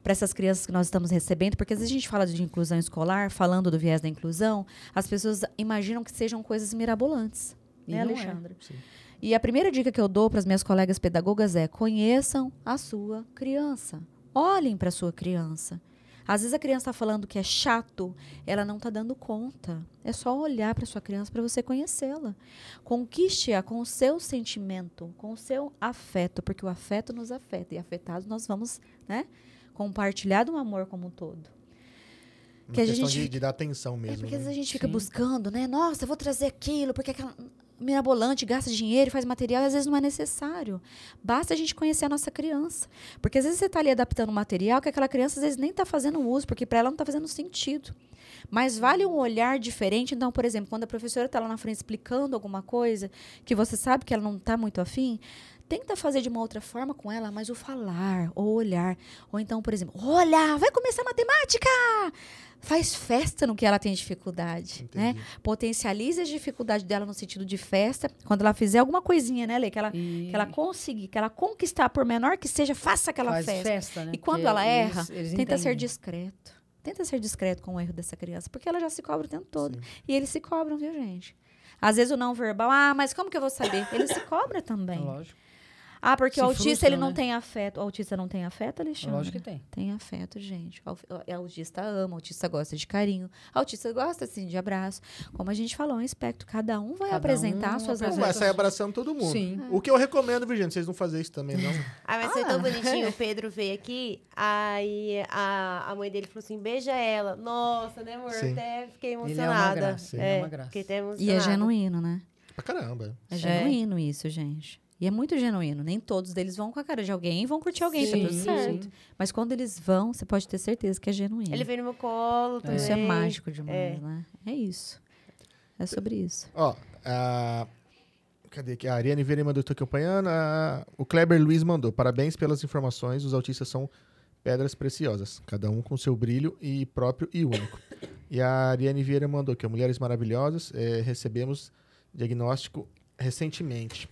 para essas crianças que nós estamos recebendo, porque às vezes a gente fala de inclusão escolar, falando do viés da inclusão, as pessoas imaginam que sejam coisas mirabolantes. E né, é. Alexandra? Sim. E a primeira dica que eu dou para as minhas colegas pedagogas é: conheçam a sua criança. Olhem para a sua criança. Às vezes a criança está falando que é chato, ela não está dando conta. É só olhar para sua criança para você conhecê-la. Conquiste-a com o seu sentimento, com o seu afeto, porque o afeto nos afeta e afetados nós vamos, né, compartilhar do amor como um todo. Uma que a questão gente- de, de dar atenção É mesmo. porque às né? vezes a gente fica Sim. buscando, né? Nossa, eu vou trazer aquilo, porque aquela mirabolante gasta dinheiro, faz material, e às vezes não é necessário. Basta a gente conhecer a nossa criança. Porque às vezes você está ali adaptando um material que aquela criança às vezes nem está fazendo uso, porque para ela não está fazendo sentido. Mas vale um olhar diferente. Então, por exemplo, quando a professora está lá na frente explicando alguma coisa que você sabe que ela não está muito afim, tenta fazer de uma outra forma com ela, mas o falar, ou olhar. Ou então, por exemplo, olha, vai começar matemática! Faz festa no que ela tem dificuldade, né? Entendi. Potencialize a dificuldade dela no sentido de festa. Quando ela fizer alguma coisinha, né, Lê? Que ela, E que ela conseguir, que ela conquistar, por menor que seja, faça aquela faz festa. festa, né? E quando Porque ela erra, eles tenta ser entendem. discreto. Tenta ser discreto com o erro dessa criança, porque ela já se cobra o tempo todo. Sim. E eles se cobram, viu, gente? Às vezes o não verbal, ah, mas como que eu vou saber? Ele se cobra também. Lógico, Ah, porque Se o autista frustram, ele não né? tem afeto. O autista não tem afeto, Alexandre? lógico que tem. Tem afeto, gente. O o autista ama, o autista gosta de carinho. O autista gosta, assim, de abraço. Como a gente falou, é um espectro. Cada um vai Cada apresentar um suas Não apresenta vai sair abraçando todo mundo. Sim. O que eu recomendo, Virgínia, vocês não fazerem isso também, não. Ah, mas foi tão bonitinho. O Pedro veio aqui, aí a, a mãe dele falou assim: beija ela. Nossa, né, amor? Sim. Até fiquei Ele é uma emocionada. graça, ele é uma graça. Fiquei até E emocionada. é genuíno, né? Pra caramba. É genuíno isso, gente. E é muito genuíno. Nem todos deles vão com a cara de alguém e vão curtir alguém, tá Sim, tudo certo. sim. Mas quando eles vão, você pode ter certeza que é genuíno. Ele veio no meu colo também. Isso é mágico demais, É. né? É isso. É sobre isso. Ó, a... Cadê aqui? A Ariane Vieira mandou, tô acompanhando. A- O Kleber Luiz mandou. Parabéns pelas informações. Os autistas são pedras preciosas. Cada um com seu brilho e próprio e único. E a Ariane Vieira mandou que Mulheres Maravilhosas. eh, recebemos diagnóstico recentemente.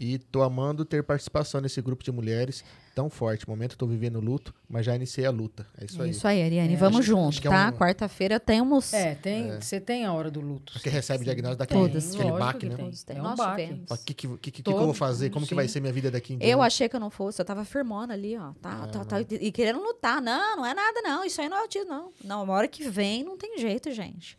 E tô amando ter participação nesse grupo de mulheres tão forte. No momento eu tô vivendo luto, mas já iniciei a luta. É isso aí. Isso aí, Ariane. É, Vamos acho- junto, é tá? um- Quarta-feira temos. É, tem, você tem a hora do luto. Porque recebe o diagnóstico daquele, Todas. aquele baque, que né? tem. Todos têm. É um Nós baque. O que, que, que, que, que eu vou fazer? Como que vai sim. ser minha vida daqui em diante? Eu achei que eu não fosse, eu tava firmona ali, ó. Tá, tá, tá, e querendo lutar. Não, não é nada, não. Isso aí não é autismo, não. Não, uma hora que vem, não tem jeito, gente.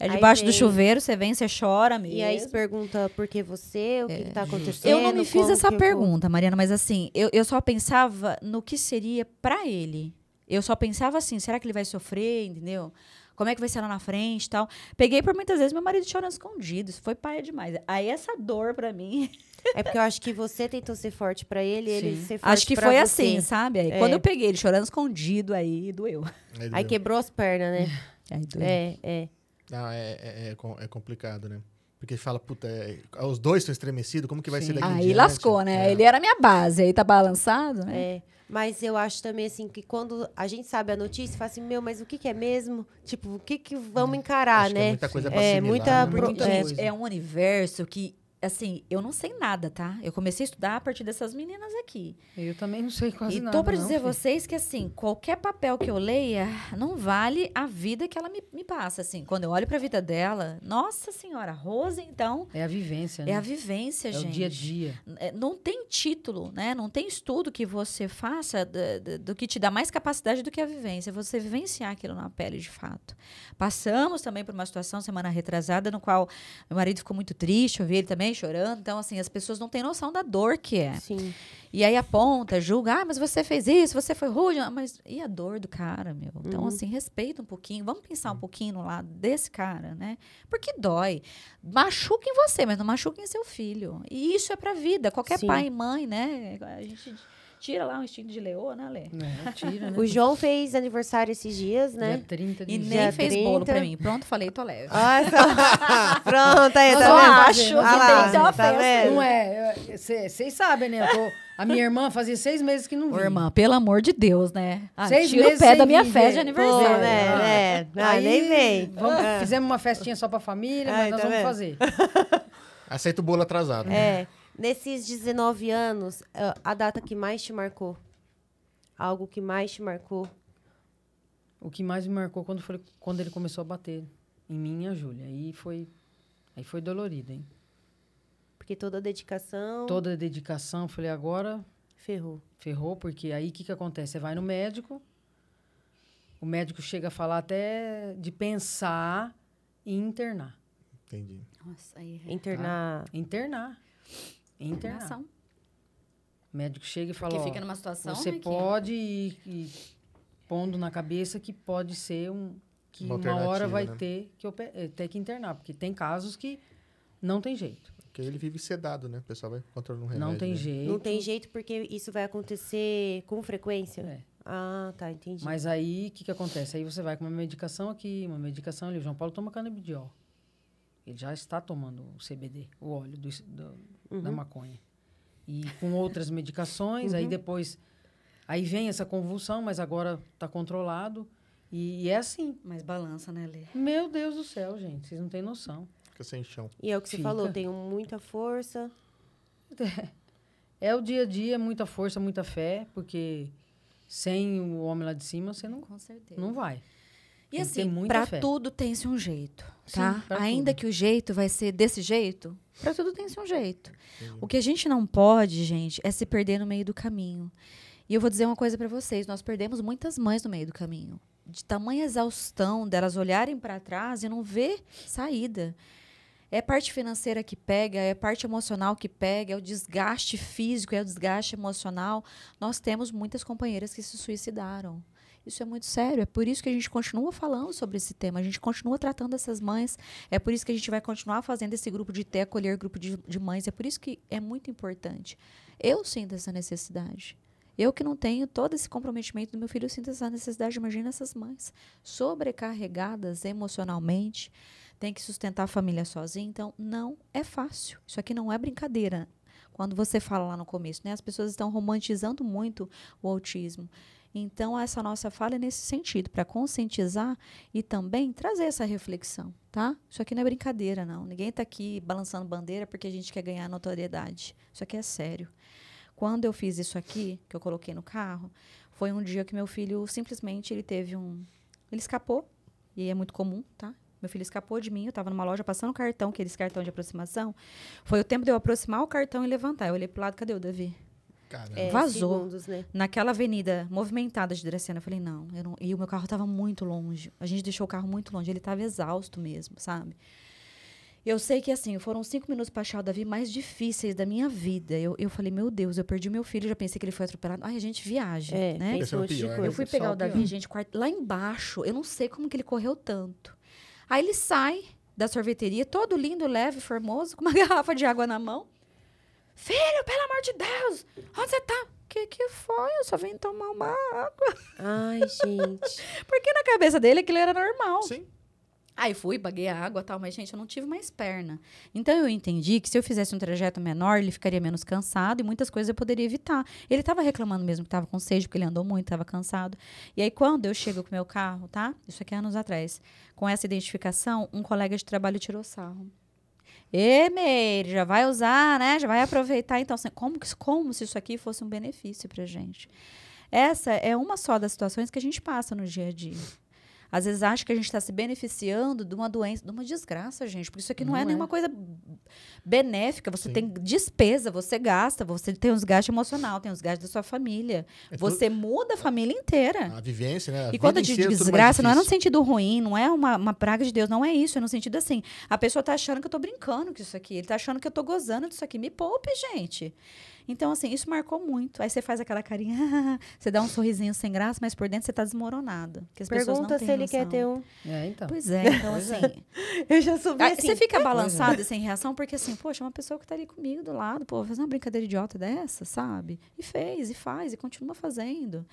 É debaixo do chuveiro, você vem, você chora mesmo. E aí se pergunta por que você, o que, que tá acontecendo. É, Eu não me fiz essa que eu- pergunta, Mariana, mas assim, eu, eu só pensava no que seria pra ele. Eu só pensava assim, será que ele vai sofrer, entendeu? Como é que vai ser lá na frente e tal. Peguei por muitas vezes meu marido chorando escondido. Isso foi paia demais. Aí essa dor pra mim. É porque eu acho que você tentou ser forte pra ele, ele Sim. ser forte acho que pra foi você. assim, sabe? Aí É. quando eu peguei ele chorando escondido, aí doeu. Aí, Aí quebrou as pernas, né? Aí doeu. É, é. Não, é, é, é é complicado, né? Porque fala, puta, é- os dois estão estremecidos, como que vai ser Sim. daqui em Aí diante? lascou, né? É. Ele era minha base, aí tá balançado, né? É, mas eu acho também assim que quando a gente sabe a notícia, fala assim, meu, mas o que, que é mesmo? Tipo, o que, que vamos encarar, Acho que é né? muita coisa pra É, assimilar, muita né? Muita é. É um universo que, assim, eu não sei nada, tá? Eu comecei a estudar a partir dessas meninas aqui. Eu também não sei quase e nada. tô pra não, dizer a vocês que, assim, qualquer papel que eu leia não vale a vida que ela me, me passa, assim. Quando eu olho pra vida dela, nossa senhora, Rose, então, É a vivência, né? é a vivência, É gente. o dia a dia. É, não tem título, né? Não tem estudo que você faça do, do- do que te dá mais capacidade do que a vivência. Você vivenciar aquilo na pele de fato. Passamos também por uma situação semana retrasada no qual meu marido ficou muito triste, eu vi ele também chorando. Então, assim, as pessoas não têm noção da dor que é. Sim. E aí aponta, julga, ah, mas você fez isso, você foi rude. Ah, Mas e a dor do cara, meu? Então, Uhum. assim, respeita um pouquinho. Vamos pensar um pouquinho no lado desse cara, né? Porque dói. Machuca em você, mas não machuca em seu filho. E isso é pra vida. Qualquer Sim. pai e mãe, né? A gente Tira lá um instinto de leoa, né, Lê? É, tira, né? O João fez aniversário esses dias, né? Dia 30 de E julho. nem Dia fez 30. bolo pra mim. Pronto, falei, tô leve. Olha só. Pronto, aí, tá só vendo? acho que tem que ter uma tá festa. vendo? Não é, vocês sabem, né? Eu tô- a minha irmã fazia seis meses que não Ô, vinha. irmã, pelo amor de Deus, né? Ah, Seis tira o meses pé sem da minha vir, festa de velho. Pô, aniversário. né? Ah. É. Ah, Aí, nem vem. vamos- Ah. Fizemos uma festinha só pra família, Ai, mas nós tá vamos vendo? fazer. Aceita o bolo atrasado. É. Nesses 19 anos, ah, a data que mais te marcou? Algo que mais te marcou? O que mais me marcou quando, foi, quando ele começou a bater em mim e a Júlia. Aí foi, aí foi dolorido, hein? Porque toda a dedicação Toda a dedicação, falei, agora ferrou. ferrou, porque aí o que, que acontece? Você vai no médico, o médico chega a falar até de pensar em internar. Entendi. Nossa, aí é Internar. Internar. Internar. Internação. O médico chega e fala, Porque fica numa situação, você né, que- pode ir, ir pondo na cabeça que pode ser um... Que Uma uma, hora alternativa, vai né? ter, que, ope- eh, ter que internar. Porque tem casos que não tem jeito. Porque ele vive sedado, né? O pessoal vai controlando um remédio. não tem né? jeito. Não tem jeito porque isso vai acontecer com frequência? É. Ah, tá, entendi. Mas aí, o que, que acontece? Aí você vai com uma medicação aqui, uma medicação ali. O João Paulo toma canabidiol. Ele já está tomando o CBD, o óleo do, do- Uhum. da maconha. E com outras medicações, aí depois... Aí vem essa convulsão, mas agora está controlado. E, e é assim. Mas balança, né, Lê? Meu Deus do céu, gente. Vocês não têm noção. Fica sem chão. E é o que você Fica. falou, tenho muita força. É o dia a dia, muita força, muita fé, porque sem o homem lá de cima, você não, Com certeza. não vai. E Tem assim, fé. tudo tem-se um jeito, Sim, tá? pra Ainda tudo. que o jeito vai ser desse jeito, pra tudo tem-se um jeito. O que a gente não pode, gente, é se perder no meio do caminho. E eu vou dizer uma coisa pra vocês, nós perdemos muitas mães no meio do caminho. De tamanha exaustão delas olharem pra trás e não ver saída. É parte financeira que pega, é parte emocional que pega, é o desgaste físico, é o desgaste emocional. Nós temos muitas companheiras que se suicidaram. Isso é muito sério. É por isso que a gente continua falando sobre esse tema. A gente continua tratando essas mães. É por isso que a gente vai continuar fazendo esse grupo de ter, acolher grupo de, de mães. É por isso que é muito importante. Eu sinto essa necessidade. Eu que não tenho todo esse comprometimento do meu filho, eu sinto essa necessidade. Imagina essas mães sobrecarregadas emocionalmente, tem que sustentar a família sozinha. Então, não é fácil. Isso aqui não é brincadeira. Quando você fala lá no começo, né? As pessoas estão romantizando muito o autismo. Então, essa nossa fala é nesse sentido, para conscientizar e também trazer essa reflexão, tá? Isso aqui não é brincadeira, não. Ninguém está aqui balançando bandeira porque a gente quer ganhar notoriedade. Isso aqui é sério. Quando eu fiz isso aqui, que eu coloquei no carro, foi um dia que meu filho simplesmente ele teve um. Ele escapou, e é muito comum, tá? Meu filho escapou de mim, eu estava numa loja passando o cartão, aqueles cartão de aproximação. Foi o tempo de eu aproximar o cartão e levantar. Eu olhei pro lado, cadê o Davi? É, Vazou. segundos, né? naquela avenida movimentada de Dracena, eu falei, não, eu não. E o meu carro estava muito longe. A gente deixou o carro muito longe. Ele estava exausto mesmo, sabe? Eu sei que, assim, foram cinco minutos para achar o Davi mais difíceis da minha vida. Eu, eu falei, meu Deus, eu perdi meu filho, já pensei que ele foi atropelado. Ai, a gente viaja, É, né? Pior, né? coisa. Eu fui Só pegar o o Davi, gente, lá embaixo. Eu não sei como que ele correu tanto. Aí ele sai da sorveteria, todo lindo, leve, formoso, com uma garrafa de água na mão. Filho, pelo amor de Deus, onde você tá? Que que foi? Eu só vim tomar uma água. Ai, gente. Porque na cabeça dele aquilo era normal. Sim. Aí fui, paguei a água e tal, mas, gente, eu não tive mais perna. Então eu entendi que se eu fizesse um trajeto menor, ele ficaria menos cansado e muitas coisas eu poderia evitar. Ele estava reclamando mesmo que estava com sede, porque ele andou muito, estava cansado. E aí, quando eu chego com o meu carro, tá? Isso aqui é anos atrás. Com essa identificação, um colega de trabalho tirou sarro. Ê, Meire, já vai usar, né? Já vai aproveitar. Então, assim, como, como se isso aqui fosse um benefício pra gente. Essa é uma só das situações que a gente passa no dia a dia. Às vezes acha que a gente está se beneficiando de uma doença, de uma desgraça, gente. Porque isso aqui não, Não é, é. nenhuma coisa benéfica. Você Sim. tem despesa, você gasta, você tem um desgaste emocional, tem um desgaste da sua família. É tudo- você muda a família inteira. A vivência, né? A E quando eu digo é tudo desgraça, não é no sentido ruim, não é uma, uma praga de Deus, não é isso. É no sentido assim, a pessoa tá achando que eu tô brincando com isso aqui, ele tá achando que eu tô gozando disso aqui. Me poupe, gente. Então, assim, isso marcou muito. Aí você faz aquela carinha, você dá um sorrisinho sem graça, mas por dentro você tá desmoronado. Que as Pergunta têm se ele quer noção. ter um. É, então. Pois é, então Pois é. assim. Eu já subi Aí assim. Você fica balançado e sem reação, porque assim, poxa, uma pessoa que tá ali comigo do lado, pô, fazer uma brincadeira idiota dessa, sabe? E fez, e faz, e continua fazendo.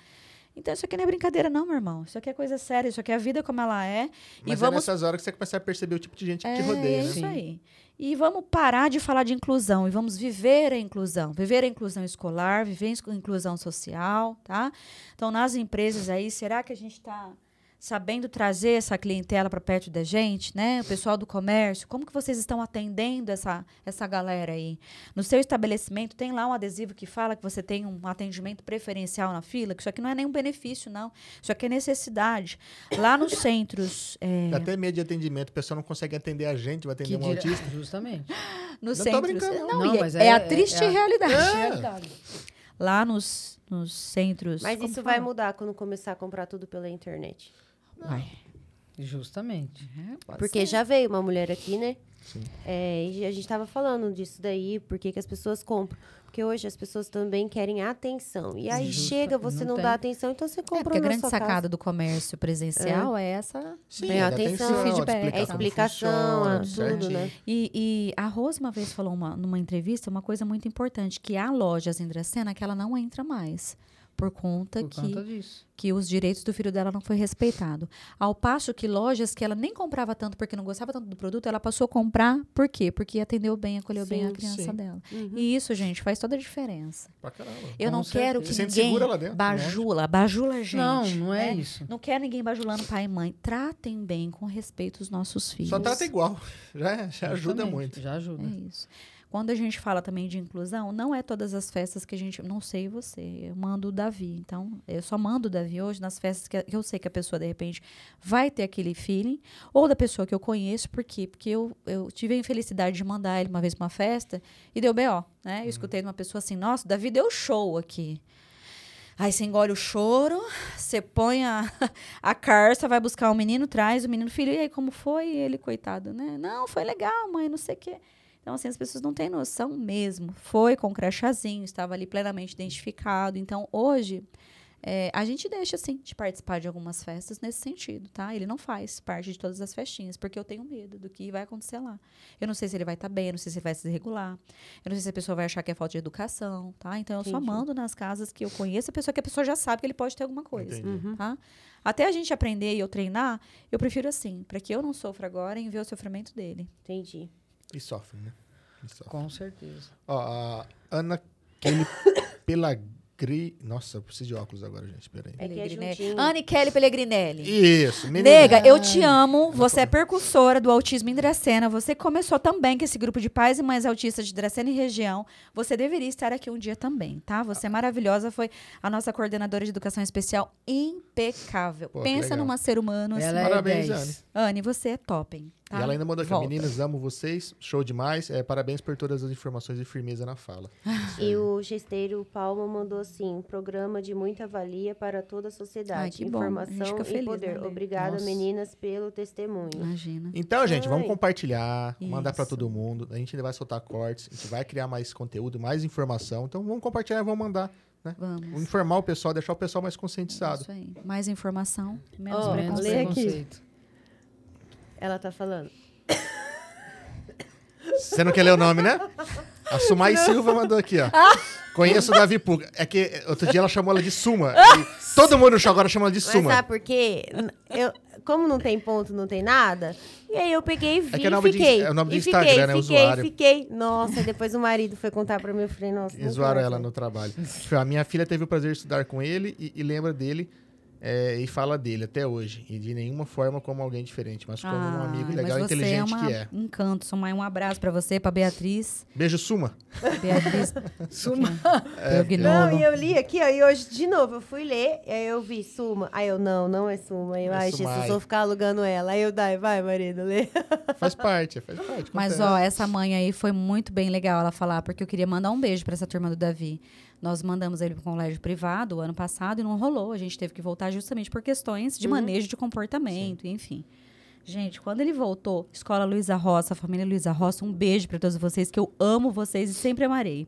Então, isso aqui não é brincadeira, não, meu irmão. Isso aqui é coisa séria, isso aqui é a vida como ela é. Mas e é vamos nessas horas que você começa a perceber o tipo de gente que te é, rodeia, é né? isso Sim. E vamos parar de falar de inclusão e vamos viver a inclusão. Viver a inclusão escolar, viver a inclusão social, tá? Então, nas empresas aí, será que a gente está sabendo trazer essa clientela para perto da gente, né? O pessoal do comércio, como que vocês estão atendendo essa, essa galera aí? No seu estabelecimento, tem lá um adesivo que fala que você tem um atendimento preferencial na fila, que isso aqui não é nenhum benefício, não. Isso aqui é necessidade. Lá nos centros... é, até medo de atendimento, o pessoal não consegue atender a gente, vai atender Que um autista. Justamente. nos Não tô centros... brincando, não. Não, é- é, é- a é- triste é a- realidade. É realidade. Lá nos, nos centros... Mas isso vai mudar quando começar a comprar tudo pela internet. Vai. Justamente. Pode Porque ser. já veio uma mulher aqui, né? Sim. É, e a gente tava falando disso daí, por que que as pessoas compram. Porque hoje as pessoas também querem atenção. E aí Justa- chega, você não não, dá atenção, então você É, compra porque a grande sacada casa. do comércio presencial é, essa. Sim, é atenção, atenção, feedback, É explicar como explicação, funciona, é tudo, certinho. né? E, e a Rose uma vez falou uma- numa entrevista uma coisa muito importante, que há lojas em Dracena que ela não entra mais. Por conta Por que, conta disso. que os direitos do filho dela não foi respeitado. Ao passo que lojas que ela nem comprava tanto porque não gostava tanto do produto, ela passou a comprar por quê? Porque atendeu bem, acolheu bem a Sim, criança sim. dela. Uhum. E isso, gente, faz toda a diferença. Pra caramba. Eu não quero certeza. que Se sente ninguém segura lá dentro, né? bajula, bajula a gente. não, não é né? isso. Não quero ninguém bajulando pai e mãe. Tratem bem, com respeito, os nossos filhos. Só trata igual. Já, já ajuda muito. Já ajuda. É isso. Quando a gente fala também de inclusão, não é todas as festas que a gente. Não sei você, eu mando o Davi. Então, eu só mando o Davi hoje nas festas que eu sei que a pessoa, de repente, vai ter aquele feeling. Ou da pessoa que eu conheço, por quê? Porque eu, eu tive a infelicidade de mandar ele uma vez pra uma festa e deu B.O. Né? Eu escutei de uma pessoa assim: nossa, o Davi deu show aqui. Aí você engole o choro, você põe a, a carça, vai buscar o menino, traz o menino, filho, e aí como foi? E ele, coitado, né? Não, foi legal, mãe, não sei o quê. Então, assim, as pessoas não têm noção mesmo. Foi com crachazinho, estava ali plenamente identificado. Então, hoje, é, a gente deixa, assim, de participar de algumas festas nesse sentido, tá? Ele não faz parte de todas as festinhas, porque eu tenho medo do que vai acontecer lá. Eu não sei se ele vai estar bem, eu não sei se ele vai se desregular. Eu não sei se a pessoa vai achar que é falta de educação, tá? Então, eu só Entendi. mando nas casas que eu conheço a pessoa que a pessoa já sabe que ele pode ter alguma coisa Entendi. Uhum. tá? Até a gente aprender e eu treinar, eu prefiro assim, para que eu não sofra agora em ver o sofrimento dele. Entendi. E sofre, né? E sofre. Com certeza. Ó, a Ana Kelly Pelagri... Nossa, eu preciso de óculos agora, gente. Peraí. É que é Pellegrinelli. juntinho. Anne Kelly Pellegrinelli. Isso, menina. Nega, eu te amo. Você é percursora do autismo em Dracena. Você começou também com esse grupo de pais e mães autistas de Dracena e região. Você deveria estar aqui um dia também, tá? Você é maravilhosa. Foi a nossa coordenadora de educação especial impecável. Pô, que Pensa legal. numa ser humano assim. Ela é Parabéns, 10. Anne, você é topem. Tá? E ela ainda mandou aqui, Volta. meninas, amo vocês, show demais, é, parabéns por todas as informações e firmeza na fala. Isso E aí. o gesteiro Palma mandou assim: programa de muita valia para toda a sociedade. Ai, que bom. A gente Informação fica e feliz, poder. né? Obrigada, Nossa. meninas, pelo testemunho. Imagina. Então, gente, vamos Ai. compartilhar, mandar pra Isso. todo mundo. A gente ainda vai soltar cortes, a gente vai criar mais conteúdo, mais informação. Então, vamos compartilhar, vamos mandar. Vamos Vamos. informar o pessoal, deixar o pessoal mais conscientizado. Isso aí. Mais informação, menos lê preconceito. aqui. Ela tá falando. Você não quer ler o nome, né? A Sumai Silva mandou aqui, ó. Conheço o Davi Puga. É que outro dia ela chamou ela de Suma. e todo mundo no show agora chama ela de Mas Suma. sabe por quê? Eu, como não tem ponto, não tem nada. E aí eu peguei e vi É que é nome de- fiquei. é o nome do e Instagram, fiquei, né, Fiquei, usuário. fiquei. Nossa, depois o marido foi contar pra mim. Eu falei, nossa. E zoaram ela no trabalho. A minha filha teve o prazer de estudar com ele e, e lembra dele é, e fala dele até hoje. E de nenhuma forma como alguém diferente, mas como um amigo legal e inteligente é uma que é. encanto. Sumai, um abraço pra você, pra Beatriz. Beijo, Suma. Beatriz. Suma. É, Não, e eu li aqui, ó, e hoje, de novo, eu fui ler, e aí eu vi Suma. Aí eu, não, não é Suma. Aí eu, É ai. Jesus, vou ficar alugando ela. Aí eu, dai, vai, marido, lê. Faz parte, faz parte. Mas, acontece. ó, essa mãe aí foi muito bem legal ela falar, porque eu queria mandar um beijo pra essa turma do Davi. Nós mandamos ele pro colégio privado o ano passado e não rolou. A gente teve que voltar justamente por questões de manejo de comportamento, enfim. Gente, quando ele voltou, Escola Luiza Roça, família Luiza Roça, um beijo pra todos vocês, que eu amo vocês e sempre amarei.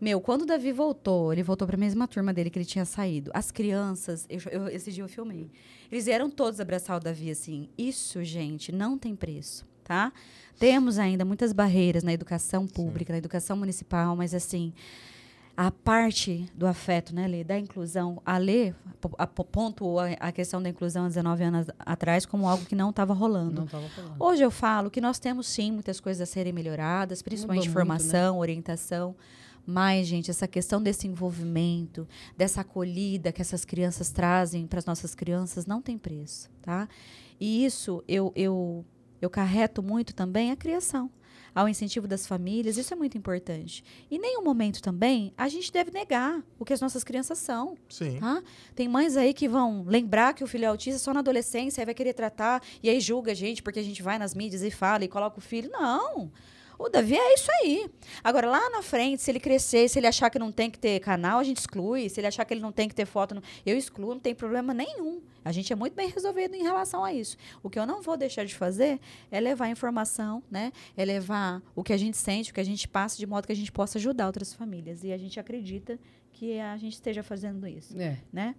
Meu, quando o Davi voltou, ele voltou para a mesma turma dele que ele tinha saído. As crianças, eu, eu- esse dia eu filmei. Eles vieram todos abraçar o Davi assim. Isso, gente, não tem preço, tá? Temos ainda muitas barreiras na educação pública, na educação municipal, mas assim, a parte do afeto, né, Lê, da inclusão, a Lê a- pontuou a, questão da inclusão há 19 anos atrás como algo que não estava rolando. Falando. Hoje eu falo que nós temos sim muitas coisas a serem melhoradas, principalmente Mudou muito, né? formação, orientação. Mas, gente, essa questão desse envolvimento, dessa acolhida que essas crianças trazem para as nossas crianças não tem preço, tá? E isso eu, eu, eu carreto muito também a criação. Ao incentivo das famílias, isso é muito importante. E em nenhum momento também a gente deve negar o que as nossas crianças são. Sim. Tá? Tem mães aí que vão lembrar que o filho é autista só na adolescência, aí vai querer tratar, e aí julga a gente porque a gente vai nas mídias e fala e coloca o filho. Não. O Davi é isso aí. Agora, lá na frente, se ele crescer, se ele achar que não tem que ter canal, a gente exclui. Se ele achar que ele não tem que ter foto, eu excluo, não tem problema nenhum. A gente é muito bem resolvido em relação a isso. O que eu não vou deixar de fazer é levar informação, né? É levar o que a gente sente, o que a gente passa, de modo que a gente possa ajudar outras famílias. E a gente acredita que a gente esteja fazendo isso É. né?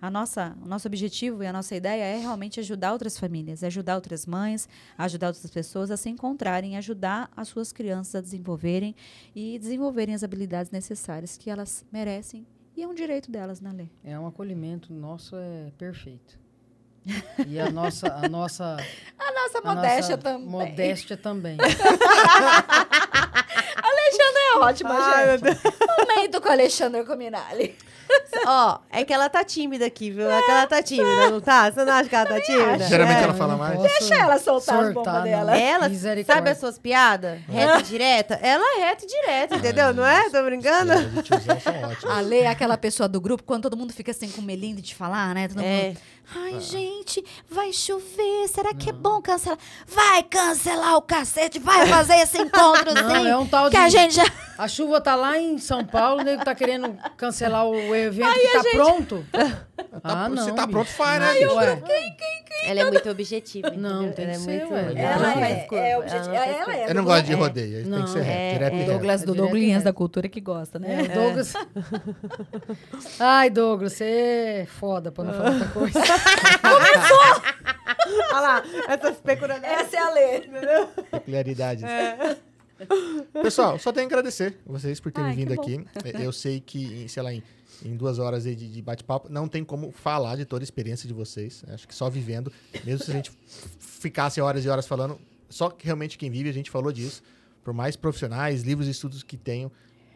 A nossa, o nosso objetivo e a nossa ideia é realmente ajudar outras famílias, ajudar outras mães, ajudar outras pessoas a se encontrarem, ajudar as suas crianças a desenvolverem e desenvolverem as habilidades necessárias que elas merecem e é um direito delas, né, Lê? É um acolhimento nosso é perfeito. E a nossa, a nossa, A nossa a modéstia nossa também. modéstia também. Ótima, Ai, gente. Momento com o Alexandre Cominali. Ó, é que ela tá tímida aqui, viu? É que ela tá tímida, não tá? Você não acha que ela tá tímida? Geralmente É. ela fala mais. Deixa ela soltar as bombas não. dela. Ela, Misericórdia. sabe as suas piadas? Reta e direta? Ela é reta e direta, entendeu? Não é? Tô brincando? Tiozão são ótimas. A Lê é aquela pessoa do grupo, quando todo mundo fica assim com melinho de falar, né? Todo É. mundo, Ai, gente, vai chover. Será que é bom cancelar? Vai cancelar o cacete, vai fazer esse encontrozinho. Não, é um tal que de- a gente já. A chuva tá lá em São Paulo, o nego tá querendo cancelar o evento que tá pronto. ah, não. Se tá bicho. pronto, faz, né? Não, ué. Ela é muito objetiva, Não, entendeu? tem ela que é ser, muito... ué. Ela, Ela não é- é ela não ela é Eu não gosto de É. rodeio, tem Não, que ser é, reto, direto é. reto. Douglas do reto. da cultura que gosta, né? É, Douglas. Ai, Douglas, você é foda pra não falar outra coisa. Olha lá, essas peculiaridades. Essa é a Lê. Peculiaridades. Pessoal, só tenho que agradecer vocês por terem Ai, vindo aqui. É, Eu sei que, sei lá, em, em duas horas de, de bate-papo, não tem como falar de toda a experiência de vocês. Acho que só vivendo, mesmo se a gente ficasse horas e horas falando, só que realmente quem vive, a gente falou disso. Por mais profissionais, livros e estudos que tenham,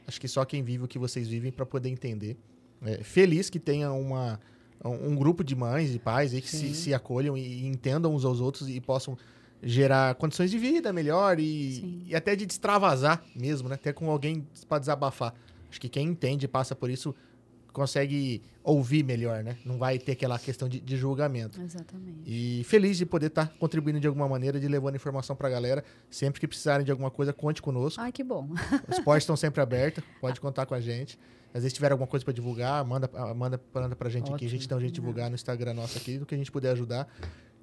acho que só quem vive o que vocês vivem para poder entender. É, feliz que tenha uma, um, um grupo de mães e pais aí que se, se acolham e, entendam uns aos outros e possam gerar condições de vida melhor e, e até de extravasar mesmo, né? Até com alguém para desabafar. Acho que quem entende e passa por isso consegue ouvir melhor, né? Não vai ter aquela questão de, de julgamento. Exatamente. E feliz de poder estar contribuindo de alguma maneira, de levando informação pra galera. Sempre que precisarem de alguma coisa, conte conosco. Ai, que bom. Os portas estão sempre abertos, pode contar com a gente. Às vezes tiver alguma coisa para divulgar, manda, ah, manda, manda pra gente aqui. A gente Ótimo. dá um jeito de divulgar no Instagram nosso aqui, do que a gente puder ajudar.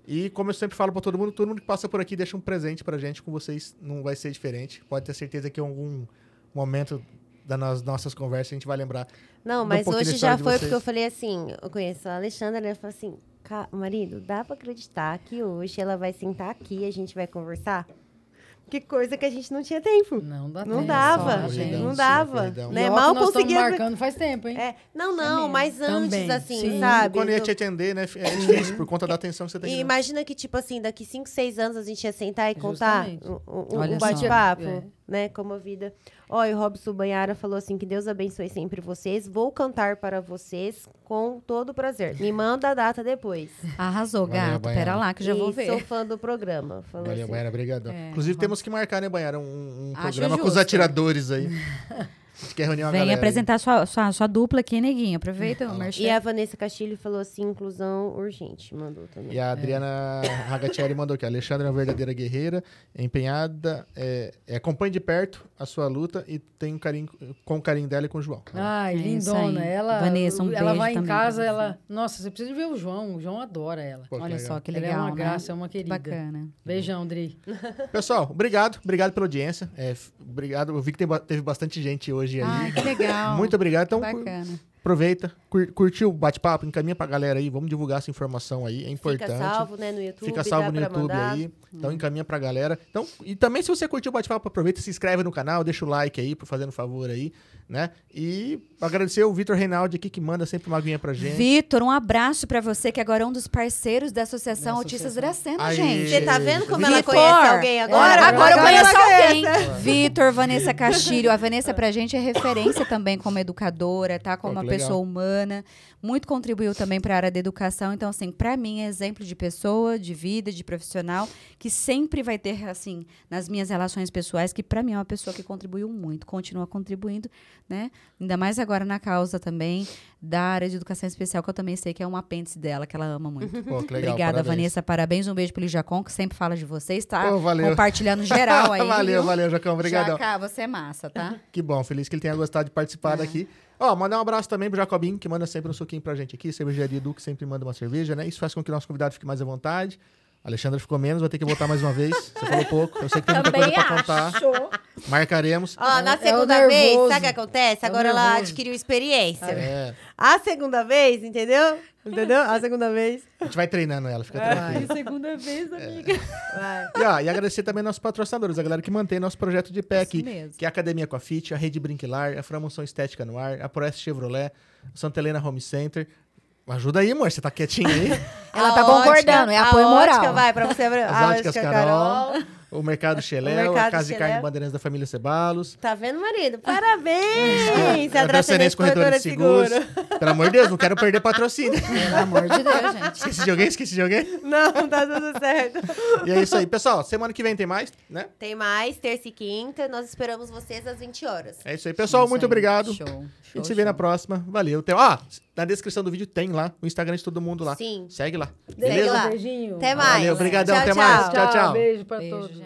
E como eu sempre falo para todo mundo, todo mundo que passa por aqui deixa um presente pra gente. Com vocês não vai ser diferente. Pode ter certeza que em algum momento das nas- nossas conversas a gente vai lembrar. Não, mas hoje já foi porque eu falei assim, eu conheço a Alexandra, ela falou assim, "Ca- marido, dá pra acreditar que hoje ela vai sentar aqui e a gente vai conversar? Que coisa que a gente não tinha tempo. Não dá Não tempo, dava, só, gente. não dava, corridão. né? Mal nós conseguia... estamos marcando faz tempo, hein? É, não, não, mesmo. mas antes, Também, assim, sim. sabe? Quando ia Eu- te atender, né? É difícil por conta da atenção que você tem. E dar. imagina que, tipo assim, daqui 5, 6 anos a gente ia sentar e contar Justamente. um, um- um bate-papo, É. né? Como a vida. Ó, e o Robson Banhara falou assim: que Deus abençoe sempre vocês. Vou cantar para vocês com todo prazer. Me manda a data depois. Arrasou, Valeu, gato. Pera lá que eu já E vou ver. Sou fã do programa. Falou Valeu, assim. Banhara, obrigadão. É, Inclusive, vamos. temos que marcar, né, Banhara, um, um programa com os justo. atiradores aí. A gente quer reunir uma Vem galera. aí. apresentar sua, sua, sua dupla aqui, neguinho. Aproveita o E a Vanessa Castilho falou assim: inclusão urgente. Mandou também. E a Adriana Ragatieri mandou aqui. A Alexandra é uma verdadeira guerreira, empenhada, é, é, acompanha de perto a sua luta e tem um carinho com o carinho dela e com o João. Ai, É lindona. Ela, Vanessa, um ela beijo vai em casa, ela. Nossa, você precisa ver o João. O João adora ela. Pô, Olha legal. só que ela legal, é uma né? graça, é uma querida. Bacana. Beijão, Dri. Pessoal, obrigado. Obrigado pela audiência. É, obrigado. Eu vi que tem teve bastante gente hoje energia aí. Ai, que legal. Muito obrigado. Então, Bacana. aproveita, cur- curtiu o bate-papo, encaminha pra galera aí, vamos divulgar essa informação aí, é importante. Fica salvo, né, no YouTube. Fica salvo no YouTube mandar. aí. Então encaminha pra galera. Então, e também se você curtiu o bate-papo, aproveita, se inscreve no canal, deixa o like aí, por fazendo favor aí, né? E agradecer o Vitor Reinaldi aqui que manda sempre uma aguinha pra gente. Vitor, um abraço pra você, que agora é um dos parceiros da Associação Autistas. Dracena, gente. Você tá vendo como ela Vitor, conhece alguém agora? Agora, agora eu conheço ela alguém. Vitor, Vanessa Castilho. A Vanessa pra gente é referência também como educadora, tá? Como Pô, uma que legal. pessoa humana. Muito contribuiu também para a área da educação. Então, assim, pra mim é exemplo de pessoa, de vida, de profissional, que sempre vai ter, assim, nas minhas relações pessoais, que pra mim é uma pessoa que contribuiu muito, continua contribuindo, né? Ainda mais agora na causa também da área de educação especial, que eu também sei que é um apêndice dela, que ela ama muito. Pô, legal, Obrigada, parabéns. Vanessa. Parabéns. Um beijo pro Lijacon, que sempre fala de vocês, tá? Pô, valeu. Compartilhando geral aí. valeu, viu? valeu, Jacão. Obrigadão. Jaca, você é massa, tá? Que bom, feliz que ele tenha gostado de participar daqui. Ó, mandar um abraço também pro Jacobinho, que manda sempre um suquinho pra gente aqui. Cervejaria Edu, que sempre manda uma cerveja, né? Isso faz com que o nosso convidado fique mais à vontade. A Alexandra ficou menos, vai ter que voltar mais uma vez. Você falou pouco. Eu sei que tem muita coisa pra contar. Marcaremos. Ó, na É o segunda vez, nervoso. sabe o que acontece? É Agora ela nervoso. adquiriu experiência. É, A segunda vez, entendeu? Entendeu? A segunda vez. a gente vai treinando ela, fica tranquila. Segunda vez, amiga. Vai. E, ó, e agradecer também nossos patrocinadores, a galera que mantém nosso projeto de pé aqui. mesmo. Que é a Academia Coafit, a Rede Brinquilar, a Framoção Estética no Ar, a Proeste Chevrolet, Santa Helena Home Center. Ajuda aí, amor, você tá quietinho aí? Ela tá A ótica- concordando, é apoio a moral. Ótica, vai, pra você a ótica Carol, o Mercado Mercado a Casa de Carne. Bandeirantes da família Cebalos. Tá vendo, marido? Parabéns! a Dracenense Corretora de Seguros. seguro. Pelo amor de Deus, não quero perder patrocínio. Pelo amor de Deus, gente. Esqueci de alguém? Esqueci de alguém? Não, tá tudo certo. E é isso aí. Pessoal, semana que vem tem mais, né? Tem mais, terça e quinta. Nós esperamos vocês às 20 horas. É isso aí. Pessoal, Isso muito aí. obrigado. Show. A show, gente se vê na próxima. Valeu. Tem, ó, na descrição do vídeo tem lá o Instagram de todo mundo lá. Sim. Segue lá. Segue Beleza? lá. Beijinho. Até mais. Valeu, obrigadão, Tchau, até mais. tchau. Tchau, tchau. Beijo pra Beijo, todos.